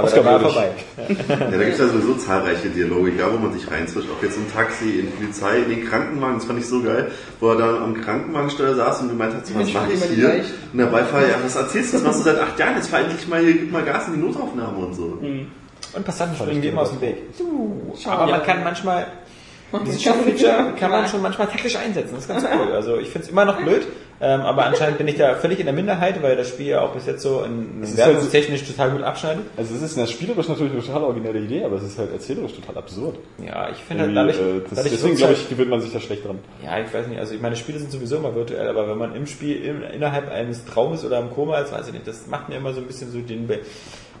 Aber Oscar der war vorbei. Ja, da gibt es ja sowieso zahlreiche Dialoge, egal wo man sich reinzwischt. Ob jetzt im Taxi, in die Polizei, in den Krankenwagen, das fand ich so geil, wo er dann am Krankenwagensteuer saß und gemeint hat, so, was mache ich hier? gleich. Und der Beifahrer, ja, was erzählst du, das machst du seit acht Jahren, jetzt fahr endlich mal hier, gib mal Gas in die Notaufnahme und so. Und Passanten springen immer aus dem Weg. Aber Ja. man kann manchmal, (laughs) dieses Feature kann man schon manchmal taktisch einsetzen. Das ist ganz (laughs) cool. Also ich finde es immer noch blöd, Ähm, aber anscheinend bin ich da völlig in der Minderheit, weil das Spiel ja auch bis jetzt so in ist halt- wertungstechnisch total gut abschneidet. Also es ist in der spielerisch natürlich eine total originelle Idee, aber es ist halt erzählerisch total absurd. Ja, ich finde halt dadurch, äh, das, dadurch deswegen glaube halt- ich, gewöhnt man sich da schlecht dran. Ja, ich weiß nicht, also ich meine, Spiele sind sowieso immer virtuell, aber wenn man im Spiel im, innerhalb eines Traumes oder im Koma ist, weiß ich nicht, das macht mir immer so ein bisschen so den, Be-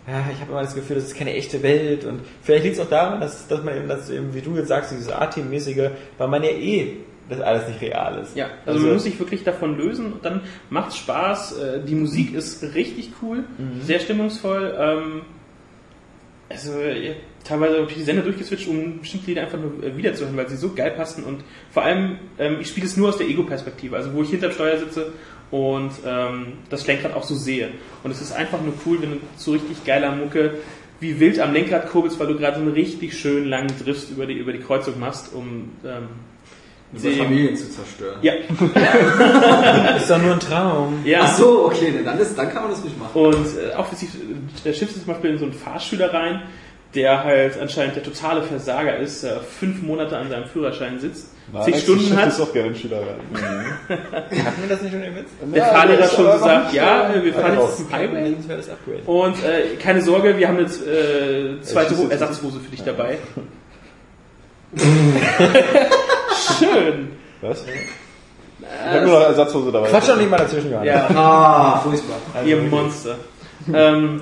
ja, ich habe immer das Gefühl, das ist keine echte Welt und vielleicht liegt es auch daran, dass, dass man eben, das eben, wie du jetzt sagst, dieses A-Team-mäßige, weil man ja eh das alles nicht real ist. Ja, also, man muss sich wirklich davon lösen und dann macht's Spaß. Äh, Die Musik ist richtig cool, sehr stimmungsvoll. Ähm, also teilweise habe ich die Sender durchgeswitcht, um bestimmte Lieder einfach nur äh, wiederzuhören, weil sie so geil passen und vor allem, ähm, ich spiele es nur aus der Ego-Perspektive, also wo ich hinterm Steuer sitze und ähm, das Lenkrad auch so sehe. Und es ist einfach nur cool, wenn du so richtig geiler Mucke wie wild am Lenkrad kurbelst, weil du gerade so einen richtig schön langen Drift über die, über die Kreuzung machst, um ähm, Über Familien zu zerstören. ja, (laughs) Ist doch nur ein Traum. ja. Ach so, okay, dann, ist, dann kann man das nicht machen. Und äh, auch der schiffst du zum Beispiel in so einen Fahrschüler rein, der halt anscheinend der totale Versager ist, der fünf Monate an seinem Führerschein sitzt, zig Stunden hat. ist auch gerne Schüler rein. (laughs) Hatten wir das nicht schon im Witz? Der Fahrlehrer hat schon gesagt, ja, äh, wir fahren jetzt zum Highway. Upgrade. Und äh, keine Sorge, wir haben eine äh, zweite Ersatzhose für dich dabei. (laughs) Schön. Was? Ich habe nur noch Ersatzhose dabei. Quatsch doch nicht mal dazwischen, Johann. Ja, Ah, furchtbar. ihr Monster. ähm,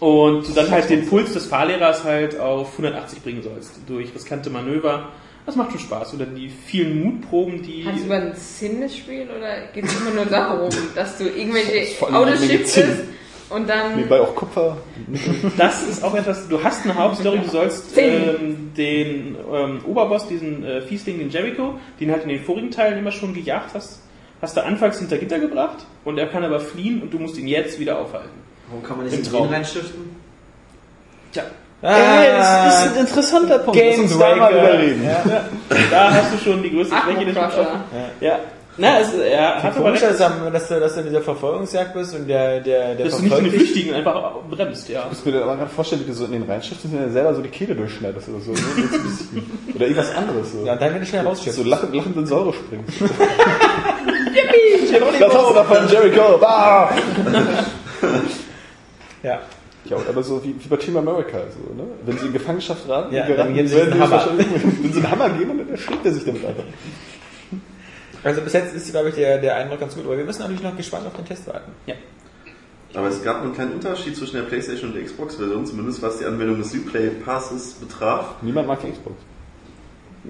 und du dann halt den Puls des Fahrlehrers halt auf 180 bringen sollst durch riskante Manöver. Das macht schon Spaß. Oder die vielen Mutproben, die. Hat es über einen Sinn das Spiel oder geht es immer nur darum, dass du irgendwelche vor und dann. Nebenbei auch Kupfer. Das ist auch etwas, du hast eine Hauptstory, du sollst ähm, den ähm, Oberboss, diesen äh, Fiesling, den Jericho, den halt in den vorigen Teilen immer schon gejagt hast, hast du anfangs hinter Gitter gebracht und er kann aber fliehen und du musst ihn jetzt wieder aufhalten. Warum kann man nicht in Traum. den reinstiften? Tja, Ah, ein interessanter Punkt. Game Lass uns da mal überreden. da hast du schon die größte Fläche getroffen. Ja. Na, es, er hat aber Komisch, recht, dass, dass, du, dass du in dieser Verfolgungsjagd bist und der, der, der dass du nicht in den. Flüchtigen einfach bremst, ja. Ich muss mir aber gerade vorstellen, wie du so in den reinschiffst und dir selber so die Kehle durchschneidest oder so. ne? (laughs) Oder irgendwas anderes. So, Ja, dann wenn du schnell rausschiffst. so lachend, lachend in Säure springst. (laughs) Yippie! Das auch davon, Jericho! Bah! (laughs) Ja. Ja, aber so wie, wie bei Team America, so, ne? Wenn sie in Gefangenschaft raten, Ja, geraten, dann geben sie werden einen Hammer. Wenn sie einen Hammer geben, dann erschlägt er sich damit einfach. Also bis jetzt ist, glaube ich, der, der Eindruck ganz gut. Aber wir müssen natürlich noch gespannt auf den Test warten. Aber es gab einen kleinen Unterschied zwischen der PlayStation und der Xbox-Version, zumindest was die Anwendung des Uplay Passes betraf. Niemand mag die Xbox.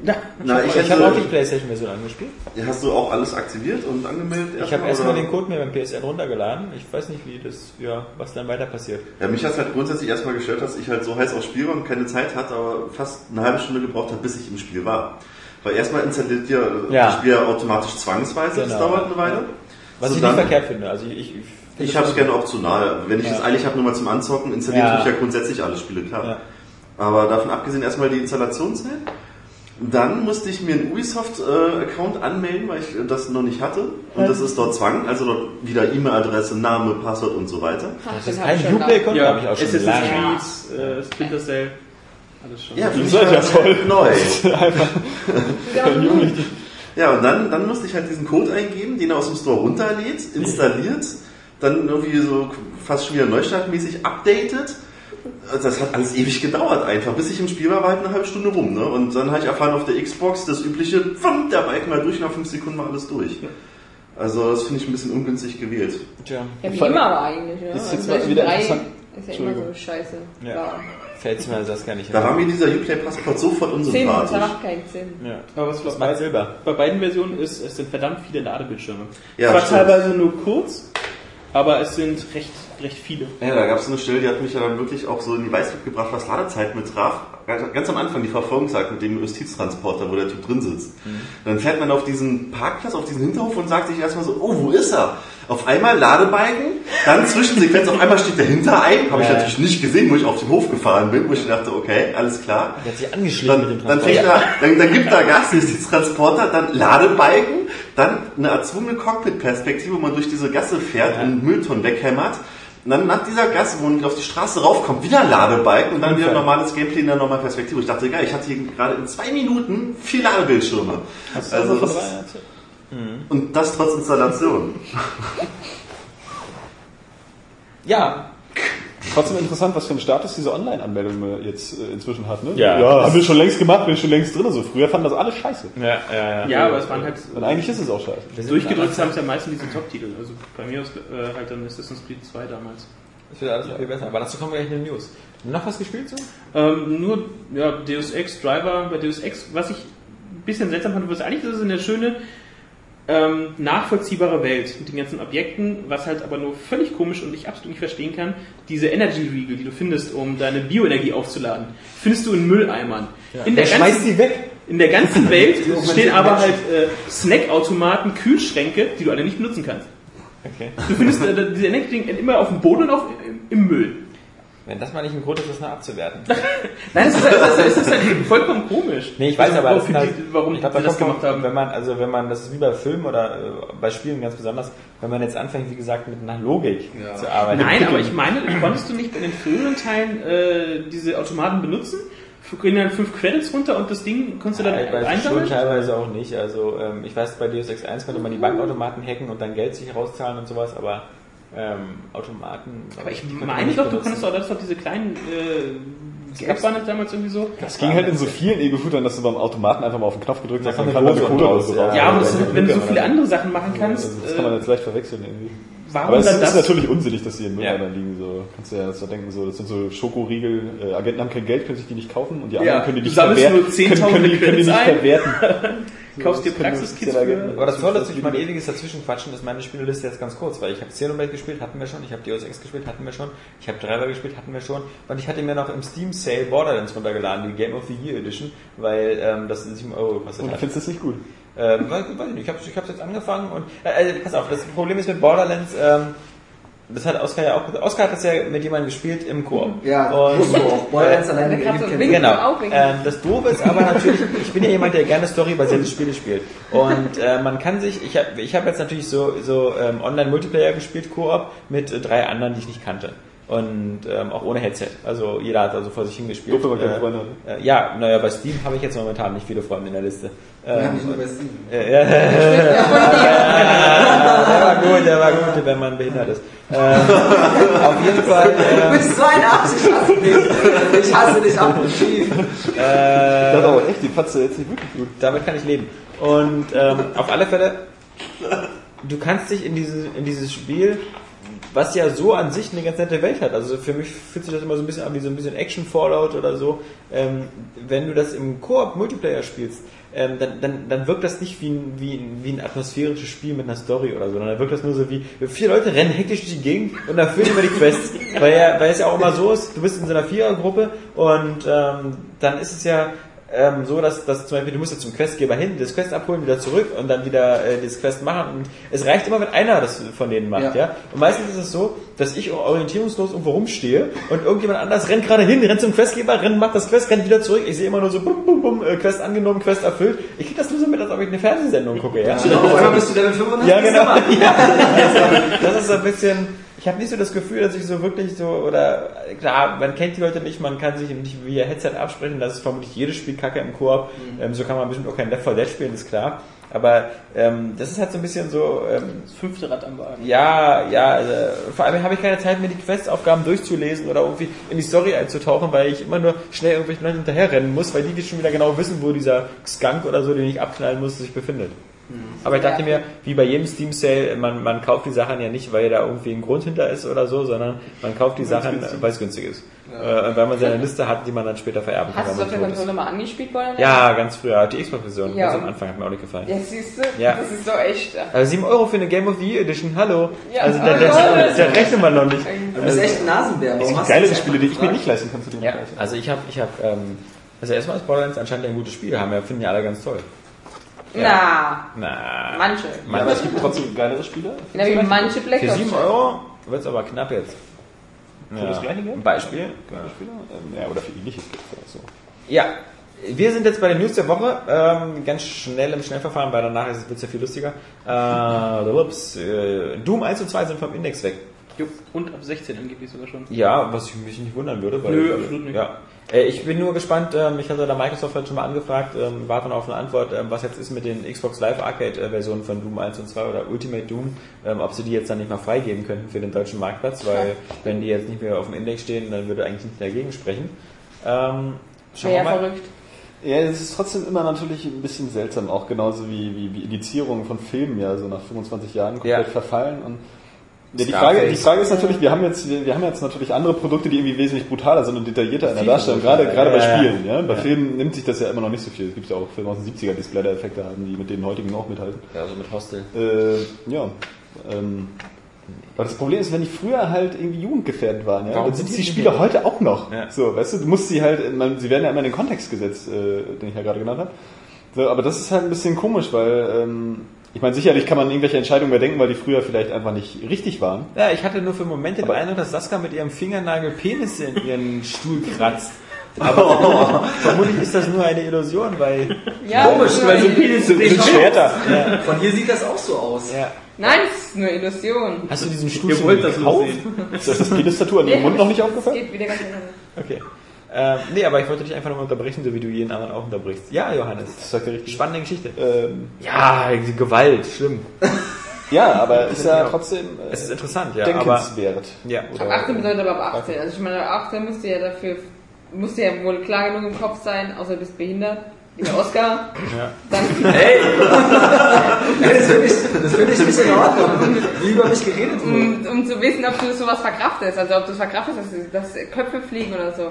Ja. Na, ich, Ich habe auch die Playstation-Version angespielt. hast du auch alles aktiviert und angemeldet? Ich habe erstmal den Code mir beim PSN runtergeladen. Ich weiß nicht, wie das, ja, was dann weiter passiert. Ja, mich hat es halt grundsätzlich erstmal gestört, dass ich halt so heiß aufs Spiel war und keine Zeit hatte, aber fast eine halbe Stunde gebraucht habe, bis ich im Spiel war. Weil erstmal installiert ihr Ja. das Spiel ja automatisch zwangsweise, das Genau. dauert eine Weile. Was So, ich dann- nicht verkehrt finde. Also ich, ich, Ich habe es das- gerne optional. Wenn ich Ja. es eilig habe, nur mal zum Anzocken, installiere Ja. ich ja grundsätzlich alle Spiele, klar. Ja. Aber davon abgesehen erstmal die Installationszeit. Dann musste ich mir einen Ubisoft-Account anmelden, weil ich äh, das noch nicht hatte. Und das ist dort Zwang, also dort wieder E-Mail-Adresse, Name, Passwort und so weiter. Ach, Das ist kein Uplay-Konto, Ja, habe ich auch schon Assassin's lange. Creed, äh, Splinter Cell, alles schon. Ja, für mich war das toll. (laughs) neu. da. (laughs) Ja, und dann, dann musste ich halt diesen Code eingeben, den er aus dem Store runterlädt, installiert, dann irgendwie so fast schon wieder neustartmäßig updatet. Das hat alles ewig gedauert einfach. Bis ich im Spiel war, war halt eine halbe Stunde rum. Ne? Und dann habe ich erfahren auf der Xbox das übliche, pfum, der Balken mal durch, nach fünf Sekunden war alles durch. Also das finde ich ein bisschen ungünstig gewählt. Tja, Ja, wie immer war eigentlich. Ja. Ist jetzt Also mal wieder interessant. Ist ja immer so scheiße. Ja. Ja. fällt mir das gar nicht Da war mir dieser Uplay-Passport sofort Sinn, das unsympathisch. macht keinen Sinn. Ja. Aber was Das macht Silber. bei beiden Versionen ist, es sind verdammt viele Ladebildschirme. Ja, Zwar stimmt. teilweise nur kurz, aber es sind recht, recht viele. Ja, da gab es eine Stelle, die hat mich ja dann wirklich auch so in die Weißglut gebracht, was Ladezeiten betraf. Ganz am Anfang die Verfolgungsjagd mit dem Justiztransporter, wo der Typ drin sitzt. Dann fährt man auf diesen Parkplatz, auf diesen Hinterhof und sagt sich erstmal so, oh, wo ist er? Auf einmal Ladebalken, dann Zwischensequenz, auf einmal steht der hinter einem, habe ich Ja. natürlich nicht gesehen, wo ich auf den Hof gefahren bin, wo ich dachte, okay, alles klar. Der hat sich angeschlichen mit dem Dann, dann, er, dann, dann gibt er Gas, Justiztransporter, dann Ladebalken, dann eine erzwungene Cockpit-Perspektive, wo man durch diese Gasse fährt und Mülltonnen weghämmert. Und dann nach dieser Gasse, wo man auf die Straße raufkommt, wieder Ladebalken und dann wieder Unfall. normales Gameplay in der normalen Perspektive. Ich dachte, geil, ich hatte hier gerade in zwei Minuten vier Ladebildschirme. Hast du Also das ist, erzählt? Und das trotz Installation. Ja, (laughs) Trotzdem interessant, was für einen Status diese Online-Anmeldung jetzt äh, inzwischen hat. Ne? Ja. ja haben wir schon längst gemacht, bin schon längst drin. So. Früher fanden das alle scheiße. ja, ja, ja. Ja, aber es waren halt Und eigentlich ist es auch scheiße. Wir sind durchgedrückt haben es ja meistens diese Top-Titel. Also bei mir aus äh, halt dann Assassin's Creed 2 damals. Das wird alles noch viel besser. Aber dazu kommen wir gleich in den News. Noch was gespielt so? Ähm, nur ja, Deus Ex Driver bei Deus Ex, was ich ein bisschen seltsam fand, was eigentlich das ist eine schöne ähm, nachvollziehbare Welt mit den ganzen Objekten, was halt aber nur völlig komisch und ich absolut nicht verstehen kann, diese Energy Riegel, die du findest, um deine Bioenergie aufzuladen, findest du in Mülleimern. In, Der der schmeißt ganzen, die weg. in der ganzen (laughs) Welt stehen aber halt äh, Snackautomaten, Kühlschränke, die du alle nicht benutzen kannst. Okay. Du findest äh, diese Energy immer auf dem Boden und auf, im Müll. Wenn das mal nicht ein Grund ist, das noch abzuwerten. (laughs) Nein, es ist, es ist, es ist halt vollkommen komisch. Nee, ich weiß Also, aber, das halt, die, warum ich glaub, die da das kommt gemacht haben. Wenn man, also wenn man, das ist wie bei Filmen oder äh, bei Spielen ganz besonders, wenn man jetzt anfängt, wie gesagt, mit einer Logik Ja. zu arbeiten. Nein, aber ich meine, konntest du nicht in den früheren Teilen äh, diese Automaten benutzen? Gehen dann fünf Credits runter und das Ding konntest du dann Ja, weiß schon einsammeln? teilweise auch nicht. Also ähm, ich weiß, bei Deus Ex 1 konnte man die Bankautomaten hacken und dann Geld sich rauszahlen und sowas, aber ähm, Automaten. Aber ich man meine doch, du konntest doch, das doch diese kleinen äh, Gap waren das damals irgendwie so. Das ging halt in so vielen Ego-Shootern, dass du beim Automaten einfach mal auf den Knopf gedrückt hast, Da dann kam kam da eine Cola oder raus, so ja. raus. Ja, aber das, Ja, wenn du so ja. viele andere Sachen machen kannst, Also das kann man äh, jetzt leicht verwechseln irgendwie. warum Aber es dann ist das? natürlich unsinnig, dass die in Ja. Mülleimern liegen. So. Kannst du ja so denken, so, das sind so Schokoriegel, äh, Agenten haben kein Geld, können sich die nicht kaufen und die anderen können die nicht nur können, 10.000 können, die, können die nicht verwerten. (laughs) kaufst dir Praxiskits für. Aber das Tolle ist durch mein ewiges Dazwischenquatschen, ist meine Spieleliste jetzt ganz kurz, weil ich habe Xenoblade gespielt, hatten wir schon, ich habe Deus Ex gespielt, hatten wir schon, ich habe Driver gespielt, hatten wir schon, und ich hatte mir noch im Steam Sale Borderlands runtergeladen, die Game of the Year Edition, weil ähm, das 7 Euro gekostet Und du hat. findest das nicht gut. Ähm, weiß, weiß ich nicht, ich habe hab's jetzt angefangen und äh, äh, pass auf, das Problem ist mit Borderlands, ähm, das hat Oskar ja auch Oskar hat das ja mit jemandem gespielt im Koop. Ja, und, musst du auch. Borderlands alleine Da kannst du gibt winken. Genau. Ähm, das Doofe ist aber natürlich, ich bin ja jemand, der gerne storybasierte Spiele spielt. Und äh, man kann sich, ich habe ich hab jetzt natürlich so, so ähm, Online-Multiplayer gespielt, Koop, mit äh, drei anderen, die ich nicht kannte. Und ähm, auch ohne Headset. Also jeder hat also vor sich hingespielt. Doof, wenn man keine Freunde hat. Äh, ja, naja, bei Steam habe ich jetzt momentan nicht viele Freunde in der Liste. Ja, Ähm, nicht nur bei Steam. äh, ja, der war gut, der war gut, wenn man behindert ist. Ähm, auf jeden Fall. Du Ähm, bist so ein Arsch, ich hasse dich. Ich hasse dich ab und tief. äh, Das aber echt, die Patze jetzt nicht wirklich gut. damit kann ich leben. Und ähm, auf alle Fälle, du kannst dich in, diese, in dieses Spiel, was ja so an sich eine ganz nette Welt hat, also für mich fühlt sich das immer so ein bisschen an wie so ein bisschen Action-Fallout oder so, ähm, wenn du das im Koop-Multiplayer spielst, ähm, dann, dann, dann wirkt das nicht wie ein, wie, ein, wie ein atmosphärisches Spiel mit einer Story oder so, sondern dann wirkt das nur so wie, vier Leute rennen hektisch durch die Gegend und erfüllen immer die Quests. (laughs) weil, ja, weil es ja auch immer so ist, du bist in so einer Vierergruppe und ähm, dann ist es ja ähm, so, dass, dass zum Beispiel du musst jetzt zum Questgeber hin, das Quest abholen, wieder zurück und dann wieder äh, das Quest machen. Und es reicht immer, wenn einer das von denen macht, ja. Ja. Und meistens ist es so, dass ich orientierungslos irgendwo rumstehe und irgendjemand anders rennt gerade hin, rennt zum Questgeber, rennt, macht das Quest, rennt wieder zurück. Ich sehe immer nur so bum, bum, bum, äh, Quest angenommen, Quest erfüllt. Ich krieg das nur so mit, als ob ich eine Fernsehsendung gucke, ja. Auf einmal bist du Level 85. Ja, genau. (laughs) Ja, also, das so ein bisschen. Ich habe nicht so das Gefühl, dass ich so wirklich so oder klar, man kennt die Leute nicht, man kann sich nicht via Headset absprechen. Das ist vermutlich jedes Spiel Kacke im Koop. Ähm, so kann man bestimmt auch kein Left 4 Dead spielen, ist klar. Aber ähm, das ist halt so ein bisschen so. Ähm, Das fünfte Rad am Wagen. ja, ja, also, vor allem habe ich keine Zeit, mir die Questaufgaben durchzulesen oder irgendwie in die Story einzutauchen, weil ich immer nur schnell irgendwelchen Leuten hinterherrennen muss, weil die schon wieder genau wissen, wo dieser Skunk oder so, den ich abknallen muss, sich befindet. Aber ich dachte mir, wie bei jedem Steam Sale, man, man kauft die Sachen ja nicht, weil da irgendwie ein Grund hinter ist oder so, sondern man kauft die Sachen, weil es günstig ist. Äh, und weil man seine Liste hat, die man dann später vererben kann. Hast du auf man der. Konsole mal angespielt worden? Ja, ganz früher, die Xbox-Version, Ja. ganz am Anfang hat mir auch nicht gefallen. Ja, siehst du? Ja. Das ist doch echt. Also 7 Euro für eine Game of the Year Edition, hallo. Ja, also da, da, rechnet man noch nicht. Du bist echt ein Nasenbär. Warum Es gibt geilere dich Spiele, die ich mir nicht leisten kann zu dem Ja, Preis. also ich habe, ich habe, ähm, also erstmal ist Borderlands anscheinend ein gutes Spiel, haben wir, finden ja alle ganz toll. Na, Na, manche. Ja, aber es gibt trotzdem geilere Spiele. Ja, wie manche Black für Ops. 7 Euro wird es aber knapp jetzt. Für das gleiche Geld? Ein Beispiel. Geile Spiele? Ähm, Ja, oder für ähnliches Geld. So. Ja, wir sind jetzt bei den News der Woche, ähm, ganz schnell im Schnellverfahren, weil danach wird es ja viel lustiger. Äh, (laughs) ups, äh, Doom 1 und 2 sind vom Index weg. Jupp. Und ab 16 angeblich sogar schon. Ja, was ich mich nicht wundern würde, weil Nö, absolut nicht. Ja, Ich bin nur gespannt, ähm, ich hatte da Microsoft halt schon mal angefragt, ähm, warte noch auf eine Antwort, ähm, was jetzt ist mit den Xbox Live Arcade äh, Versionen von Doom 1 und 2 oder Ultimate Doom, ob sie die jetzt dann nicht mal freigeben könnten für den deutschen Marktplatz, weil wenn die jetzt nicht mehr auf dem Index stehen, dann würde eigentlich nicht dagegen sprechen. Ähm, schauen Wäre wir ja mal. verrückt. Ja, es ist trotzdem immer natürlich ein bisschen seltsam, auch genauso wie, wie, wie Indizierungen von Filmen ja so nach 25 Jahren komplett Ja. verfallen. Und ja, die. Frage, die Frage ist natürlich, wir haben jetzt, wir, haben jetzt natürlich andere Produkte, die irgendwie wesentlich brutaler sind und detaillierter in der Darstellung, gerade, gerade bei ja, ja. Spielen. Ja? Bei Ja. Filmen nimmt sich das ja immer noch nicht so viel. Es gibt ja auch Filme aus den 70er, die Splatter-Effekte haben, die mit den heutigen auch mithalten. Ja, so mit Hostel. Äh, ja. Ähm, aber das Problem ist, wenn die früher halt irgendwie jugendgefährdet waren, ja, Warum dann sind die die Spiele nicht heute auch noch. Ja. So, weißt du, du musst sie halt, man, sie werden ja immer in den Kontext gesetzt, äh, den ich ja gerade genannt habe. So, aber das ist halt ein bisschen komisch, weil ähm, ich meine, sicherlich kann man irgendwelche Entscheidungen überdenken, weil die früher vielleicht einfach nicht richtig waren. Ja, ich hatte nur für Momente den Eindruck, dass Saskia mit ihrem Fingernagel Penisse in ihren (laughs) Stuhl kratzt. Aber (laughs) vermutlich ist das nur eine Illusion, weil... Ja, Komisch, weil so nur- Penis sind Schwerter. Von hier sieht das auch so aus. Ja. Nein, es ist nur Illusion. Hast du diesen Stuhl Ihr schon wollt das gekauft? Ist das das Penis-Tattoo an (laughs) ihrem Mund noch nicht aufgefallen? geht wieder ganz anders. Okay. Ähm, nee, aber ich wollte dich einfach nochmal unterbrechen, so wie du jeden anderen auch unterbrichst. Ja, Johannes. Das sagt er richtig. Spannende Geschichte. Ähm, Ja, die Gewalt, schlimm. ja, aber ist ja trotzdem äh, Es ist interessant, ja. Aber, denkenswert. ja. Ab 18 bedeutet aber ab 18. Also ich meine, ab 18 musst du ja dafür, musst du ja wohl klar genug im Kopf sein, außer du bist behindert. Lieber Oscar. Ja. Dann, (laughs) Das finde ich, das find ich nicht in Ordnung, wie über mich geredet wird. um, um zu wissen, ob du sowas verkraftest. Also ob du es verkraftest, dass, dass Köpfe fliegen oder so.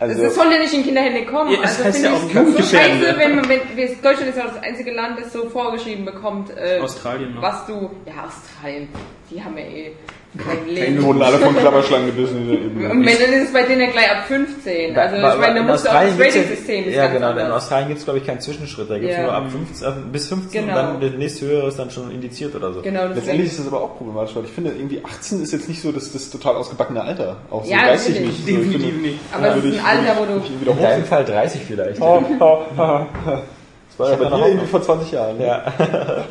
Also, das soll ja nicht in Kinderhände kommen. Ja, es also heißt finde ja ich auch es so scheiße, wenn man, wenn, wir- Deutschland ist ja das einzige Land, das so vorgeschrieben bekommt, äh, Australien noch. was du, ja Australien, die haben ja eh kein die Leben. wurden alle von Klapperschlangen gebissen. Und wenn, dann ist es bei denen ja gleich ab 15. Also Ba- ich meine, da in musst du auch das Rating-System Ja, genau. In. Australien gibt es, glaube ich, keinen Zwischenschritt. Da gibt es Ja. nur ab 15, äh, bis 15 Genau. und dann der nächste höhere ist dann schon indiziert oder so. Genau, Letztendlich ist das aber auch problematisch, weil ich finde, irgendwie 18 ist jetzt nicht so das, das total ausgebackene Alter. Auch so Ja, geistig natürlich. nicht. Ich Definitiv nicht. Aber es ist ich- ein Alter, wo du... ich deinem hoch. Fall 30 vielleicht. War ja bei dir irgendwie vor 20 Jahren. Ne? Ja. (laughs)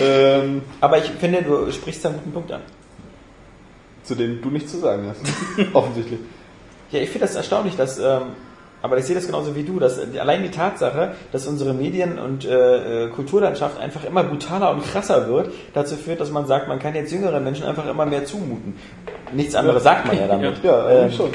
Ähm, Aber ich finde, du sprichst da einen guten Punkt an. zu dem du nichts zu sagen hast. (laughs) Offensichtlich. Ja, ich finde das erstaunlich, dass, ähm, aber ich sehe das genauso wie du, dass allein die Tatsache, dass unsere Medien- und äh, äh, Kulturlandschaft einfach immer brutaler und krasser wird, dazu führt, dass man sagt, man kann jetzt jüngeren Menschen einfach immer mehr zumuten. Nichts anderes sagt man ja damit. Ja, Ähm, schon.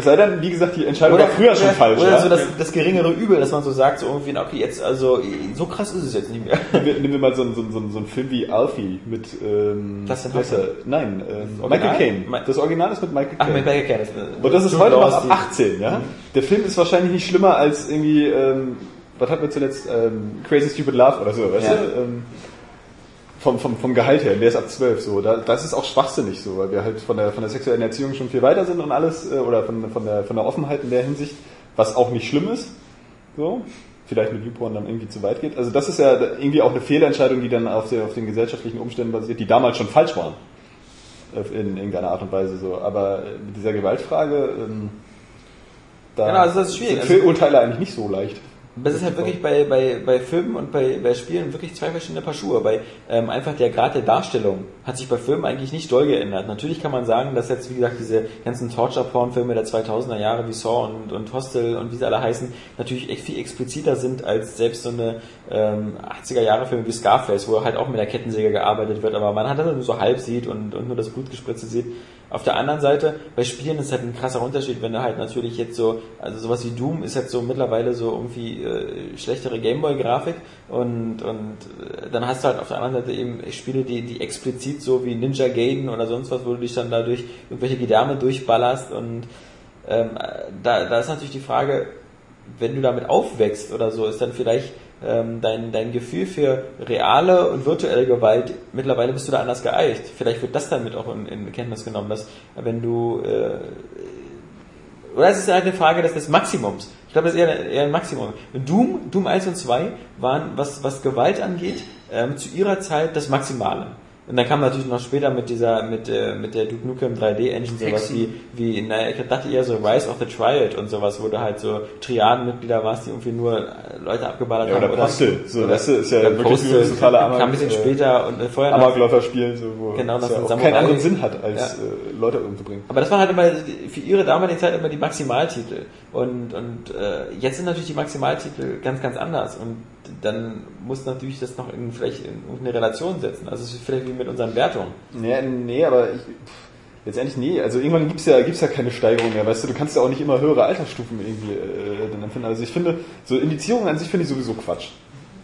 Es sei denn, wie gesagt, die Entscheidung war früher schon oder, falsch. Oder ja? so das, das geringere Übel, dass man so sagt, so irgendwie, okay, jetzt, also, so krass ist es jetzt nicht mehr. (laughs) Nehmen wir, mal so, einen- so, einen- so, einen- Film wie Alfie mit ähm, wer ist er? Nein, ähm? Michael Caine. Das Original ist mit Michael Ach, Caine. mit Michael Caine. das- Und das ist heute noch ab die- 18, ja? Der Film ist wahrscheinlich nicht schlimmer als irgendwie, ähm, was hatten wir zuletzt, ähm, Crazy Stupid Love oder so, weißt Ja. du? Ähm, vom, vom, vom Gehalt her, der ist ab 12 so. Da, das ist auch schwachsinnig so, weil wir halt von der, von der sexuellen Erziehung schon viel weiter sind und alles, äh, oder von, von, der, von der Offenheit in der Hinsicht, was auch nicht schlimm ist. So. Vielleicht mit YouPorn dann irgendwie zu weit geht. Also das ist ja irgendwie auch eine Fehlentscheidung, die dann auf, der, auf den gesellschaftlichen Umständen basiert, die damals schon falsch waren. Äh, In irgendeiner Art und Weise so. Aber äh, mit dieser Gewaltfrage, ähm, da Genau, also das ist schwierig. sind Fehlurteile eigentlich nicht so leicht. Das ist halt wirklich bei, bei, bei Filmen und bei, bei Spielen wirklich zwei verschiedene Paar Schuhe. Bei ähm, einfach der Grad der Darstellung hat sich bei Filmen eigentlich nicht doll geändert. Natürlich kann man sagen, dass jetzt, wie gesagt, diese ganzen Torture-Porn-Filme der 2000er Jahre wie Saw und, und Hostel und wie sie alle heißen, natürlich echt viel expliziter sind als selbst so eine ähm, 80er-Jahre-Filme wie Scarface, wo halt auch mit der Kettensäge gearbeitet wird, aber man hat das nur so halb sieht und, und nur das Blut gespritzt sieht. Auf der anderen Seite, bei Spielen ist halt ein krasser Unterschied, wenn du halt natürlich jetzt so, also sowas wie Doom ist jetzt so mittlerweile so irgendwie äh, schlechtere Gameboy-Grafik und, und äh, dann hast du halt auf der anderen Seite eben Spiele, die, die explizit so wie Ninja Gaiden oder sonst was, wo du dich dann dadurch irgendwelche Gedärme durchballerst und ähm, da, da ist natürlich die Frage, wenn du damit aufwächst oder so, ist dann vielleicht ähm, dein, dein Gefühl für reale und virtuelle Gewalt, mittlerweile bist du da anders geeicht. Vielleicht wird das dann mit auch in, in Kenntnis genommen, dass wenn du äh, oder es ist halt eine Frage des, des Maximums. Ich glaube, das ist eher, eher ein Maximum. Doom, Doom 1 und 2 waren, was, was Gewalt angeht, ähm, zu ihrer Zeit das Maximale. Und dann kam natürlich noch später mit dieser, mit, äh, mit der Duke Nukem 3D Engine sowas wie, wie, naja, ich dachte eher so Rise of the Triad und sowas, wo du halt so Triadenmitglieder warst, die irgendwie nur äh, Leute abgeballert Ja, haben. oder Postel. So, das ist ja oder wirklich Postel. ein totaler Kam ein bisschen äh, später und äh, vorher noch Amokläufer spielen, so, wo Genau, es das ja keinen anderen Sinn hat, als äh, Leute umzubringen. Aber das waren halt immer für ihre damalige Zeit immer die Maximaltitel. Und, und äh, jetzt sind natürlich die Maximaltitel ganz, ganz anders. Und dann muss natürlich das noch in, vielleicht in irgendeine Relation setzen. Also es ist vielleicht wie mit unseren Wertungen. Nee, nee, aber ich, pff, letztendlich nee. Also irgendwann gibt's ja, gibt's ja keine Steigerung mehr, weißt du, du kannst ja auch nicht immer höhere Altersstufen irgendwie äh, dann empfinden. Also ich finde, so Indizierungen an sich finde ich sowieso Quatsch.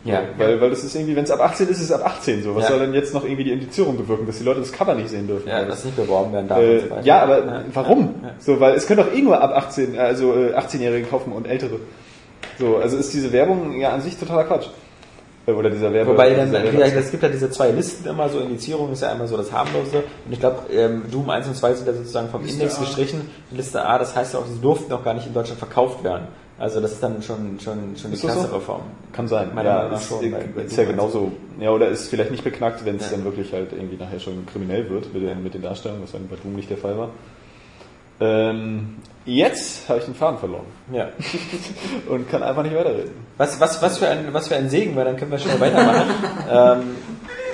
Ja. Weil, weil das ist irgendwie, wenn es ab 18 ist, ist es ab 18 so. Was Ja. soll denn jetzt noch irgendwie die Indizierung bewirken, dass die Leute das Cover nicht sehen dürfen? Ja, Weil das nicht beworben werden darf. und so Äh, ja, aber Ja. warum? Ja. So, weil es können doch eh nur ab 18, also äh, 18-Jährige kaufen und ältere. So, also ist diese Werbung ja an sich totaler Quatsch. Äh, Oder dieser Werbe. Wobei dann, gesagt, es gibt ja diese zwei Listen immer, so Indizierung ist ja einmal so das harmlose und ich glaube, ähm, Doom 1 und 2 sind ja sozusagen vom Liste Index A. gestrichen. Liste A, das heißt ja auch, sie durften noch gar nicht in Deutschland verkauft werden. Also das ist dann schon, schon, schon die Ist so? krassere Form. Kann sein. Meiner ja, Meinung ist, schon, ist ja genauso. Ja, oder ist vielleicht nicht beknackt, wenn es Ja. dann wirklich halt irgendwie nachher schon kriminell wird mit den, mit den Darstellungen, was dann bei Doom nicht der Fall war. Ähm, jetzt habe ich den Faden verloren Ja. (laughs) und kann einfach nicht weiterreden. Was, was, was, für ein, was für ein Segen, weil dann können wir schon mal weitermachen. (laughs) ähm,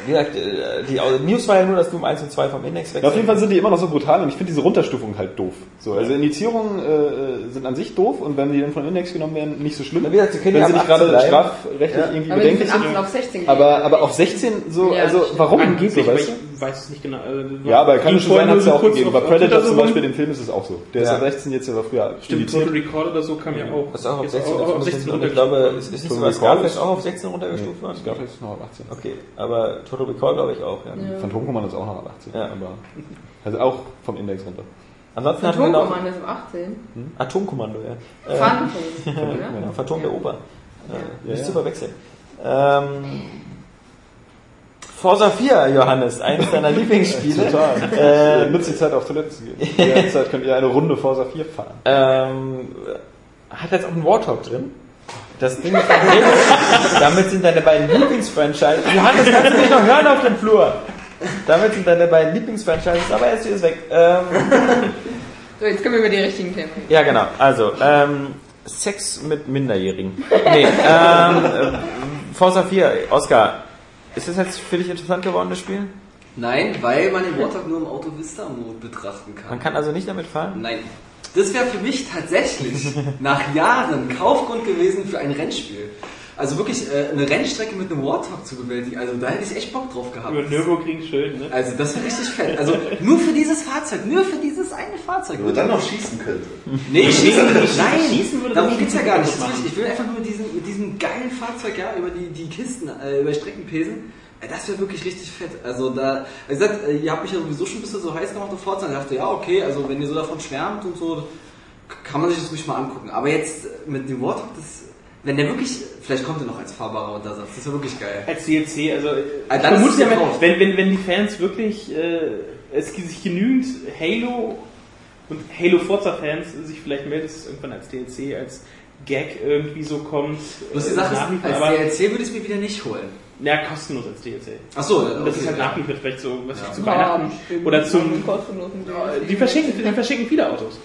wie gesagt, äh, die News war ja nur, dass Doom 1 und 2 vom Index Ja, wechseln. auf jeden Fall sind die immer noch so brutal und ich finde diese Runterstufung halt doof. So, also Indizierungen äh, sind an sich doof und wenn die dann von Index genommen werden, nicht so schlimm. Na, wie gesagt, sie können wenn ja sie nicht gerade 18 bleiben. strafrechtlich Ja. irgendwie Aber wir sind bedenklich sind. 18 auf 16 gehen. Aber, aber auf 16 so, Ja, also warum? So, weißt du? Weiß es nicht genau. Äh, Ja, aber kann schon sein, hat es ja auch gegeben. Bei Predator zum Beispiel, den Film ist es auch so. Der ist Ja. ab 16 jetzt ja früher Stimmt. Total Recall oder so kam ja auch. Das ist auch auf jetzt 16, auch, auf 16 und ich runtergestuft glaube, ist, ist nicht Total Scarface ist- auch auf 16 runtergestuft worden? Scarface ist noch ab 18. Okay, aber Total Recall glaube ich auch, ja. Ja. Phantomkommando ist auch noch ab 18. Ja. Aber also auch vom Index runter. Ansonsten Atomkommando ist auf 18. Atomkommando, ja. Äh, Phantom. (laughs) Phantom der Oper. Äh, Ja, nicht ja. zu verwechseln. Ähm, Forza 4, Johannes, eines deiner (laughs) Lieblingsspiele. Total. Äh, Äh, nutzt die Zeit auf Toilette zu gehen. (laughs) In der Zeit könnt ihr eine Runde Forza 4 fahren. ähm, hat jetzt auch einen Warthog drin. Das Ding ist okay. Damit sind deine beiden Lieblingsfranchises. Johannes, kannst du mich noch hören auf dem Flur? Damit sind deine beiden Lieblingsfranchises, aber er ist jetzt weg. Ähm, (laughs) So, jetzt können wir über die richtigen Themen reden. ja, genau. Also, ähm, Sex mit Minderjährigen. Nee, ähm, äh, Forza 4, Oscar. Ist das jetzt für dich interessant geworden, das Spiel? Nein, weil man den Warthog nur im Auto Vista Mode betrachten kann. Man kann also nicht damit fahren? Nein. Das wäre für mich tatsächlich (laughs) nach Jahren Kaufgrund gewesen für ein Rennspiel. Also wirklich äh, eine Rennstrecke mit einem Warthog zu bewältigen. Also da hätte ich echt Bock drauf gehabt. Über Nürburgring schön, ne? Also das wäre richtig fett. Also nur für dieses Fahrzeug, nur für dieses eine Fahrzeug. Wenn man dann noch schießen könnte. Nee, schießen, nein, schießen würde darum das geht's ja gar nicht. Ich will einfach nur mit diesem, mit diesem geilen Fahrzeug ja über die, die Kisten, äh, über Strecken pesen. Das wäre wirklich richtig fett. Also da, wie gesagt, äh, ihr habt mich ja sowieso schon ein bisschen so heiß gemacht auf Forza. Und ich dachte, ja, okay, also wenn ihr so davon schwärmt und so, kann man sich das ruhig mal angucken. Aber jetzt mit dem Warthog, das, wenn der wirklich, vielleicht kommt er noch als fahrbarer Untersatz. Das wäre wirklich geil. Als DLC, also ich dann es ja, wenn, wenn, wenn die Fans wirklich äh, es sich genügend Halo und Halo Forza Fans sich vielleicht melden, dass es irgendwann als DLC, als Gag irgendwie so kommt. Bloß die äh, Sache ist, als aber DLC würde ich es mir wieder nicht holen. ja, kostenlos als DLC. Achso, Und das ist halt nach wie vor vielleicht so, was Ja. ich zu Weihnachten oder zum kostenlosen die verschenken, die verschenken viele Autos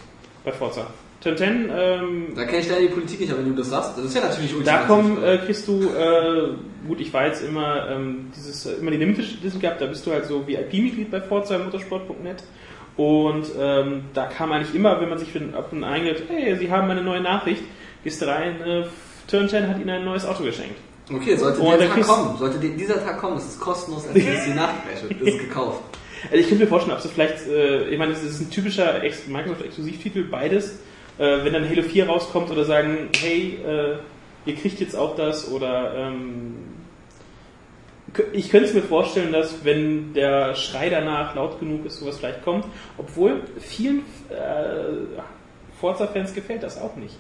bei Forza. 1010, ähm, Da kenne ich leider die Politik nicht, aber wenn du das sagst, das ist ja natürlich Da ultimativ. kommen, äh, kriegst du, äh, gut, ich war jetzt immer, ähm, dieses, äh, immer die Limited gehabt, da bist du halt so VIP-Mitglied bei Forza Motorsport.net. Und ähm, da kam eigentlich immer, wenn man sich für den, ab und eingeht, hey, sie haben eine neue Nachricht, gehst du rein, äh, Turnchain hat ihnen ein neues Auto geschenkt. Okay, sollte Und der Tag kommen, sollte die- dieser Tag kommen, ist es kostenlos als DLC nachgerechnet, ist es gekauft. (laughs) Also ich könnte mir vorstellen, ob sie vielleicht, äh, ich meine, es ist ein typischer Ex Microsoft-Exklusivtitel, beides. Äh, wenn dann Halo 4 rauskommt oder sagen, hey, äh, ihr kriegt jetzt auch das oder ähm, ich könnte es mir vorstellen, dass wenn der Schrei danach laut genug ist, sowas vielleicht kommt, obwohl vielen äh, Forza-Fans gefällt das auch nicht.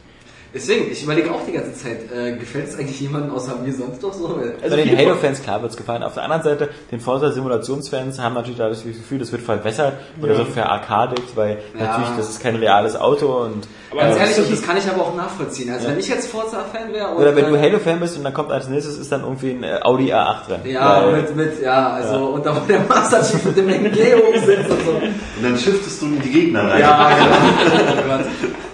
Deswegen, ich überlege auch die ganze Zeit, äh, gefällt es eigentlich jemandem außer mir sonst doch so? Also den Halo-Fans klar wird's gefallen. Auf der anderen Seite, den Forza-Simulationsfans haben natürlich dadurch das Gefühl, das wird verbessert oder so verarkadigt, weil Ja. natürlich das ist kein reales Auto und Ganz äh, ehrlich, das kann ich aber auch nachvollziehen. Also wenn ich jetzt Forza-Fan wäre und oder wenn du dann- Halo-Fan bist und dann kommt als nächstes ist dann irgendwie ein äh, Audi A8 drin. Ja, Weil- mit, mit, ja, also, und da wo der Master Chief mit dem Engeo sitzt und so. Und dann shiftest du in die Gegner rein. Ja, genau.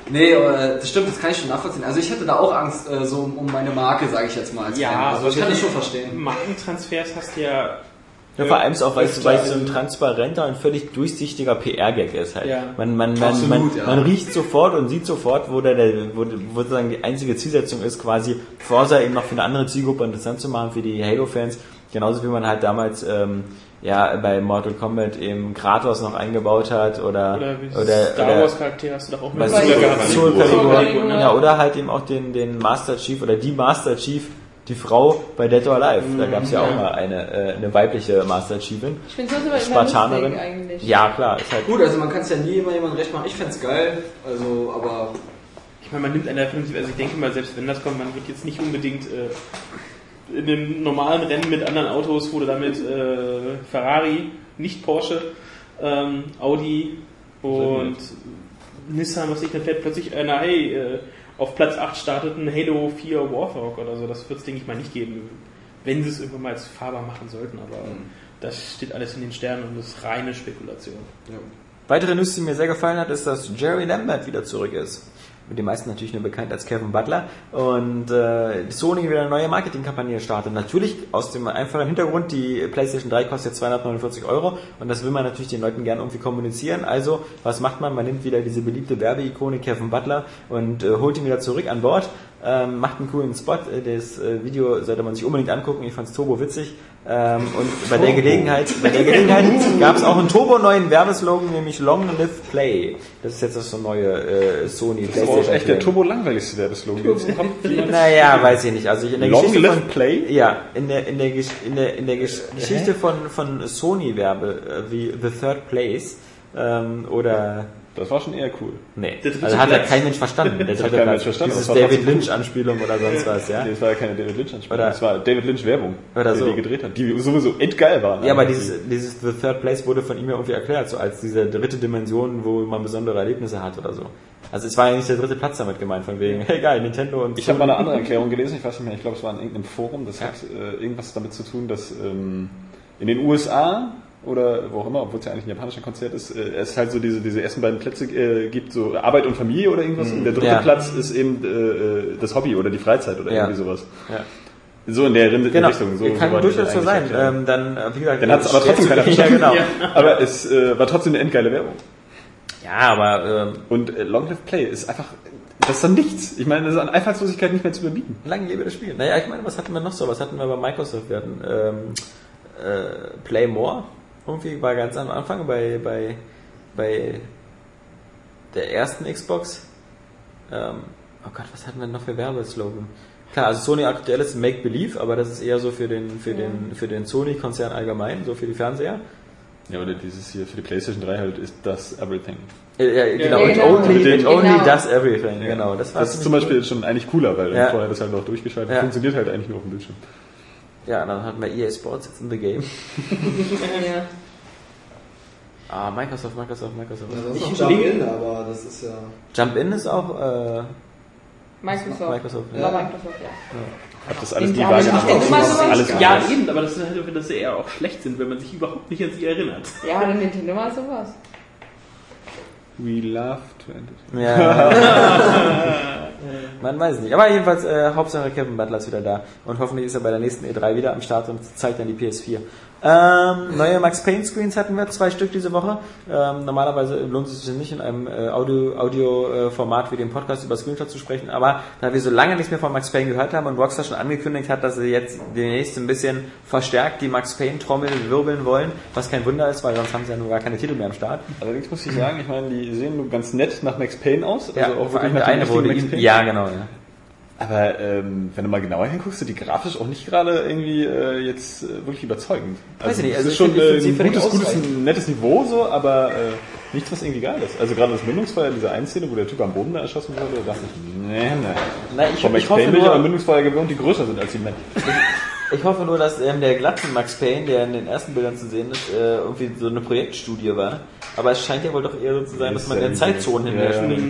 Nee, äh, das stimmt, das kann ich schon nachvollziehen. Also ich hätte da auch Angst äh, so um, meine Marke, sage ich jetzt mal. Als Ja, Fan. also das aber kann ich schon verstehen. Markentransfers hast du ja. Ja, vor allem ist auch, weil es, weil es so ein in- transparenter und völlig durchsichtiger PR-Gag ist halt. Ja. Man, man, man, Absolut, man, ja. man riecht sofort und sieht sofort, wo, der, der, wo, wo sozusagen die einzige Zielsetzung ist, quasi Forza eben noch für eine andere Zielgruppe interessant zu machen, für die Halo-Fans. Genauso wie man halt damals ähm, ja bei Mortal Kombat eben Kratos noch eingebaut hat oder Oder, oder, Star oder Wars Charakter hast du doch auch mit Soul Soul Soul gehabt. Soul Calibur. Calibur. Ja, oder halt eben auch den, den Master Chief oder die Master Chief, die Frau bei Dead or Alive. Da gab es ja auch mal eine, äh, eine weibliche Master Chiefin. Ich finde sowas aber immer Spartanerin. eigentlich. Ja, klar, ist halt Gut, also man kann es ja nie immer jemandem recht machen. Ich fänd's geil, also, aber Ich meine, man nimmt einer vernünftig, also ich denke mal, selbst wenn das kommt, man wird jetzt nicht unbedingt äh, in dem normalen Rennen mit anderen Autos, du damit äh, Ferrari, nicht Porsche, ähm, Audi und Nissan, was ich, dann fährt plötzlich einer, hey, äh, auf Platz 8 startet ein Halo 4 Warthog oder so. Das wird es, denke ich mal, nicht geben, wenn sie es irgendwann mal als fahrbar machen sollten, aber das steht alles in den Sternen und das ist reine Spekulation. Weitere News, die mir sehr gefallen hat, ist, dass Jerry Lambert wieder zurück ist. Mit den meisten natürlich nur bekannt als Kevin Butler. Und äh, Sony wieder eine neue Marketingkampagne startet. Natürlich aus dem einfachen Hintergrund, die PlayStation 3 kostet 249 Euro und das will man natürlich den Leuten gerne irgendwie kommunizieren. Also, was macht man? Man nimmt wieder diese beliebte Werbeikone Kevin Butler und äh, holt ihn wieder zurück an Bord. Ähm, macht einen coolen Spot. Äh, Das äh, Video sollte man sich unbedingt angucken. Ich fand's turbo witzig. Ähm, und bei der Gelegenheit, bei der Gelegenheit gab es auch einen turbo neuen Werbeslogan, nämlich Long Live Play. Das ist jetzt das so neue äh, Sony Das PlayStation. echt der turbo langweiligste Werbeslogan. Naja, weiß ich nicht. Also in der Long Geschichte Live von Play? Ja, in der in der in der in der Gesch Geschichte von von Sony Werbe äh, wie The Third Place ähm, oder Das war schon eher cool. nee, also hat ja kein Mensch verstanden. Der hat dritte kein Platz. Mensch verstanden, Dieses das war David trotzdem Lynch Anspielung oder sonst was, ja. Nee, das war ja keine David Lynch Anspielung. Oder- Das war David Lynch Werbung, Oder die so. die gedreht hat, die sowieso endgeil war. Ja, aber dieses, dieses The Third Place wurde von ihm ja irgendwie erklärt, so als diese dritte Dimension, wo man besondere Erlebnisse hat oder so. Also es war ja nicht der dritte Platz damit gemeint, von wegen, (laughs) hey geil, Nintendo und Ich habe mal eine andere Erklärung gelesen, ich weiß nicht mehr, ich glaube es war in irgendeinem Forum, das hat äh, irgendwas damit zu tun, dass ähm, in den USA oder wo auch immer, obwohl es ja eigentlich ein japanischer Konzert ist, äh, es halt so diese, diese ersten beiden Plätze äh, gibt, so Arbeit und Familie oder irgendwas. Und der dritte Ja. Platz ist eben äh, äh, das Hobby oder die Freizeit oder Ja. irgendwie sowas. Ja. So in der Genau, Richtung. So, kann so durchaus so sein. Ähm, dann, äh, wie gesagt, Dann hat es aber trotzdem keiner (laughs) Ja, verstanden. genau. (laughs) Aber es äh, war trotzdem eine endgeile Werbung. Ja, aber ähm, Und äh, Long Live Play ist einfach, das ist dann nichts. Ich meine, das ist an Einfallslosigkeit nicht mehr zu überbieten. Lang lebe das Spiel. Naja, ich meine, was hatten wir noch so? Was hatten wir bei Microsoft? Wir hatten ähm, äh, Play More. Irgendwie war ganz am Anfang bei, bei, bei der ersten Xbox. Ähm, oh Gott, was hatten wir noch für Werbeslogan? Klar, also Sony aktuell ist Make Believe, aber das ist eher so für den, für den, für den Sony-Konzern allgemein, so für die Fernseher. Ja, oder dieses hier für die PlayStation 3 halt ist das Everything. Äh, ja, genau, Ja, it genau. only, Mit it dem- only Genau. does everything, genau. Das, war Das ist zum Beispiel cool. schon eigentlich cooler, weil Ja. vorher das halt noch durchgeschaltet Ja. funktioniert halt eigentlich nur auf dem Bildschirm. Ja, dann hatten wir EA Sports jetzt in the game. (laughs) Ja. Ah, Microsoft, Microsoft, Microsoft. Ja, das ist Jump In, aber das ist ja. Jump In ist auch äh, Microsoft. Microsoft, Ja, ja. Microsoft, ja. Hab das alles nie wahrgenommen. alles. Ja, eben, aber das ist halt, dass sie eher auch schlecht sind, wenn man sich überhaupt nicht an sie erinnert. (laughs) Ja, dann Nintendo mal sowas. We love to end it. Ja. (laughs) Man weiß nicht. Aber jedenfalls, äh, Hauptsache Kevin Butler ist wieder da. Und hoffentlich ist er bei der nächsten E3 wieder am Start und zeigt dann die PS4. Ähm, neue Max Payne Screens hatten wir, zwei Stück diese Woche. Ähm, normalerweise lohnt es sich nicht in einem äh, Audio-Format Audio, äh, Format wie dem Podcast über Screenshot zu sprechen, aber da wir so lange nichts mehr von Max Payne gehört haben und Rockstar schon angekündigt hat, dass sie jetzt demnächst ein bisschen verstärkt die Max Payne Trommel wirbeln wollen, was kein Wunder ist, weil sonst haben sie ja nur gar keine Titel mehr am Start. Allerdings muss ich sagen, ich meine, die sehen nur ganz nett nach Max Payne aus. Also Ja, auch wirklich allem nach eine wurde Max Payne. ja genau, ja. Aber ähm, wenn du mal genauer hinguckst, sind die grafisch auch nicht gerade irgendwie äh, jetzt äh, wirklich überzeugend. Weiß ich nicht, es also ist ich schon äh, ein gutes, gutes, nettes Niveau so, aber äh, nichts, was irgendwie geil ist. Also gerade das Mündungsfeuer, diese eine Szene, wo der Typ am Boden da erschossen wurde, da dachte ich, nee, nee. Na, ich, Max ich, hoffe ich aber nur, Mündungsfeuer gewohnt, die größer sind als die Männer. (laughs) ich hoffe nur, dass ähm, der glatte Max Payne, der in den ersten Bildern zu sehen ist, äh, irgendwie so eine Projektstudie war. Aber es scheint ja wohl doch eher so zu sein, dass man Ja, in Zeitzonen hin ja, ja.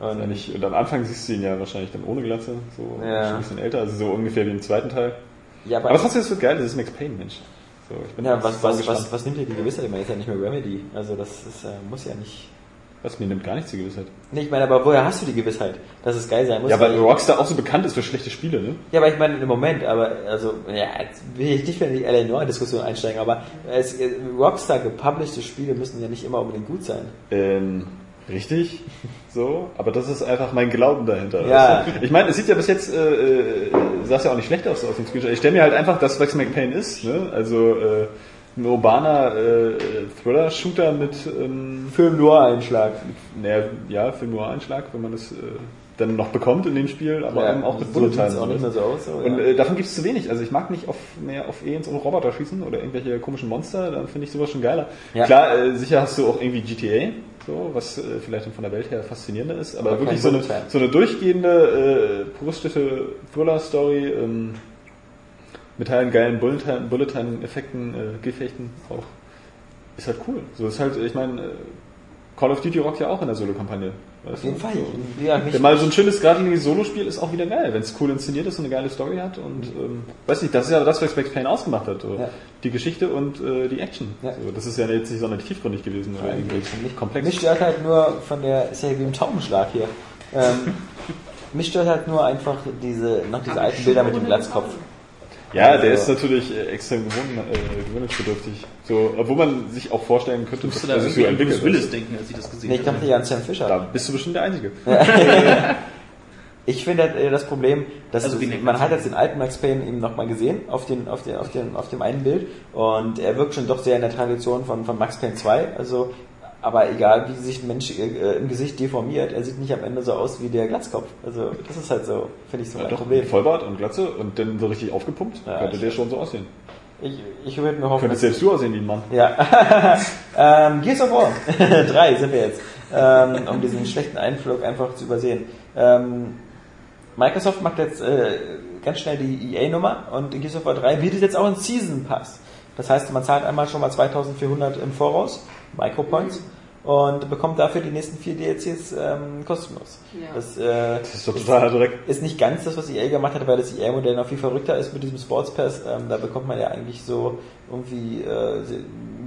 Und, nicht, und am Anfang siehst du ihn ja wahrscheinlich dann ohne Glatze, so Ja. ein bisschen älter, also so ungefähr wie im zweiten Teil. ja, aber, Aber trotzdem, das wird geil, das ist Max Payne, Mensch. So, ich bin ja, was, was, gespannt. was, was nimmt dir die Gewissheit? Ich meine, ist ja nicht mehr Remedy. Also das ist, äh, muss ja nicht... Was, mir nimmt gar nichts die Gewissheit. Nee, ich meine, aber woher hast du die Gewissheit, dass es geil sein muss? Ja, weil Rockstar auch so bekannt ist für schlechte Spiele, ne? Ja, aber ich meine im Moment, aber also ja, jetzt will ich nicht mehr in die L.A. Noir-Diskussion einsteigen, aber es, äh, Rockstar gepublished Spiele müssen ja nicht immer unbedingt gut sein. Ähm, richtig, so, aber das ist einfach mein Glauben dahinter. Ja. weißt du? Ich meine, es sieht ja bis jetzt, äh, äh, sah es ja auch nicht schlecht aus auf dem Screenshot. Ich stelle mir halt einfach, dass Max McPayne ist, ne? Also äh, ein urbaner äh, Thriller-Shooter mit, ähm, Film Noir-Einschlag. naja, ja, Film Noir-Einschlag, wenn man das äh, dann noch bekommt in dem Spiel, aber Ja, eben auch mit so Bullet Time. auch nicht mehr so aus. So, Und ja. äh, davon gibt es zu wenig. Also ich mag nicht auf mehr auf Aliens und Roboter schießen oder irgendwelche komischen Monster. Dann finde ich sowas schon geiler. Ja. Klar, äh, sicher hast du auch irgendwie GTA, so was äh, vielleicht von der Welt her faszinierender ist, aber, Aber wirklich so eine, so eine durchgehende äh, puristische Thriller-Story ähm, mit teilen geilen Bullet Time- Bullet Time-Effekten, äh, Gefechten auch ist halt cool. So ist halt, ich meine, äh, Call of Duty rockt ja auch in der Solo-Kampagne. Auf jeden Fall. So. Ja, mal so ein schönes, geradliniges Solospiel ist auch wieder geil, wenn es cool inszeniert ist und eine geile Story hat und ähm, weiß nicht, das ist ja das, was Max Payne ausgemacht hat. So. Ja. Die Geschichte und äh, die Action. Ja. So, das ist ja jetzt nicht sonderlich tiefgründig gewesen oder irgendwie nicht komplex. Mich stört halt nur von der, ist ja wie im Taubenschlag hier. Ähm, (laughs) mich stört halt nur einfach diese, noch diese alten Bilder mit dem Glatzkopf. Ja, der Also- ist natürlich äh, extrem gewohn, äh, gewöhnungsbedürftig. So, obwohl man sich auch vorstellen könnte, dass da sich irgendwie so an Bruce entwickelt. Willis denken, als ich das gesehen Nee, ich habe. dachte ja an Sam Fisher. Da bist du bestimmt der Einzige. (laughs) Ich finde halt, äh, das Problem, dass Also nennt man hat jetzt den alten Max Payne eben nochmal gesehen auf, den, auf, den, auf, den, auf dem einen Bild und er wirkt schon doch sehr in der Tradition von, von Max Payne 2. Also, aber egal, wie sich ein Mensch äh, im Gesicht deformiert, er sieht nicht am Ende so aus wie der Glatzkopf. Also das ist halt so, finde ich so Ja, ein doch, Problem. Vollbart und Glatze und dann so richtig aufgepumpt, Ja, könnte der schon so aussehen. Ich, ich würde mir hoffen, Könntest selbst du aussehen wie ein Mann. Ja. (laughs) ähm, Gears of War. (laughs) Drei sind wir jetzt. Ähm, um diesen schlechten Einflug einfach zu übersehen. Ähm, Microsoft macht jetzt äh, ganz schnell die EA-Nummer und Gears of War 3 bietet jetzt auch einen Season Pass. Das heißt, man zahlt einmal schon mal 2400 im Voraus, Micropoints, und bekommt dafür die nächsten vier DLCs ähm, kostenlos. Ja. Das, äh, Das ist total direkt. ist nicht ganz das, was EA gemacht hat, weil das EA-Modell noch viel verrückter ist mit diesem Sports Pass. Ähm, da bekommt man ja eigentlich so irgendwie äh,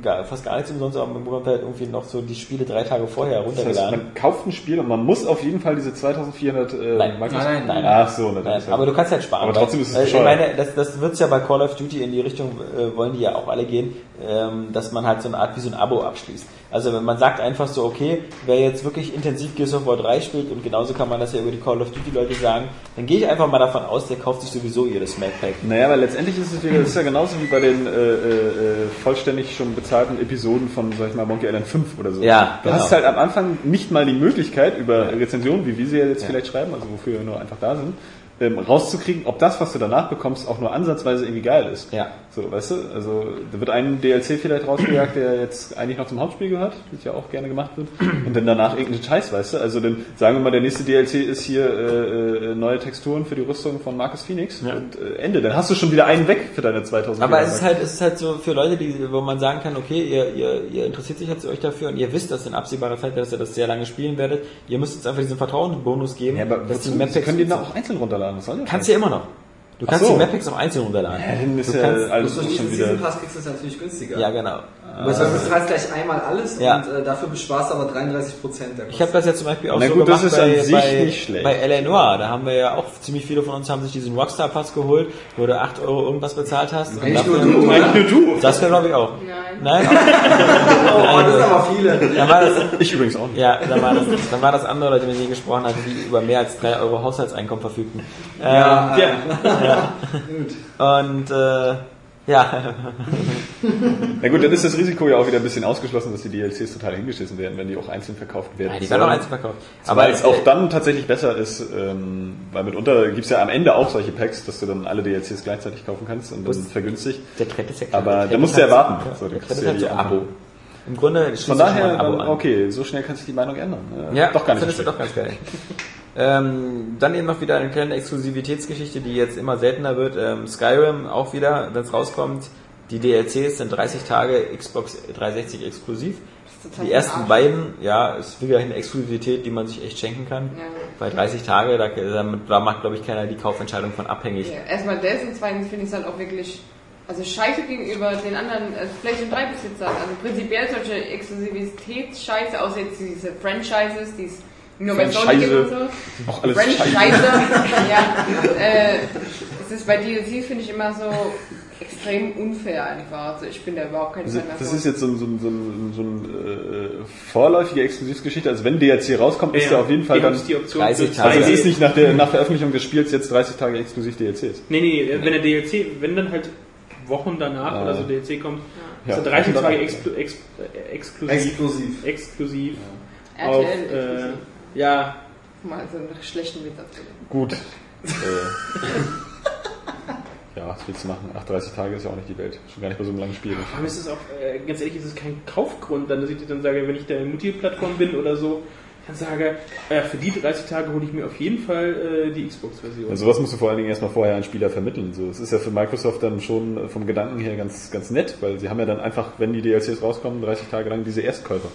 gar, fast gar nichts umsonst, aber man bekommt halt irgendwie noch so die Spiele drei Tage vorher Das heißt, man kauft ein Spiel und man muss auf jeden Fall diese 2400 äh, Nein. Microsoft- Nein, nein. Ach so, dann Nein, aber du kannst halt sparen. Aber trotzdem ist es weil, Ich bescheuert. meine, das, das wird's ja bei Call of Duty in die Richtung, äh, wollen die ja auch alle gehen, ähm, dass man halt so eine Art wie so ein Abo abschließt. Also wenn man sagt einfach so, okay, wer jetzt wirklich intensiv Gears of War 3 spielt und genauso kann man das ja über die Call of Duty Leute sagen, dann gehe ich einfach mal davon aus, der kauft sich sowieso jedes Mad Pack. Naja, aber letztendlich ist es wieder, das ist ja genauso wie bei den äh, äh, äh, vollständig schon bezahlten Episoden von, sag ich mal, Monkey Island 5 oder so. Ja, Du genau. hast halt am Anfang nicht mal die Möglichkeit, über Ja. Rezensionen, wie wir sie ja jetzt Ja. vielleicht schreiben, also wofür wir nur einfach da sind, ähm, rauszukriegen, ob das, was du danach bekommst, auch nur ansatzweise irgendwie geil ist. Ja. So, weißt du, also da wird ein DLC vielleicht rausgejagt, der jetzt eigentlich noch zum Hauptspiel gehört, das ja auch gerne gemacht wird, und dann danach irgendeinen Scheiß, weißt du, also dann sagen wir mal, der nächste DLC ist hier äh, äh, neue Texturen für die Rüstung von Marcus Phoenix Ja. und äh, Ende, dann hast du schon wieder einen weg für deine 2000 Aber es ist halt, es ist halt so für Leute, die, wo man sagen kann, okay, ihr, ihr, ihr interessiert sich jetzt euch dafür und ihr wisst, dass in absehbarer Zeit, dass ihr das sehr lange spielen werdet. Ihr müsst jetzt einfach diesen Vertrauensbonus geben. ja, aber dass wozu? die Map können die dann auch einzeln runterladen, was soll das? kannst du ja immer noch. Du kannst so. die Mappings auch einzeln runterladen. Ja, dann ist du ja kannst, alles Durch schon diesen wieder. Season Pass kriegst du es natürlich günstiger. ja, genau. Du hast- du zahlst gleich einmal alles Ja. und äh, dafür besparst du aber 33 Prozent der Ich habe das jetzt zum Beispiel auch Na so gut, das gemacht ist an bei, sich bei, nicht schlecht. bei L.A. Noir. Da haben wir ja auch ziemlich viele von uns haben sich diesen Rockstar Pass geholt, wo du 8 Euro irgendwas bezahlt hast. Und Nicht nur dafür- du, Eigentlich nur du. Das glaube ich auch. Nein. Nein? (laughs) Oh, das sind aber viele. Dann war das, Ich übrigens auch nicht. Ja, dann war das, dann war das andere Leute, mit denen ich gesprochen hatte, die über mehr als 3 Euro Haushaltseinkommen verfügten. Ähm, (laughs) Ja, Ja. Gut. Und äh, ja, (laughs) Na gut, dann ist das Risiko ja auch wieder ein bisschen ausgeschlossen, dass die DLCs total hingeschissen werden, wenn die auch einzeln verkauft werden. die werden auch einzeln verkauft. Aber es äh, auch dann tatsächlich besser ist, ähm, weil mitunter gibt's ja am Ende auch solche Packs, dass du dann alle DLCs gleichzeitig kaufen kannst und dann vergünstigt. der Trend ist ja klar. Aber da musst du ja halt- warten. Ja, So, der Trend ist ja halt so Abo. Im Grunde Von daher, dann, an. okay, so schnell kann sich die Meinung ändern. Äh, Ja, doch gar nicht. findest du doch ganz geil. (laughs) ähm, dann eben noch wieder eine kleine Exklusivitätsgeschichte, die jetzt immer seltener wird. Ähm, Skyrim auch wieder, wenn es rauskommt. Die DLCs sind 30 Tage Xbox 360 exklusiv. Die ersten verarscht. beiden, ja, ist wieder eine Exklusivität, die man sich echt schenken kann. Ja. Bei 30 Tage, da, da macht, glaube ich, keiner die Kaufentscheidung von abhängig. Ja, erstmal das und zweitens finde ich es halt auch wirklich, also scheiße gegenüber den anderen also PlayStation 3 Besitzern. Also prinzipiell solche Exklusivitätsscheiße, außer jetzt diese Franchises, die es nur bei Sony gibt und so. Auch alles Franchise, scheiße. (laughs) ja. Äh, es ist bei DLCs finde ich immer so extrem unfair einfach. Also ich bin da überhaupt kein Also, Fan das davon. ist jetzt so, ein- so, so, so eine äh, vorläufige Exklusivgeschichte. Also wenn DLC rauskommt, ist Ja, der auf jeden Fall dann... die Option 30 für Tage. Also es ist nicht nach, der, nach Veröffentlichung des Spiels jetzt 30 Tage exklusiv DLCs. Nee, nee, wenn der DLC, wenn dann halt Wochen danach Ja. oder so DLC kommt, Ja. ist er 30 Wochen Tage danach. expl ex äh, exklusiv, Exklusiv. exklusiv auf, RTL äh, exklusiv. Ja, Mal so einen schlechten Witz erzählen. Gut. (laughs) äh, ja, was willst du machen? Ach, 30 Tage ist ja auch nicht die Welt. Schon gar nicht bei so einem langen Spiel. allem ist es auch, äh, ganz ehrlich, ist es kein Kaufgrund, dann, dass ich dann sage, wenn ich da in Multiplattform bin oder so, dann sage, äh, für die 30 Tage hole ich mir auf jeden Fall äh, die Xbox-Version. Ja, sowas musst du vor allen Dingen erstmal vorher an Spieler vermitteln. So, es ist ja für Microsoft dann schon äh, vom Gedanken her ganz, ganz nett, weil sie haben ja dann einfach, wenn die DLCs rauskommen, 30 Tage lang diese Erstkäufer.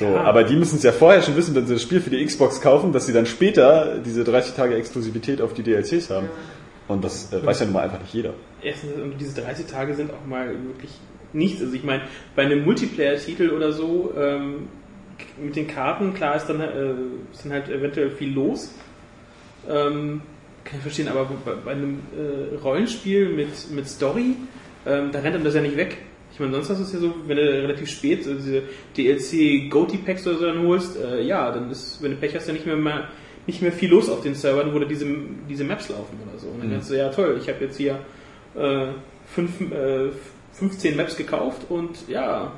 So, Ja. aber die müssen es ja vorher schon wissen, wenn sie das Spiel für die Xbox kaufen, dass sie dann später diese 30 Tage Exklusivität auf die DLCs haben. Und das äh, weiß ja nun mal einfach nicht jeder. Erstens, und diese 30 Tage sind auch mal wirklich nichts. Also ich meine, bei einem Multiplayer-Titel oder so, ähm, mit den Karten, klar ist dann, äh, ist dann halt eventuell viel los. Ähm, kann ich verstehen, aber bei, bei einem äh, Rollenspiel mit, mit Story, ähm, da rennt einem das ja nicht weg. Ich meine, sonst hast du es ja so, wenn du relativ spät so diese DLC Goatee Packs oder so dann holst, äh, ja, dann ist, wenn du Pech hast, ja nicht mehr mal nicht mehr viel los auf den Servern, wo da diese, diese Maps laufen oder so. Und dann denkst du, ja toll, ich habe jetzt hier äh, fünf, äh, 15 Maps gekauft und ja,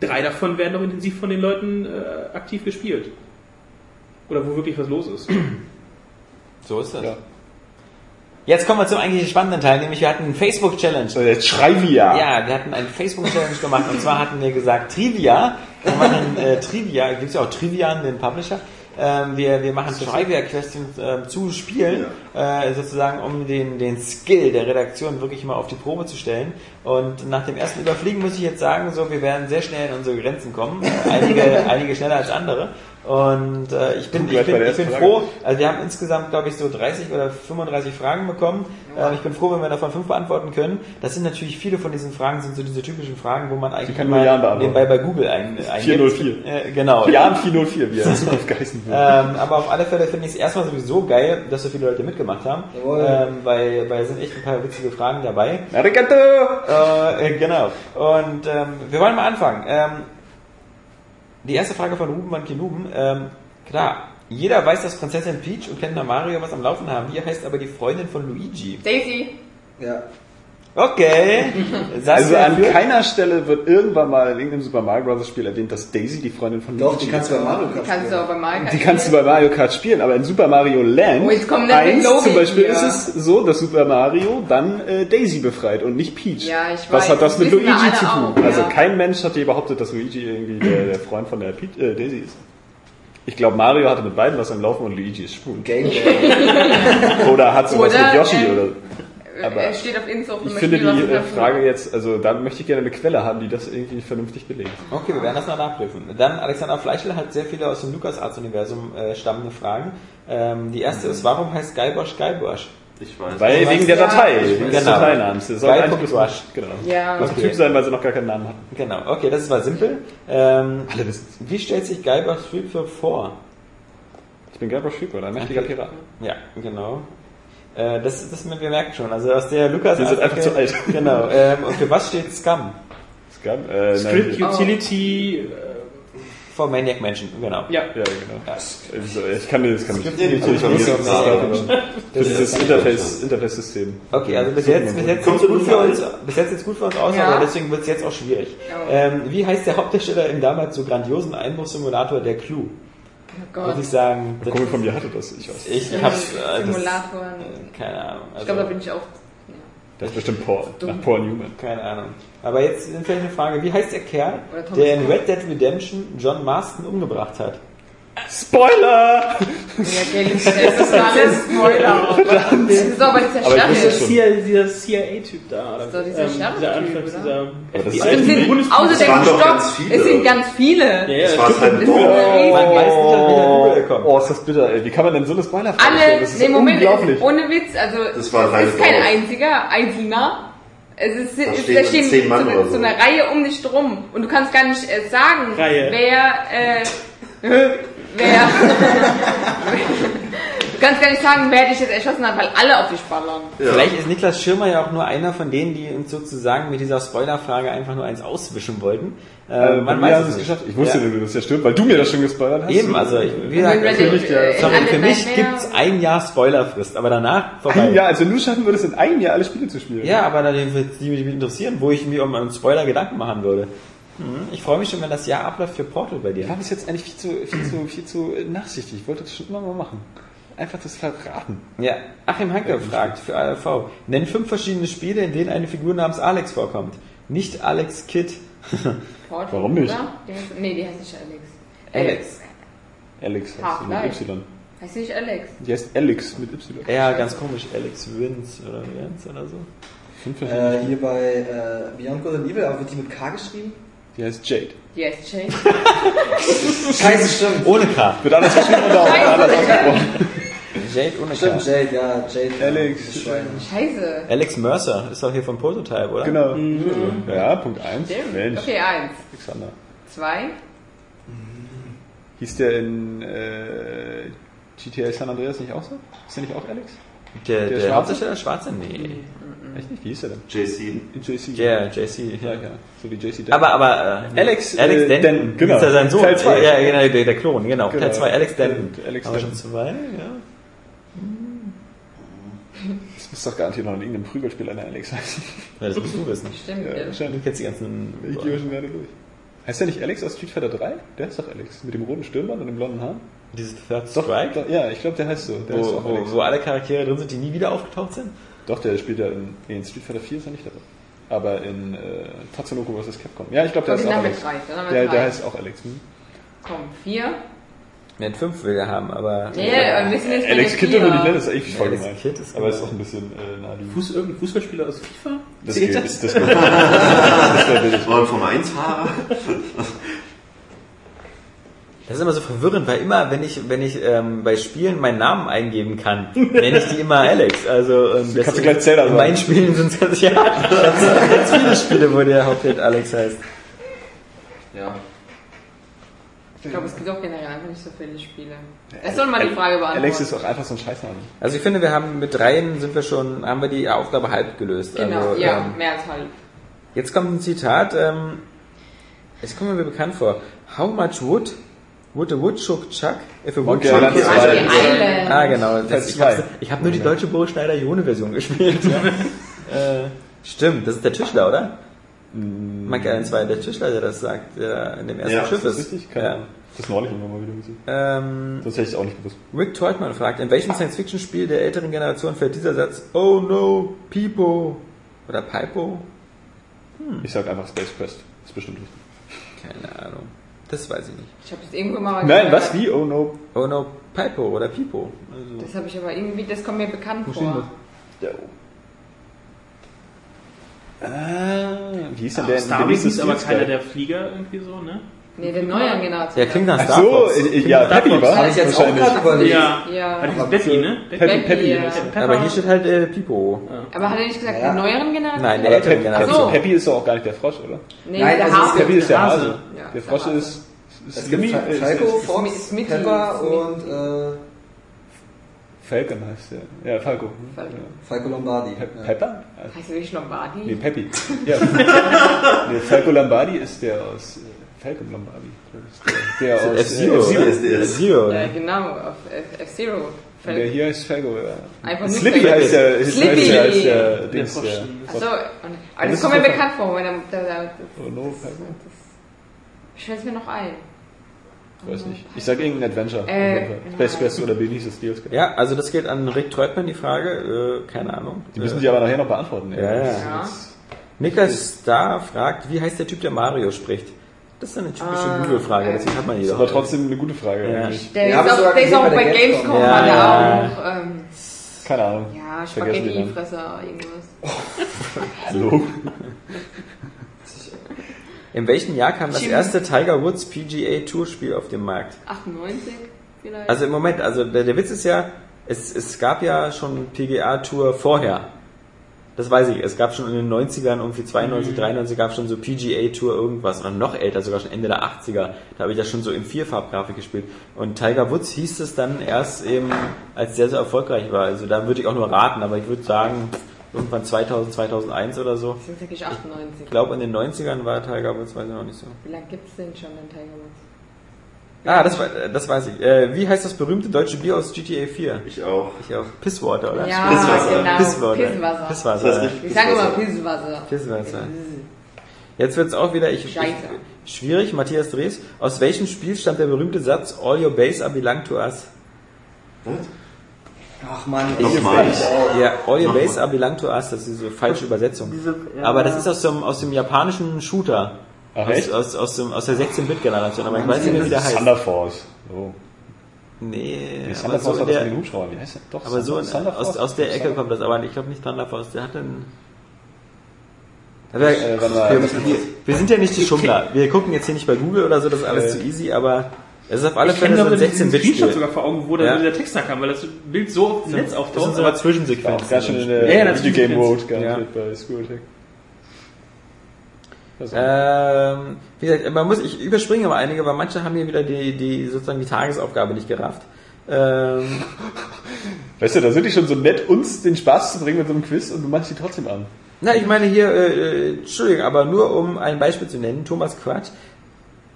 drei davon werden auch intensiv von den Leuten äh, aktiv gespielt. Oder wo wirklich was los ist. So ist das. Ja. Jetzt kommen wir zum eigentlich spannenden Teil, nämlich wir hatten einen Facebook-Challenge. So, jetzt Schrei-Via. Ja, wir hatten eine Facebook-Challenge gemacht und zwar hatten wir gesagt Trivia. Wir machen äh, Trivia, gibt es ja auch Trivian, den Publisher. Ähm, wir, wir machen Trivia-Questions ähm, zu Spielen, äh, sozusagen um den, den Skill der Redaktion wirklich mal auf die Probe zu stellen. Und nach dem ersten Überfliegen muss ich jetzt sagen, so wir werden sehr schnell in unsere Grenzen kommen. Einige, (laughs) einige schneller als andere. Und äh, ich bin, ich bin, ich bin froh, also wir haben insgesamt, glaube ich, so 30 oder 35 Fragen bekommen. Ähm, ich bin froh, wenn wir davon fünf beantworten können. Das sind natürlich viele von diesen Fragen, sind so diese typischen Fragen, wo man eigentlich beantworten. nebenbei bei Google ein, eingibt. 404. Äh, genau. Jan 404, wie er geheißen wird. Ähm, aber auf alle Fälle finde ich es erstmal sowieso geil, dass so viele Leute mitgemacht haben. Jawohl. Ähm, weil, weil es sind echt ein paar witzige Fragen dabei. Arigato! Äh, äh, genau. Und ähm, wir wollen mal anfangen. Ähm, die erste Frage von Ruben van Kinuben. Ähm, klar, jeder weiß, dass Prinzessin Peach und Kenner Mario was am Laufen haben. Wie heißt aber die Freundin von Luigi? Daisy. Ja. Okay. (laughs) Sagst Also an keiner Stelle wird irgendwann mal in irgendeinem Super Mario Bros. Spiel erwähnt, dass Daisy die Freundin von Doch, Luigi die kannst du bei Mario Kart Kannst du spielen. auch bei Mario Kart Die kannst du bei Mario Kart spielen, aber in Super Mario Land Oh, jetzt kommt eine 1 Logik zum Beispiel hier. ist es so, dass Super Mario dann äh, Daisy befreit und nicht Peach. Ja, ich Was weiß, hat das das mit Luigi zu tun? auch, also ja. kein Mensch hat je behauptet, dass Luigi irgendwie der, der Freund von der Peach, äh, Daisy ist. Ich glaube, Mario hatte mit beiden was am Laufen und Luigi ist schwul. Game. (laughs) Oder hat sowas Oder, mit Yoshi ähm, oder. Aber Er steht auf Insta auf Ich dem finde die äh, Frage jetzt, also da möchte ich gerne eine Quelle haben, die das irgendwie vernünftig belegt. Okay, wir werden das noch nachprüfen. Dann Alexander Fleischl hat sehr viele aus dem LucasArts-Universum äh, stammende Fragen. Ähm, die erste ist, warum heißt Guybrush Guybrush? Ich weiß. Weil wegen der Datei, wegen des Genau. Dateinamens. Das soll eigentlich Rush. Genau. Ja. Das Okay. Typ sein, weil sie noch gar keinen Namen hatten. Genau, okay, das war simpel. Ähm, Alle wissen wie stellt sich Guybrush Threepwood vor? Ich bin Guybrush Threepwood, ein mächtiger Pirat. Ja, genau. Äh, das, das wir merken schon. Also aus der Lukas. Wir sind einfach zu alt. (laughs) Genau. Ähm, und für was steht Scum? Scum? Äh, Script nein, Utility, äh, For Maniac Mansion, genau. ja. ja, genau. Also, ich kann das kann Script nicht. Natürlich Nicht so aber Maniac Für dieses Interface, Interface-System. Okay, also bis jetzt, bis jetzt sieht's gut für uns, bis jetzt sieht's gut für uns aus, Ja. aber deswegen wird es jetzt auch schwierig. Ja. Ähm, wie heißt der Hauptdarsteller im damals so grandiosen Einbruchssimulator der Clue? Oh Muss ich sagen, Ein Kumpel von mir hatte das, ich weiß. ich hab's, äh, das, Simulatoren. keine Ahnung. Ich glaube, da Also, bin ich auch. Das ist bestimmt Paul, nach Paul Newman. Keine Ahnung. Aber jetzt ist vielleicht eine Frage, wie heißt der Kerl, der in. Red Dead Redemption John Marston umgebracht hat? Spoiler! Ja, das ist alles (laughs) Spoiler. Das ist doch aber dieser Das Stachel. ist hier dieser CIA-Typ da. Oder? ist doch dieser Anfangs, oder? dieser. Das Es Bundes- außer Es doch Stock, es sind ganz viele. Ja, ja, Das war stimmt. halt Das eine Man weiß nicht, an welcher er kommt. Oh, ist das bitter, ey. Wie kann man denn so eine spoiler Alle, Das ist nee, Moment, unglaublich. ohne Witz, also Das es ist kein Dorf. einziger, einzelner. Es ist, Da es, stehen da stehen zehn Mann so, oder so so. eine Reihe um dich drum und du kannst gar nicht äh, sagen, Reihe. wer, äh, (laughs) wer, (laughs) du kannst gar nicht sagen, wer dich jetzt erschossen hat, weil alle auf dich ballern. Ja. Vielleicht ist Niklas Schirmer ja auch nur einer von denen, die uns sozusagen mit dieser Spoilerfrage einfach nur eins auswischen wollten. Äh, Äh, man weiß es nicht. geschafft. Ich wusste, ja. dass das ja stimmt, weil du mir das schon gespoilert hast. Eben, also ich, wie gesagt, für Red mich, äh, sorry, für mich gibt's ein Jahr Spoilerfrist, aber danach vorbei. Ein Jahr, also wenn du schaffen würdest, in einem Jahr alle Spiele zu spielen. Ja, aber dann wird die mich interessieren, wo ich mir um einen Spoiler Gedanken machen würde. Hm, Ich freue mich schon, wenn das Jahr abläuft für Portal bei Ich dir. war bis jetzt eigentlich viel zu, viel zu, viel zu nachsichtig. Ich wollte das schon immer mal machen. Einfach das verraten. Ja, Achim Hanke fragt für ALV. Nenn fünf verschiedene Spiele, in denen eine Figur namens Alex vorkommt. Nicht Alex Kidd. (laughs) Portal, Warum nicht? Oder? Die heißt, nee, die heißt nicht Alex. Alex. Alex heißt mit Y. Heißt nicht Alex. Die heißt Alex mit Y. Ja, ganz komisch. Alex Vince oder Vince oder so. Fünf verschiedene Äh, hier bei äh, Beyond Good and Evil, aber wird die mit K geschrieben? Die heißt Jade. Die heißt Jane. (laughs) Scheiße, stimmt. Ohne K. Wird anders geschrieben oder auch anders ausgesprochen? Jade ohne K. Stimmt, Jade, ja, Jade. Alex. Scheiße. Alex Mercer ist doch hier von Prototype, oder? Genau. Ja, Punkt 1. Stimmt. Mensch, Okay, eins. Alexander. Zwei. Hieß der in äh, GTA San Andreas nicht auch so? Ist der nicht auch Alex? Der, Der der, Schwarze? Hauptdarsteller Schwarze? Nee. Echt nicht? Wie hieß der denn? JC. In JC. Ja, JC. Ja, ja. So wie JC Denton. Aber, aber, äh, Alex, Alex äh, Denton, Denton, genau. Ist ja sein Sohn. Teil zwei. Ja, genau, der, der Klon, genau. Genau. Teil 2, Alex Denton. Und Alex Haben wir schon Denton. zwei, ja. Das muss doch garantiert noch in irgendeinem Prügelspiel einer Alex heißen. ja. Das musst du wissen. Stimmt. Ja, Ja, Du wahrscheinlich. kennst die ganzen... Ich gehe schon gerade durch. Heißt der nicht Alex aus Street Fighter 3? Der ist doch Alex. Mit dem roten Stirnband und dem blonden Haar. Dieses Third Strike, doch, ja, ich glaube, der heißt so. Der heißt wo, auch wo, Alex. wo alle Charaktere drin sind, die nie wieder aufgetaucht sind. Doch, der spielt ja in, in Street Fighter 4 ist er nicht dabei. Aber in äh, Tatsunoko vs. Capcom. Ja, ich glaube, der ist auch Alex. drei. Der, der heißt auch Alex. Hm? Komm, vier. Ne, fünf will er haben, aber... Nee, wir müssen jetzt bei Alex Kidd würde ich nennen, das ist eigentlich voll Alex gemein. Kidd ist Aber ist auch ein bisschen äh, naheliegend. Fuß, irgendein Fußballspieler aus FIFA? Das Zählt geht, das? das, (laughs) das geht. Das wäre billig. War ein Formel 1 Fahrer. Das ist immer so verwirrend, weil immer, wenn ich, wenn ich ähm, bei Spielen meinen Namen eingeben kann, nenne ich die immer (laughs) Alex. Also ähm, kannst du gleich Zelda In meinen Spielen sind es ganz, ja, ganz, (laughs) ganz viele Spiele, wo der Hauptheld Alex heißt. Ja. Ich glaube, es gibt auch generell einfach nicht so viele Spiele. Das soll mal die Frage beantworten. Alex ist auch einfach so ein Scheißname. Also ich finde, wir haben mit dreien sind wir schon, haben wir die Aufgabe halb gelöst. Genau, also, ja, ähm, mehr als halb. jetzt kommt ein Zitat, ähm, es kommt mir bekannt vor. How much wood would a woodchuck chuck if a woodchuck Island is Island. Ah, genau. Das, ich zwei. habe ich hab nur die deutsche Boris Schneider-Jone-Version gespielt. (laughs) äh, stimmt, das ist der Tischler, oder? Monkey Island 2, der Tischler, der das sagt, der in dem ersten Ja, Schiff Ist das ist. richtig? Keine Ja. Ahnung. Das neulich irgendwann mal wieder gesehen. Ähm, Sonst hätte ich auch nicht gewusst. Rick Teutmann fragt, in welchem Science-Fiction-Spiel der älteren Generation fällt dieser Satz Oh no, Pipo oder Pipo? Ich sag einfach Space Quest. Ist bestimmt richtig. Keine Ahnung. Das weiß ich nicht. Ich habe das irgendwo mal Nein, gehört. was? Wie? Oh no. Oh no, Pipo oder Pipo. Also, Das habe ich aber irgendwie, das kommt mir bekannt Wo steht vor. das? Da oben. Ah, wie hieß denn der? Starwing nächste ist aber keiner der Flieger irgendwie so, ne? Nee, der neuen Generation. ja, klingt nach Ach Star so, Fox. äh, ja, Star Peppy Fox. war Habe ich jetzt auch wahrscheinlich. gerade überlegt. Ja. Ja. Das ist Becky, ne? Peppy, Peppy, Peppy. ja. Aber hier steht halt äh, Pipo. Aber hat er nicht gesagt, Ja. die neueren Generationen? Nein, der älteren Peppy, Generation. so. Peppy ist doch auch gar nicht der Frosch, oder? Nee, Nein, der also Hase. Peppy ist der Hase. Hase. Ja, Der der Frosch Hase. ist, Es gibt Falco, ist- Fox, Smitty. Pepper und äh, Falcon heißt der. Ja, Falco. Falco. Ja. Falco Lombardi. Pe Ja. Pepper? Heißt er wirklich Lombardi? Nee, Peppy. Ja. (laughs) nee, Falco Lombardi ist der aus äh, Falcon Lombardi. Der, aus F-Zero. F-Zero. ist der. F-Zero. Ja, genau, auf F- F-Zero. Der hier heißt Falco, ja. Einfach nur Slippy Falco. heißt der, ist, Slippy. heißt der, als der Der Dings, der. Achso, aber Das das kommt mir bekannt vor, wenn er, da, da, Oh no, Falco. ich fällt mir noch ein. Weiß nicht. Ich sag irgendein Adventure. Äh, Space Quest oder Beneath Steels. Ja, also das geht an Rick Treutmann, die Frage. Äh, keine Ahnung. Die müssen die aber nachher noch beantworten. Ja, ja. Ja. Niklas Star fragt, wie heißt der Typ, der Mario spricht? Das ist eine typische Ah, Google-Frage, deswegen hat man Das jeder. ist aber trotzdem eine gute Frage Ja. eigentlich. Der Ja, ist auch, der ist auch bei Gamescom, Gamescom. war der Ja. auch. Ähm, Keine Ahnung. ja. Spaghetti-Fresser, irgendwas. Hallo? (laughs) In welchem Jahr kam das erste Tiger Woods PGA Tour Spiel auf den Markt? 98 vielleicht. Also im Moment, also der, der Witz ist ja, es, es gab ja schon PGA Tour vorher. Das weiß ich. Es gab schon in den 90ern, irgendwie 92, 93 gab es schon so PGA Tour irgendwas. Oder noch älter, sogar schon Ende der 80er. Da habe ich ja schon so in Vierfarbgrafik gespielt. Und Tiger Woods hieß es dann erst eben, als der so erfolgreich war. Also da würde ich auch nur raten, aber ich würde sagen, irgendwann 2000, 2001 oder so. das sind wirklich 98. Ich glaube, in den 90ern war Tiger Woods, weiß ich noch nicht so. Wie lange gibt es denn schon den Tiger Woods? Ah, das, war- das weiß ich. Äh, wie heißt das berühmte deutsche Bier aus GTA 4? Ich auch. Ich auch. Pisswater, oder? Ja, Pisswasser. genau. Pisswater. Pisswasser. Pisswasser. Das heißt ja. Ich sage immer Pisswasser. Pisswasser. Jetzt wird's auch wieder ich, ich, schwierig. Matthias Drees. Aus welchem Spiel stammt der berühmte Satz All your base are belong to us? Ach man, Nochmal. Ja, All your base are belong to us. Das ist (laughs) diese falsche Übersetzung. Aber das ist aus dem, aus dem japanischen Shooter. Ach, Aus, echt? aus, aus, dem, aus der 16-Bit-Generation. Aber ich weiß nicht mehr, wie der heißt. Thunder Force. So. Nee, Nee, aber Thunder so Force in hat das der, mit den Hubschraubern. Wie heißt der? Doch, aber so in, Thunder aus, Force? aus der Ecke kommt das. Aber ich glaube nicht Thunder Force. Der hat einen... Aber, Äh, warte mal. wir, wir, wir sind ja nicht die Schummler. Wir gucken jetzt hier nicht bei Google oder so, das ist alles Äh. zu easy, aber es ist auf alle Ich Fälle so aber ein diesen Screenshot 16-Bit-Spiel. sogar vor Augen, wo Ja. dieser Text da kam, weil das Bild so auf dem Netz Das auftaucht. sind so aber- Zwischensequenzen. ganz schön in Ja, ja, der das Videogame stimmt. Mode garantiert bei School Attack. Das ist- Ähm, wie gesagt, man muss, ich überspringe aber einige, weil manche haben hier wieder die, die sozusagen die Tagesaufgabe nicht gerafft. Ähm, (laughs) Weißt du, da sind die schon so nett, uns den Spaß zu bringen mit so einem Quiz und du machst die trotzdem an. na, ich meine hier, äh, äh, Entschuldigung, aber nur um ein Beispiel zu nennen, Thomas Quatsch.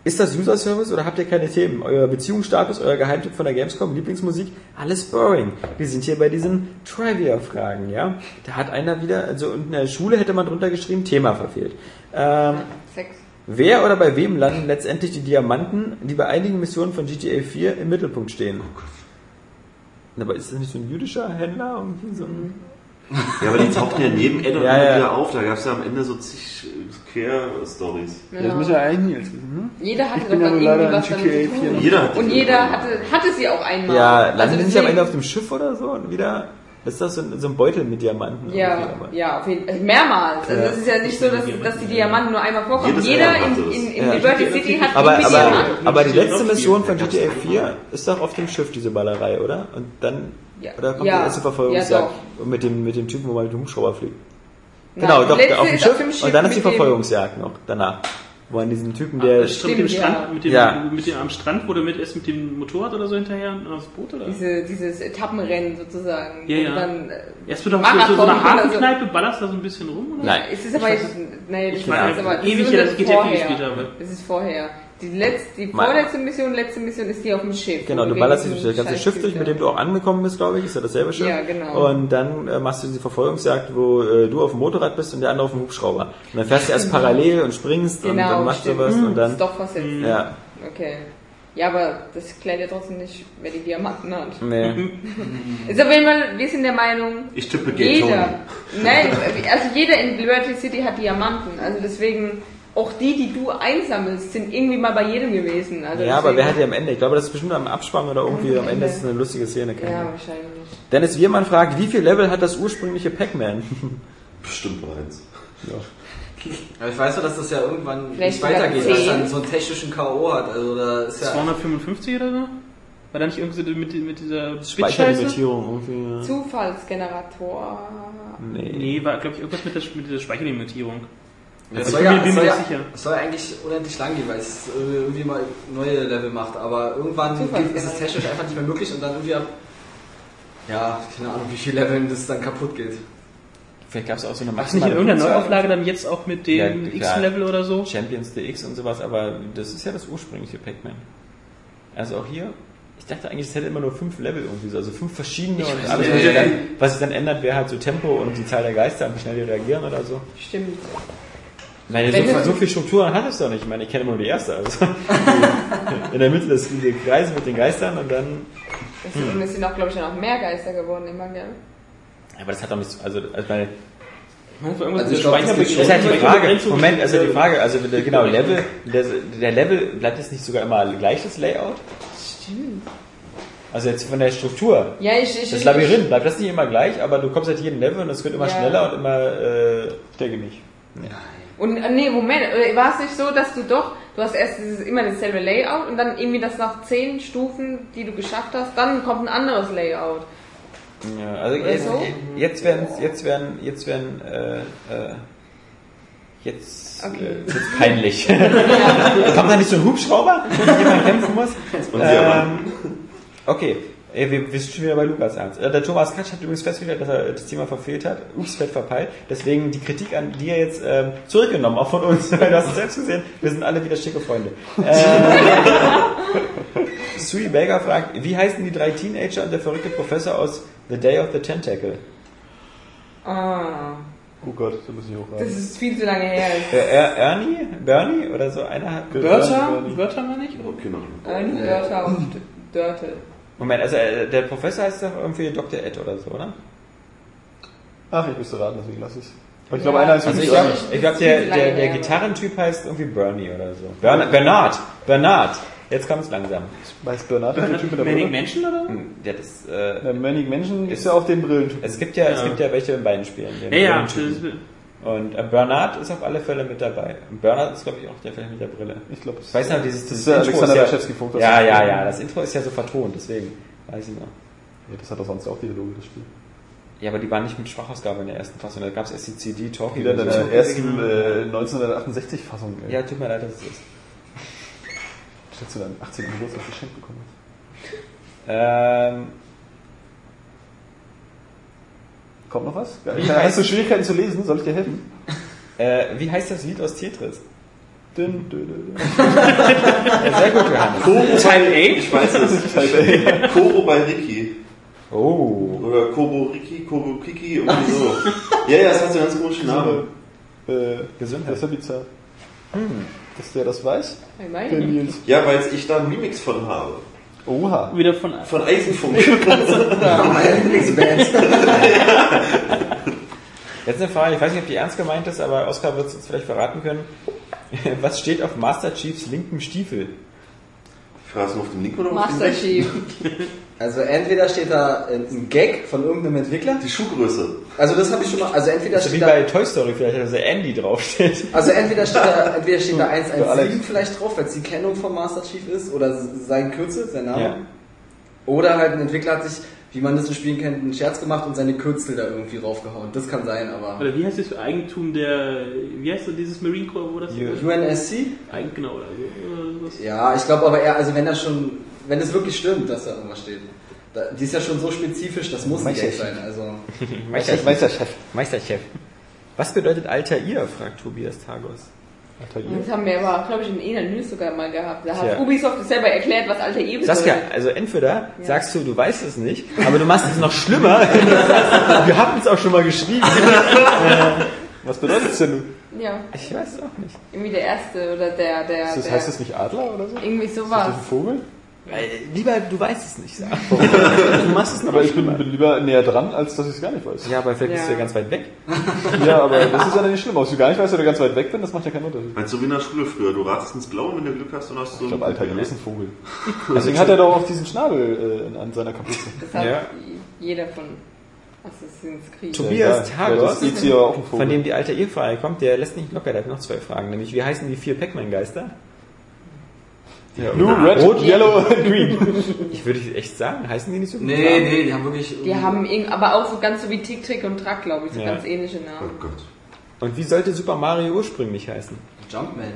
Ist das User Service oder habt ihr keine Themen? Euer Beziehungsstatus, euer Geheimtipp von der Gamescom, Lieblingsmusik, alles boring. Wir sind hier bei diesen Trivia-Fragen, ja? Da hat einer wieder, also in der Schule hätte man drunter geschrieben, Thema verfehlt. Ähm, Sex. Wer oder bei wem landen letztendlich die Diamanten, die bei einigen Missionen von GTA 4 im Mittelpunkt stehen? Aber ist das nicht so ein jüdischer Händler? Irgendwie so ein Ja, aber die tauchten ja neben Addon Ja, immer ja. wieder auf. Da gab es ja am Ende so zig äh, Care-Stories. Das müssen wir eigentlich jetzt wissen, ne? Jeder hatte Ich doch ja leider irgendwie was damit GTA zu tun. 4 Jeder hat Und jeder hatte, hatte sie auch einmal. Ja, Also landen die nicht am Ende auf dem Schiff oder so und wieder? Ist das so ein, so ein Beutel mit Diamanten? Ja, ja, auf jeden Fall. Mehrmals. Also Ja. es ist ja nicht so, dass, dass die Diamanten nur einmal vorkommen. Jedes Jeder in, in, in Ja. Liberty City hat Aber, irgendwie aber, Diamanten. aber die letzte. Mission von GTA 4 ist doch auf dem Schiff, diese Ballerei, oder? Und dann, Ja. oder kommt Ja. die erste Ja, Verfolgungsjagd mit, dem, mit dem Typen, wo man mit dem Hubschrauber fliegt? Nein, Genau, doch, auf dem ist Schiff, und dann ist die Verfolgungsjagd noch, danach. Wo an diesem Typen, der... Das stimmt, mit dem Strand, ja. mit dem, Ja. mit dem am Strand, wo du mit ist mit dem Motorrad oder so hinterher aufs Boot oder? Diese, dieses Etappenrennen sozusagen. Ja, ja. Dann, äh, Erst wird auf so, so eine. Hafenkneipe, ballerst da so ein bisschen rum, oder? Nein. Es ist aber jetzt, nee, das Ich ist meine, aber, das ewig ist her, das geht ja viel später, Das ist vorher. Die letzte, die vorletzte Mission, letzte Mission ist die auf dem Schiff. Genau, du ballerst diesen das ganze Schiff durch, mit dem du auch angekommen bist, glaube ich, ist ja dasselbe Schiff. Ja, genau. Und dann äh, machst du diese Verfolgungsjagd, wo äh, du auf dem Motorrad bist und der andere auf dem Hubschrauber. Und dann fährst du erst parallel und springst und Genau, dann machst du stimmt. was und Das dann... ist doch versetzt. Ja, Okay. Ja, aber das klärt ja trotzdem nicht, wer die Diamanten hat. nee. (laughs) Ist auf jeden Fall, wir sind der Meinung, Ich tippe jeder, nein, also jeder in Liberty City hat Diamanten. Also deswegen, auch die, die du einsammelst, sind irgendwie mal bei jedem gewesen. Also Ja, aber wer hat die am Ende? Ich glaube, das ist bestimmt am Abspann oder irgendwie am Ende ist es eine lustige Szene. keine Ja, wahrscheinlich. Dennis Wiermann fragt, wie viel Level hat das ursprüngliche Pac-Man? Bestimmt bereits. Aber ich weiß nur, dass das ja irgendwann Vielleicht nicht weitergeht, dass dann so einen technischen K.O. hat. Also da ist ja. 255 oder so? War da nicht irgendwie so mit, mit dieser? Speicherlimitierung irgendwie. Zufallsgenerator. Nee. Nee, war glaube ich irgendwas mit, der, mit dieser Speicherlimitierung. Ja, es Ich soll ja, soll nicht ja, soll ja eigentlich unendlich lang gehen, weil es äh, irgendwie mal neue Level macht, aber irgendwann geht, ist es technisch einfach nicht mehr möglich und dann irgendwie ab, ja, keine Ahnung, wie viel Leveln das dann kaputt geht. Vielleicht gab es auch so eine es nicht in irgendeiner Neuauflage dann jetzt auch mit Ja, dem klar. X-Level oder so? Champions DX und sowas, aber das ist ja das ursprüngliche Pac-Man. Also auch hier, ich dachte eigentlich, es hätte immer nur fünf Level irgendwie so, also fünf verschiedene und weiß alles, was sich dann, was sich dann ändert, wäre halt so Tempo und die Zahl der Geister, wie schnell die reagieren oder so. Stimmt. Meine, Wenn so, so viel Strukturen hat es doch nicht. Ich meine, ich kenne nur die erste. Also. In der Mitte das die Kreise mit den Geistern und dann. Es sind, und es sind auch, glaube ich, dann auch mehr Geister geworden immer, gell? Aber das hat doch nichts. Also, also meine, Also ich glaub, das das ist halt die Frage. Moment, also die Frage, also der- genau, Level, der, der Level, bleibt es nicht sogar immer gleich das Layout? Stimmt. Also jetzt von der Struktur. Ja, ich, ich, Das ich, Labyrinth bleibt das nicht immer gleich, aber du kommst halt jeden Level und es wird immer Ja. schneller und immer, äh, Ich denke nicht. Und äh, nee, Moment, äh, war es nicht so, dass du doch, du hast erst dieses, immer dasselbe Layout und dann irgendwie das nach zehn Stufen, die du geschafft hast, dann kommt ein anderes Layout. ja, also jetzt, so? jetzt werden, jetzt werden, jetzt werden, äh, äh, jetzt Okay. äh, wird's peinlich. (laughs) Kommt da nicht so ein Hubschrauber, mit dem jemand kämpfen muss? Ähm, okay, Ey, wir, wir sind schon wieder bei Lukas ernst. Äh, Der Thomas Katsch hat übrigens festgestellt, dass er das Thema verfehlt hat. Ups, fett verpeilt. Deswegen die Kritik an dir jetzt ähm, zurückgenommen, auch von uns, (laughs) weil du hast es selbst gesehen. Wir sind alle wieder schicke Freunde. Ähm, (laughs) Sui Baker fragt, wie heißen die drei Teenager und der verrückte Professor aus The Day of the Tentacle? Ah, Oh Gott, da muss ich das hochraten. ist viel zu lange her. Äh, Er, Ernie? Bernie? Oder so einer hat... Wörter? Wörter meine ich? Okay, noch. Ein Wörter und Dörte. Moment, also äh, der Professor heißt doch irgendwie Dr. Ed oder so, oder? Ach, ich müsste raten, deswegen lasse ich es. Aber ich glaube, Ja. einer ist Also ich glaube, glaub, der, ist der, der. Gitarrentyp heißt irgendwie Bernie oder so. Bern, Bernard. Bernard. Jetzt kommt es langsam. Weiß Bernard, der Typ mit der Manic Brille? Mansion oder? Hm, Ja, das, äh, Der Manic Mansion ist ja auch den Brillentyp. es gibt ja, es Ja. gibt ja welche in beiden Spielen. den Ja, ja. Das- Und äh, Bernard ist auf alle Fälle mit dabei. Und Bernard ist, glaube ich, auch der Film mit der Brille. Ich glaube, Ich weiß noch, dieses, Das ist der Intro Alexander ist Laschewski-Vogt, das Ja, ja, ja. Das Intro ist ja so vertont, deswegen weiß ich noch. Ja, das hat doch sonst auch Dialoge, das Spiel. Ja, aber die waren nicht mit Sprachausgabe in der ersten Fassung. Da gab es erst die CD Talkie. Wieder in so. der ersten äh, 1968-Fassung. Ja, tut mir leid, dass es ist. Statt zu deinem 18. Geburtstag geschenkt bekommen hast. Ähm, Kommt noch was? Wie (laughs) Hast heißt- du Schwierigkeiten zu lesen? Soll ich dir helfen? äh, wie heißt das Lied aus Tetris? Dün, dün, dün. Ja, sehr gut, Johannes. Kobo Teil 8? Ich weiß es. (laughs) Kobo bei Ricky. Oh. Oder Kobo Ricky, Kobo Kiki, irgendwie so. Ja, ja, das hat so einen ganz komischen Namen. Äh, Gesundheit. Das ist ja bizarr. Dass der das weiß? Ich meine Der nicht. Nils. Ja, weil ich da einen Remix von habe. Oha. Wieder von. Von Eisenfunk. (laughs) (laughs) Jetzt eine Frage, ich weiß nicht, ob die ernst gemeint ist, aber Oskar wird es uns vielleicht verraten können. Was steht auf Master Chiefs linkem Stiefel? Fragst du auf dem linken oder auf dem Master rechten? Chief. (laughs) Also entweder steht da ein Gag von irgendeinem Entwickler. Die Schuhgröße. Also das habe ich schon mal. Also entweder Das ist wie steht da, bei Toy Story vielleicht, dass da Andy draufsteht. also entweder steht da, (laughs) entweder steht da Alex. 117 vielleicht drauf, weil es die Kennung von Master Chief ist oder sein Kürzel, sein Name. Ja. Oder halt ein Entwickler hat sich, wie man das in Spielen kennt, einen Scherz gemacht und seine Kürzel da irgendwie raufgehauen. Das kann sein, aber. Oder wie heißt das Eigentum der. Wie heißt das, dieses Marine Corps, wo das. UNSC? Eigen, genau, oder so. Oder? Ja, ich glaube aber eher, also wenn das schon, wenn es wirklich stimmt, dass da irgendwas steht. Da, die ist ja schon so spezifisch, das muss ein Gag sein. Also (laughs) Meisterchef. Meisterchef. Meisterchef. Was bedeutet Altair, fragt Tobias Tagos. Das haben wir aber, glaube ich, in Enel News sogar mal gehabt. Da hat Tja. Ubisoft es selber erklärt, was Alter E bedeutet. Saskia, also entweder sagst du, du weißt es nicht, aber du machst es noch schlimmer. (laughs) Wir hatten es auch schon mal geschrieben. (laughs) Was bedeutet es denn nun? Ja, Ich weiß es auch nicht. irgendwie der erste oder der, der, Ist das, heißt das nicht Adler oder so? irgendwie Ist das sowas. ein Vogel? Weil, lieber, du weißt es nicht. Sag. (laughs) Du machst es noch Aber ich bin, bin lieber näher dran, als dass ich es gar nicht weiß. Ja, aber vielleicht bist du Ja. ja ganz weit weg. Ja, aber das ist ja nicht schlimm. Ob ich gar nicht weiß oder ganz weit weg bin, das macht ja keinen Unterschied. Meinst du wie in der Schule früher? Du ratest ins Blaue, wenn du Glück hast, dann hast du so Ich glaube, einen- Alter, ist ein Vogel. Deswegen hat er doch auch diesen Schnabel äh, an seiner Kapuze. Das hat Ja. jeder von Assassin's Creed. Tobias Ja. Tagos, Vogel. von dem die alte Ehefrage kommt, der lässt nicht locker, der hat noch zwei Fragen. Nämlich, wie heißen die vier Pac-Man-Geister? Blue, Red, Rot. Yellow (laughs) und Green. Ich würde echt sagen, heißen die nicht so? Nee, nee, die haben wirklich. Die haben irgend, aber auch so ganz so wie Tick, Trick und Track, glaube ich, so Ja. ganz ähnliche Oh Namen. Gott. Und wie sollte Super Mario ursprünglich heißen? Jumpman.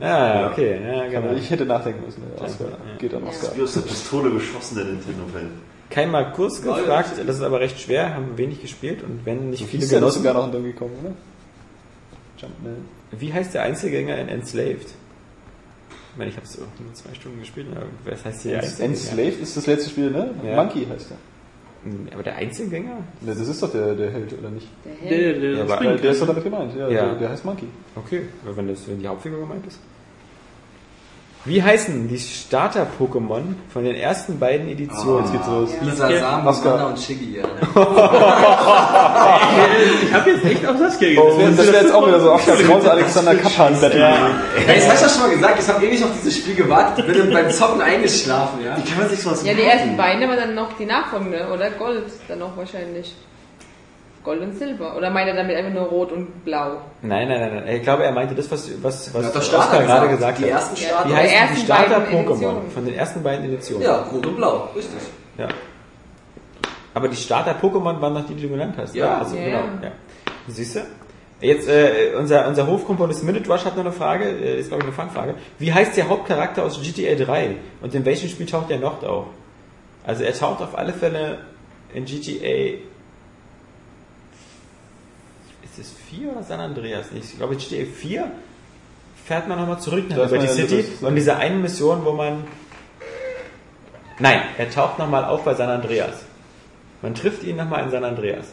Ah, okay, ja, genau. ich hätte nachdenken müssen. Oscar Ja. geht an Oscar. Wie aus der Pistole geschossen, der Nintendo-Fan. Kein Kurs gefragt, das ist aber recht schwer, haben wenig gespielt und wenn nicht viele Viele ist genossen. sogar noch dann gekommen, oder? Jumpman. Wie heißt der Einzelgänger in Enslaved? Ich meine, ich habe es nur zwei Stunden gespielt, aber was heißt hier Enslaved ist das letzte Spiel, ne? Ja. Monkey heißt er. Aber der Einzelgänger? Ne, Das ist doch der, der Held, oder nicht? Der Der, Held. der, der springen der ist doch damit gemeint. Ja, Ja. Der, der heißt Monkey. Okay, wenn, das, wenn die Hauptfigur gemeint ist. Wie heißen die Starter-Pokémon von den ersten beiden Editionen? Jetzt geht's los. Lisa, Ja. Sam, Oscar. Wanda und Shiggy, ja. (laughs) Ich habe jetzt echt auf Saskia Oh, gesetzt. das wäre jetzt auch wieder so Oscar Krause, Alexander Kappan Battle. Hey, das hast du ja schon mal gesagt, ich habe ewig auf dieses Spiel gewartet, bin dann beim Zocken eingeschlafen, ja. Wie kann man sich sowas Ja, die ersten beiden, aber dann noch die nachfolgende, oder? Gold, dann noch wahrscheinlich. Gold und Silber. Oder meint er damit einfach nur Rot und Blau? Nein, nein, nein, nein. Ich glaube, er meinte das, was, was, was Hat der Oscar Starter gerade gesagt. gesagt Die hat. ersten Ja, Starter. Wie Die heißen die ersten beiden Starter-Pokémon von den ersten beiden Editionen? Ja, Rot und Blau, richtig. Ja. Aber die Starter-Pokémon waren noch die, die du genannt hast. Ja. also Ja. genau. Ja. Siehst du? Jetzt, äh, unser, unser Hofkomponist Minute Rush hat noch eine Frage, äh, ist glaube ich eine Fangfrage. Wie heißt der Hauptcharakter aus GTA 3? Und in welchem Spiel taucht der noch auf? Also er taucht auf alle Fälle in GTA. Ist es 4 oder San Andreas? Ich glaube, in GTA 4 fährt man nochmal zurück nach man ja City das- und diese eine Mission, wo man. Nein, er taucht nochmal auf bei San Andreas. Man trifft ihn nochmal in San Andreas.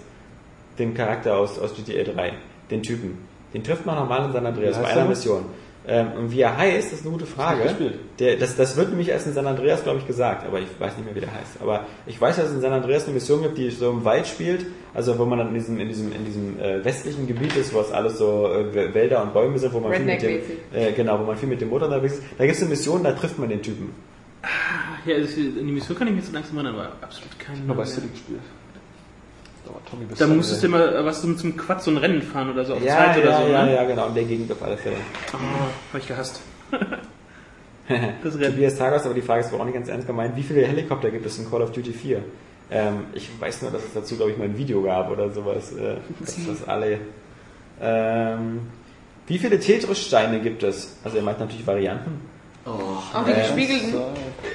Den Charakter aus, aus GTA 3. Den Typen. Den trifft man nochmal in San Andreas Wie bei einer? Mission. Ähm, und wie er heißt, ist eine gute Frage. Gespielt. Der, das, das wird nämlich erst in San Andreas, glaube ich, gesagt, aber ich weiß nicht mehr, wie der heißt. Aber ich weiß, dass es in San Andreas eine Mission gibt, die so im Wald spielt, also wo man dann in diesem, in diesem, in diesem äh, westlichen Gebiet ist, wo es alles so äh, Wälder und Bäume sind, wo man viel mit dem, äh, genau, wo man viel mit dem Motor unterwegs ist. Da gibt es eine Mission, da trifft man den Typen. Ja, also die Mission kann ich mich so langsam erinnern, aber absolut keinen Nur bei Namen City gespielt. Tommy bist Da musstest du immer äh, was zum, zum Quatsch, so ein Rennen fahren oder so auf ja, Zeit ja, oder so, ne? ja, ne? Ja, genau, in der Gegend auf alle Fälle. Oh, hab ich gehasst. (laughs) das Rennen. Tobias Tagos, aber die Frage ist aber auch nicht ganz ernst gemeint. Wie viele Helikopter gibt es in Call of Duty 4? Ähm, ich weiß nur, dass es dazu, glaube ich, mal ein Video gab oder sowas. Äh, hm. das ist alle. Ähm, wie viele Tetris-Steine gibt es? Also, er meint natürlich Varianten. Oh, auch die ähm, gespiegelten.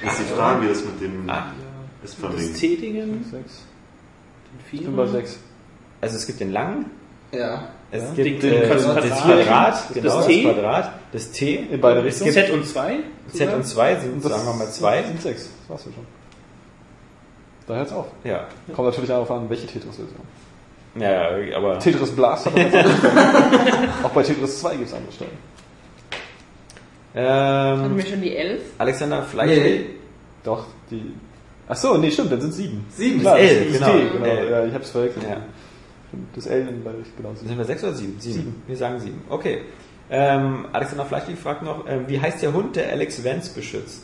Ist die Frage, wie das mit dem. Ah, ist. Das T-Dingen? 6 vier. Ich bin bei sechs. Also es gibt den langen. Ja. Es ja. gibt den, äh, das Quadrat, genau, das, T. das Quadrat, das T. In beide Richtungen. Z und 2? Z und 2 sind, sagen wir mal, 2. Sind 6, das war's ja schon. Da hört's auf. Ja. Kommt natürlich darauf an, welche Tetris-Version. Ja, aber. Tetris Blast hat (laughs) Auch bei Tetris 2 gibt's andere Stellen. Ähm, Hatten wir schon die 11? Alexander Fleischl. Nee. Doch, die Ach so, nee, stimmt, dann sind sieben. Sieben. Klar, L, das ist genau. T, genau. L. Ja, ich hab's verwechselt. Ja. Das L beide Richtungen, genau. Sind wir sechs oder sieben? Sieben. Wir sagen sieben. Okay. Ähm, Alexander Fleischlich fragt noch, ähm, wie heißt der Hund, der Alex Vance beschützt?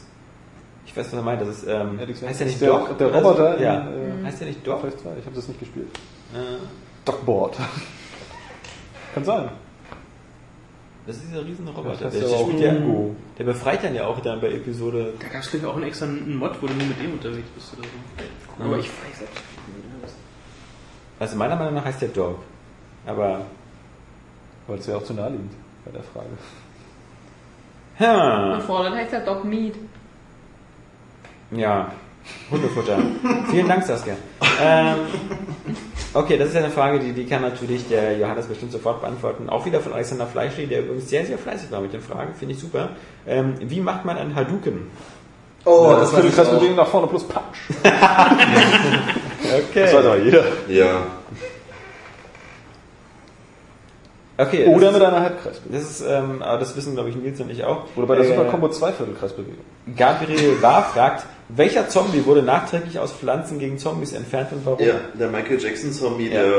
Ich weiß, was er meint. Das ist, ähm, Alex heißt der nicht der, Doc? der Roboter So? Ja. in, äh, Heißt der nicht Doc? Half-Life 2. Ich habe das nicht gespielt. Äh, Docboard. (laughs) Kann sein. Das ist dieser riesen Roboter. Der, der, ja, der befreit dann ja auch dann bei Episode. Da gab es vielleicht auch einen extra einen Mod, wo du nur mit dem unterwegs bist oder so. Aber ich weiß es nicht. Also meiner Meinung nach heißt der Dog. Aber. Weil es ja auch zu naheliegend bei der Frage. Ha, Und vorne heißt er Dog Meat. ja. Hundefutter. Vielen Dank, Saskia. Ähm, okay, das ist ja eine Frage, die, die kann natürlich der Johannes bestimmt sofort beantworten. Auch wieder von Alexander Fleischli, der übrigens sehr, sehr fleißig war mit den Fragen. Finde ich super. Ähm, wie macht man einen Hadouken? Oh, das das ich kannst auch. Bewegung nach vorne plus Punch. (laughs) Okay. Das weiß aber jeder. Ja. okay Oder das mit ist, einer Halbkreisbewegung. das ist, ähm, aber das wissen, glaube ich, Nils und ich auch. Oder bei der Äh, Super Combo 2 Viertelkreisbewegung. Gabriel Bar fragt, welcher Zombie wurde nachträglich aus Pflanzen gegen Zombies entfernt und warum? ja, der Michael Jackson Zombie, Ja. der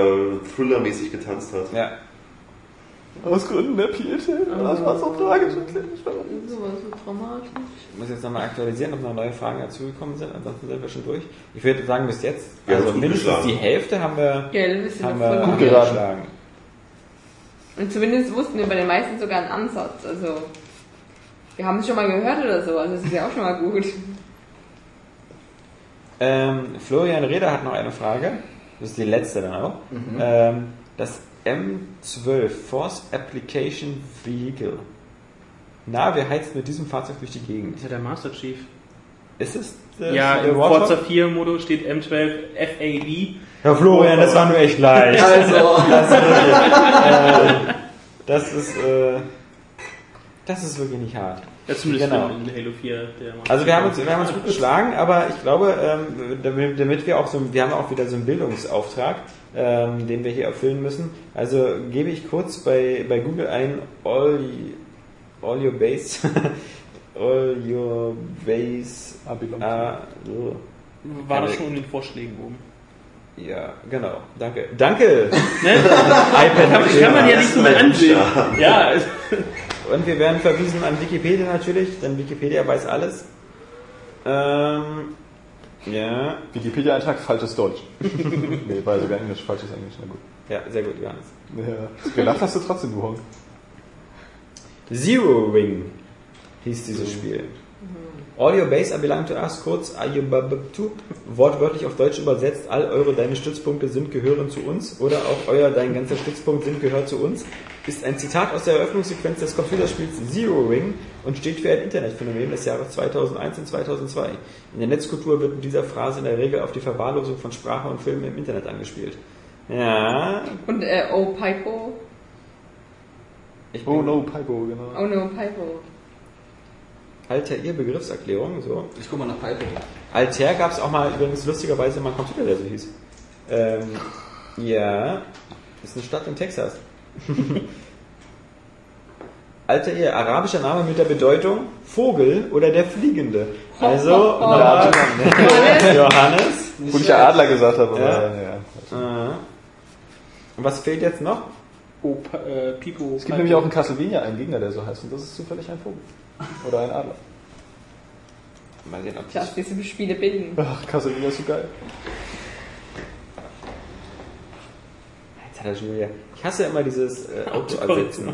Thriller-mäßig getanzt hat. Ja. Aus Gründen der Pietät. Das war so tragisch. nicht warum. Sowas so traumatisch. Ich muss jetzt nochmal aktualisieren, ob noch neue Fragen dazugekommen sind. Ansonsten sind wir schon durch. Ich würde sagen, bis jetzt, haben also mindestens die Hälfte haben wir, sind haben wir, gut geraten. geschlagen. Und zumindest wussten wir bei den meisten sogar einen Ansatz. Also, wir haben es schon mal gehört oder so. Also, das ist ja auch schon mal gut. Ähm, Florian Reder hat noch eine Frage. Das ist die letzte dann auch. Ähm, das M12 Force Application Vehicle. Na, wer heizt mit diesem Fahrzeug durch die Gegend? ist ja der Master Chief. Ist es äh, Ja, im Warthog? Forza 4 Modus steht M12 FAV. Herr Florian, das war nur echt leicht. (laughs) Also, Das ist, äh, das ist wirklich nicht hart. Ja, zumindest Genau. in Halo 4. Der Also wir haben uns, wir haben uns gut geschlagen, aber ich glaube, ähm, damit, damit wir auch so, wir haben auch wieder so einen Bildungsauftrag, ähm, den wir hier erfüllen müssen. Also gebe ich kurz bei, bei Google ein all, all your base, (laughs) all your base, Abilong. so. War das schon in den Vorschlägen oben? Ja, genau, danke, danke, (laughs) Ne? iPad. Kann man ja nicht so mal ansehen. Ja, Und wir werden verwiesen an Wikipedia natürlich, denn Wikipedia weiß alles. Ähm, ja, Wikipedia-Eintrag, falsches Deutsch. (laughs) nee, war sogar Englisch, falsches Englisch, na gut. ja, sehr gut, Johannes. Ja. Gelacht hast du trotzdem, du Honk. Zero Ring hieß dieses Spiel. All your base are belong to us, kurz Ayubabtu, wortwörtlich auf Deutsch übersetzt, all eure deine Stützpunkte sind gehören zu uns oder auch euer dein ganzer Stützpunkt sind gehört zu uns, ist ein Zitat aus der Eröffnungssequenz des Computerspiels Zero Ring und steht für ein Internetphänomen des Jahres 2001 und 2002. In der Netzkultur wird mit dieser Phrase in der Regel auf die Verwahrlosung von Sprache und Filmen im Internet angespielt. Ja, Und äh, oh Pipo. ich Oh no, Pipo, genau. Oh no, Pipo. Alter, ihr Begriffserklärung, so. Ich guck mal nach Pipe. Altair gab es auch mal übrigens lustigerweise mal einen Computer, der so hieß. Ähm, ja, ist eine Stadt in Texas. (laughs) Altair, arabischer Name mit der Bedeutung Vogel oder der Fliegende. Also, (laughs) nochmal, Johannes. (laughs) Wo ich ja Adler gesagt habe, aber Ja. ja. Äh, Und was fehlt jetzt noch? Oh, Pa- äh, Pipo. Es gibt nämlich auch in Castlevania einen Gegner, der so heißt, und das ist zufällig ein Vogel. Oder ein Adler. Mal sehen, ob Ich lasse diese Spiele bilden. Ach, Castlevania ist so geil. Jetzt hat er schon wieder. Ich hasse immer dieses äh, Auto (laughs) ersetzen.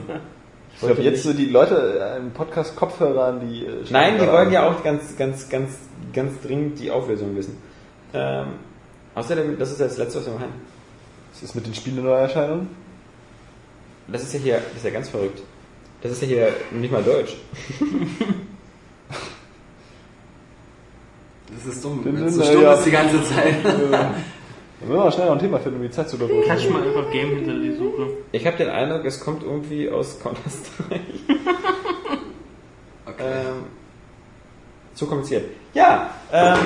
Ich glaube, jetzt so die Leute äh, im Podcast Kopfhörer an die. äh, Nein, die wollen an. ja auch ganz, ganz, ganz, ganz dringend die Auflösung wissen. Ähm, außerdem, das ist ja das Letzte, was wir machen. Was ist mit den Spiele-Neuerscheinungen? Das ist ja hier, das ist ja ganz verrückt. Das ist ja hier nicht mal Deutsch. (laughs) Das ist dumm. Bin- Wenn es so bin, stumm ja. ist die ganze (laughs) Zeit. Dann müssen wir mal schnell noch ein Thema finden, um die Zeit zu überbrücken. Klatsch mal einfach Game hinter die Suche. Ich habe den Eindruck, es kommt irgendwie aus Counter-Strike. (laughs) Okay. ähm, zu kompliziert. Ja, ähm,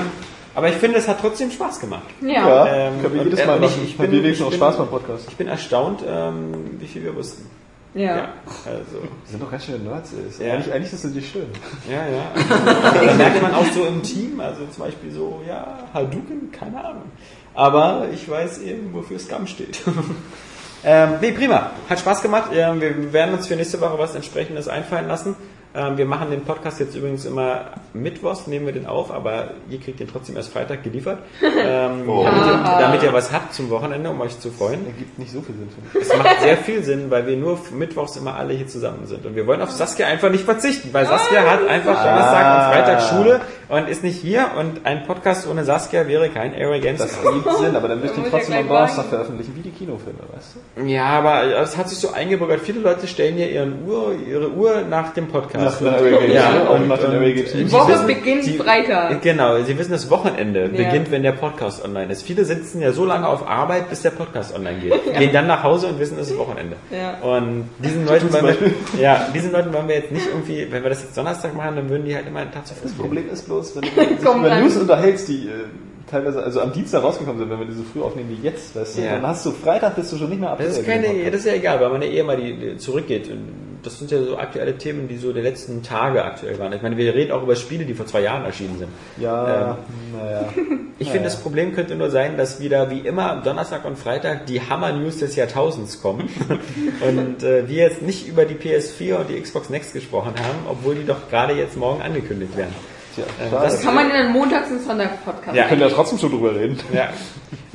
aber ich finde, es hat trotzdem Spaß gemacht. Ja. Ja, Ähm, können wir jedes Mal ich- machen. ich Haben bin- wir wenigstens ich auch Spaß beim Podcast. Ich bin erstaunt, ähm, wie viel wir wussten. Ja. also, Wir sind doch ganz schöne Nerds. ey. Ist Ja. Eigentlich, eigentlich ist das nicht schön. ja, ja. da merkt man auch so im Team, also zum Beispiel so, ja, Hadouken, keine Ahnung. Aber ich weiß eben, wofür Scum steht. (laughs) ähm, nee, prima. Hat Spaß gemacht. Ähm, wir werden uns für nächste Woche was entsprechendes einfallen lassen. Ähm, wir machen den Podcast jetzt übrigens immer mittwochs, nehmen wir den auf, aber ihr kriegt den trotzdem erst Freitag geliefert. (laughs) Ähm, Oh. damit, ihr, damit ihr was habt zum Wochenende, um euch zu freuen. Ergibt nicht so viel Sinn. Es macht sehr viel Sinn, weil wir nur mittwochs immer alle hier zusammen sind. Und wir wollen auf Saskia einfach nicht verzichten, weil Saskia hat einfach Donnerstag und Freitag Schule und ist nicht hier. Und ein Podcast ohne Saskia wäre kein Games. Das ergibt Sinn, aber dann möchte ich ja trotzdem am Donnerstag veröffentlichen, wie die Kinofilme, weißt du? Ja, aber es hat sich so eingebürgert. Viele Leute stellen ja ihren Uhr, ihre Uhr nach dem Podcast. Nach Games, Ja, auch und- nach und- Die Woche wissen- beginnt Freitag. Genau, Sie wissen, das Wochenende Ja. beginnt, wenn der Podcast online ist. Viele sitzen ja so lange auf Arbeit, bis der Podcast online geht. Gehen dann nach Hause und wissen, es ist Wochenende. Ja. Und diesen Leuten, wollen wir, ja, diesen Leuten wollen wir jetzt nicht irgendwie, wenn wir das jetzt Donnerstag machen, dann würden die halt immer einen Tag zu früh Das. Problem ist bloß, wenn du dich über (laughs) rein. News unterhältst, die äh, teilweise, also am Dienstag rausgekommen sind, wenn wir die so früh aufnehmen wie jetzt, weißt du, Ja. dann hast du Freitag bist du schon nicht mehr ab. Das ist keine, das ist ja egal, weil man ja eh mal die, die zurückgeht. Und Das sind ja so aktuelle Themen, die so der letzten Tage aktuell waren. Ich meine, wir reden auch über Spiele, die vor zwei Jahren erschienen sind. Ja, naja. Ich Ja, finde, das Problem könnte nur sein, dass wieder wie immer am Donnerstag und Freitag die Hammer-News des Jahrtausends kommen (laughs) und äh, wir jetzt nicht über die PS4 und die Xbox Next gesprochen haben, obwohl die doch gerade jetzt morgen angekündigt werden. Tja, das Kann man in einem Montags- und Sonntag-Podcast Ja. Wir können ja trotzdem schon drüber reden. Ja.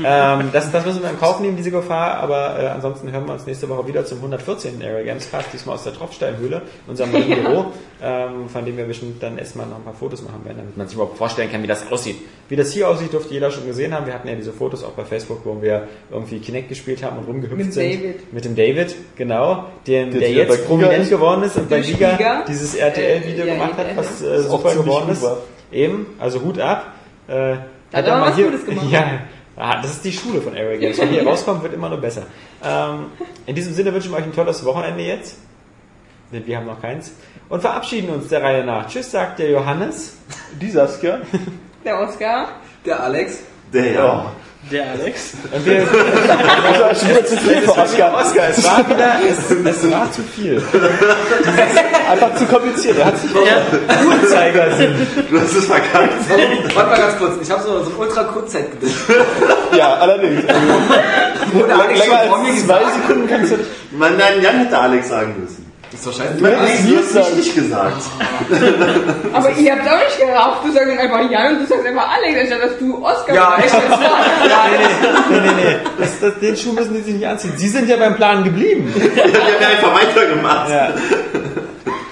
Ähm, das, das müssen wir in Kauf nehmen, diese Gefahr, aber äh, ansonsten hören wir uns nächste Woche wieder zum 114. Area Games Cast, diesmal aus der Tropfsteinhöhle, unserem neuen (laughs) Büro, ähm, von dem wir bestimmt dann erstmal noch ein paar Fotos machen werden, damit man sich überhaupt vorstellen kann, wie das aussieht. Wie das hier aussieht, durfte jeder schon gesehen haben. Wir hatten ja diese Fotos auch bei Facebook, wo wir irgendwie Kinect gespielt haben und rumgehüpft Mit sind. David. Mit dem David, genau, den, Der der, jetzt prominent ist. geworden ist und bei Giga Giga. dieses RTL-Video Äh, ja, gemacht hat, RTL. was äh, super geworden ist. war. Eben, also Hut ab. Äh, Da hat er mal was Gutes (laughs) gemacht. Ja, ah, das ist die Schule von Games. Wenn hier (laughs) rauskommt, wird immer nur besser. Ähm, in diesem Sinne wünschen wir euch ein tolles Wochenende jetzt. denn wir haben noch keins. Und verabschieden uns der Reihe nach. Tschüss, sagt der Johannes. Die Saskia. Der Oscar. Der Alex. Der ja. Der Alex. Und wir, Das ist schon wieder zu viel für Oscar. Oscar, es war wieder, es, es war zu viel. Einfach zu kompliziert. Er hat sich Uhrzeigersinn. Du hast es verkackt. Warte mal ganz kurz, ich habe so, so ein ultra Kurzzeitgedicht. Ja, allerdings. Wurde Alex schon Länger vor mir als zwei gesagt. Sekunden kannst du nicht. Man, nein, Jan hätte Alex sagen müssen. Das ist wahrscheinlich Du hättest Alex, du mir hast sagen. nicht gesagt. (laughs) Aber ihr habt auch nicht geraucht. Du sagst einfach Jan und du sagst einfach Alex, anstatt dass du Oscar Ja, echt? (laughs) Ja, Nee, nee, nee. Das, das, den Schuh müssen die sich nicht anziehen. Sie sind ja beim Plan geblieben. (laughs) Wir haben ja einfach weitergemacht. Ja.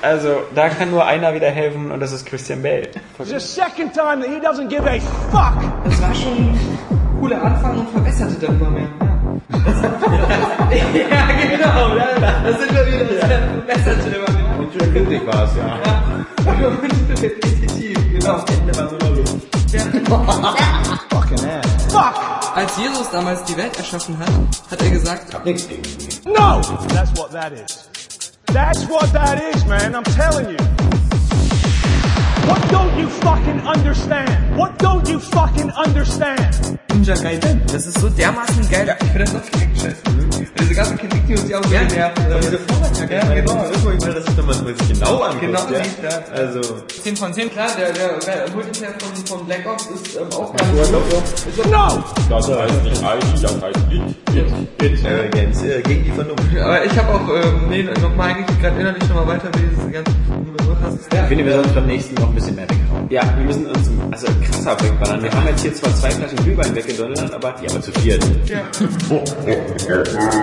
Also, da kann nur einer wieder helfen und das ist Christian Bale. It's the second time that he doesn't give a fuck. Das war schon ein cooler Anfang und verbesserte dann immer mehr. Ja, genau. Da sind wir wieder. Das verbesserte immer. Und schön windig war es, ja. Definitiv, genau. Fucking ass. Fuck. Als Jesus damals die Welt erschaffen hat, hat er gesagt, No. That's what that is. That's what that is, man. I'm telling you. What don't you fucking understand? What don't you fucking understand? Ninja Gaiden. Das ist so dermaßen geil. Ich finde das. Diese ganzen Kritik, die uns ja auch ja. nervt. Diese Vorwärtsjacke, Ja, genau. Das ist mal, das ist, wenn man es sich genau anguckt. Genau, ja. sieht, ja. Also, 10 von 10, klar, der, der, der Multiplayer von, von Black Ops ist ähm, auch ganz gut. No. Das heißt nicht ID, das heißt IT. Arrogance, äh, gegen die Vernunft. Aber ich habe auch, ähm, nee, nochmal eigentlich gerade innerlich nochmal weiter, wie diese ganze Nummer hast. Ich finde, wir sollten beim nächsten noch ein bisschen mehr weghauen. Ja, wir müssen uns also krasser wegballern. Wir haben jetzt hier zwar zwei Flaschen Glühwein weggedonnert, aber... Ja, aber zu viert. Ja. (laughs)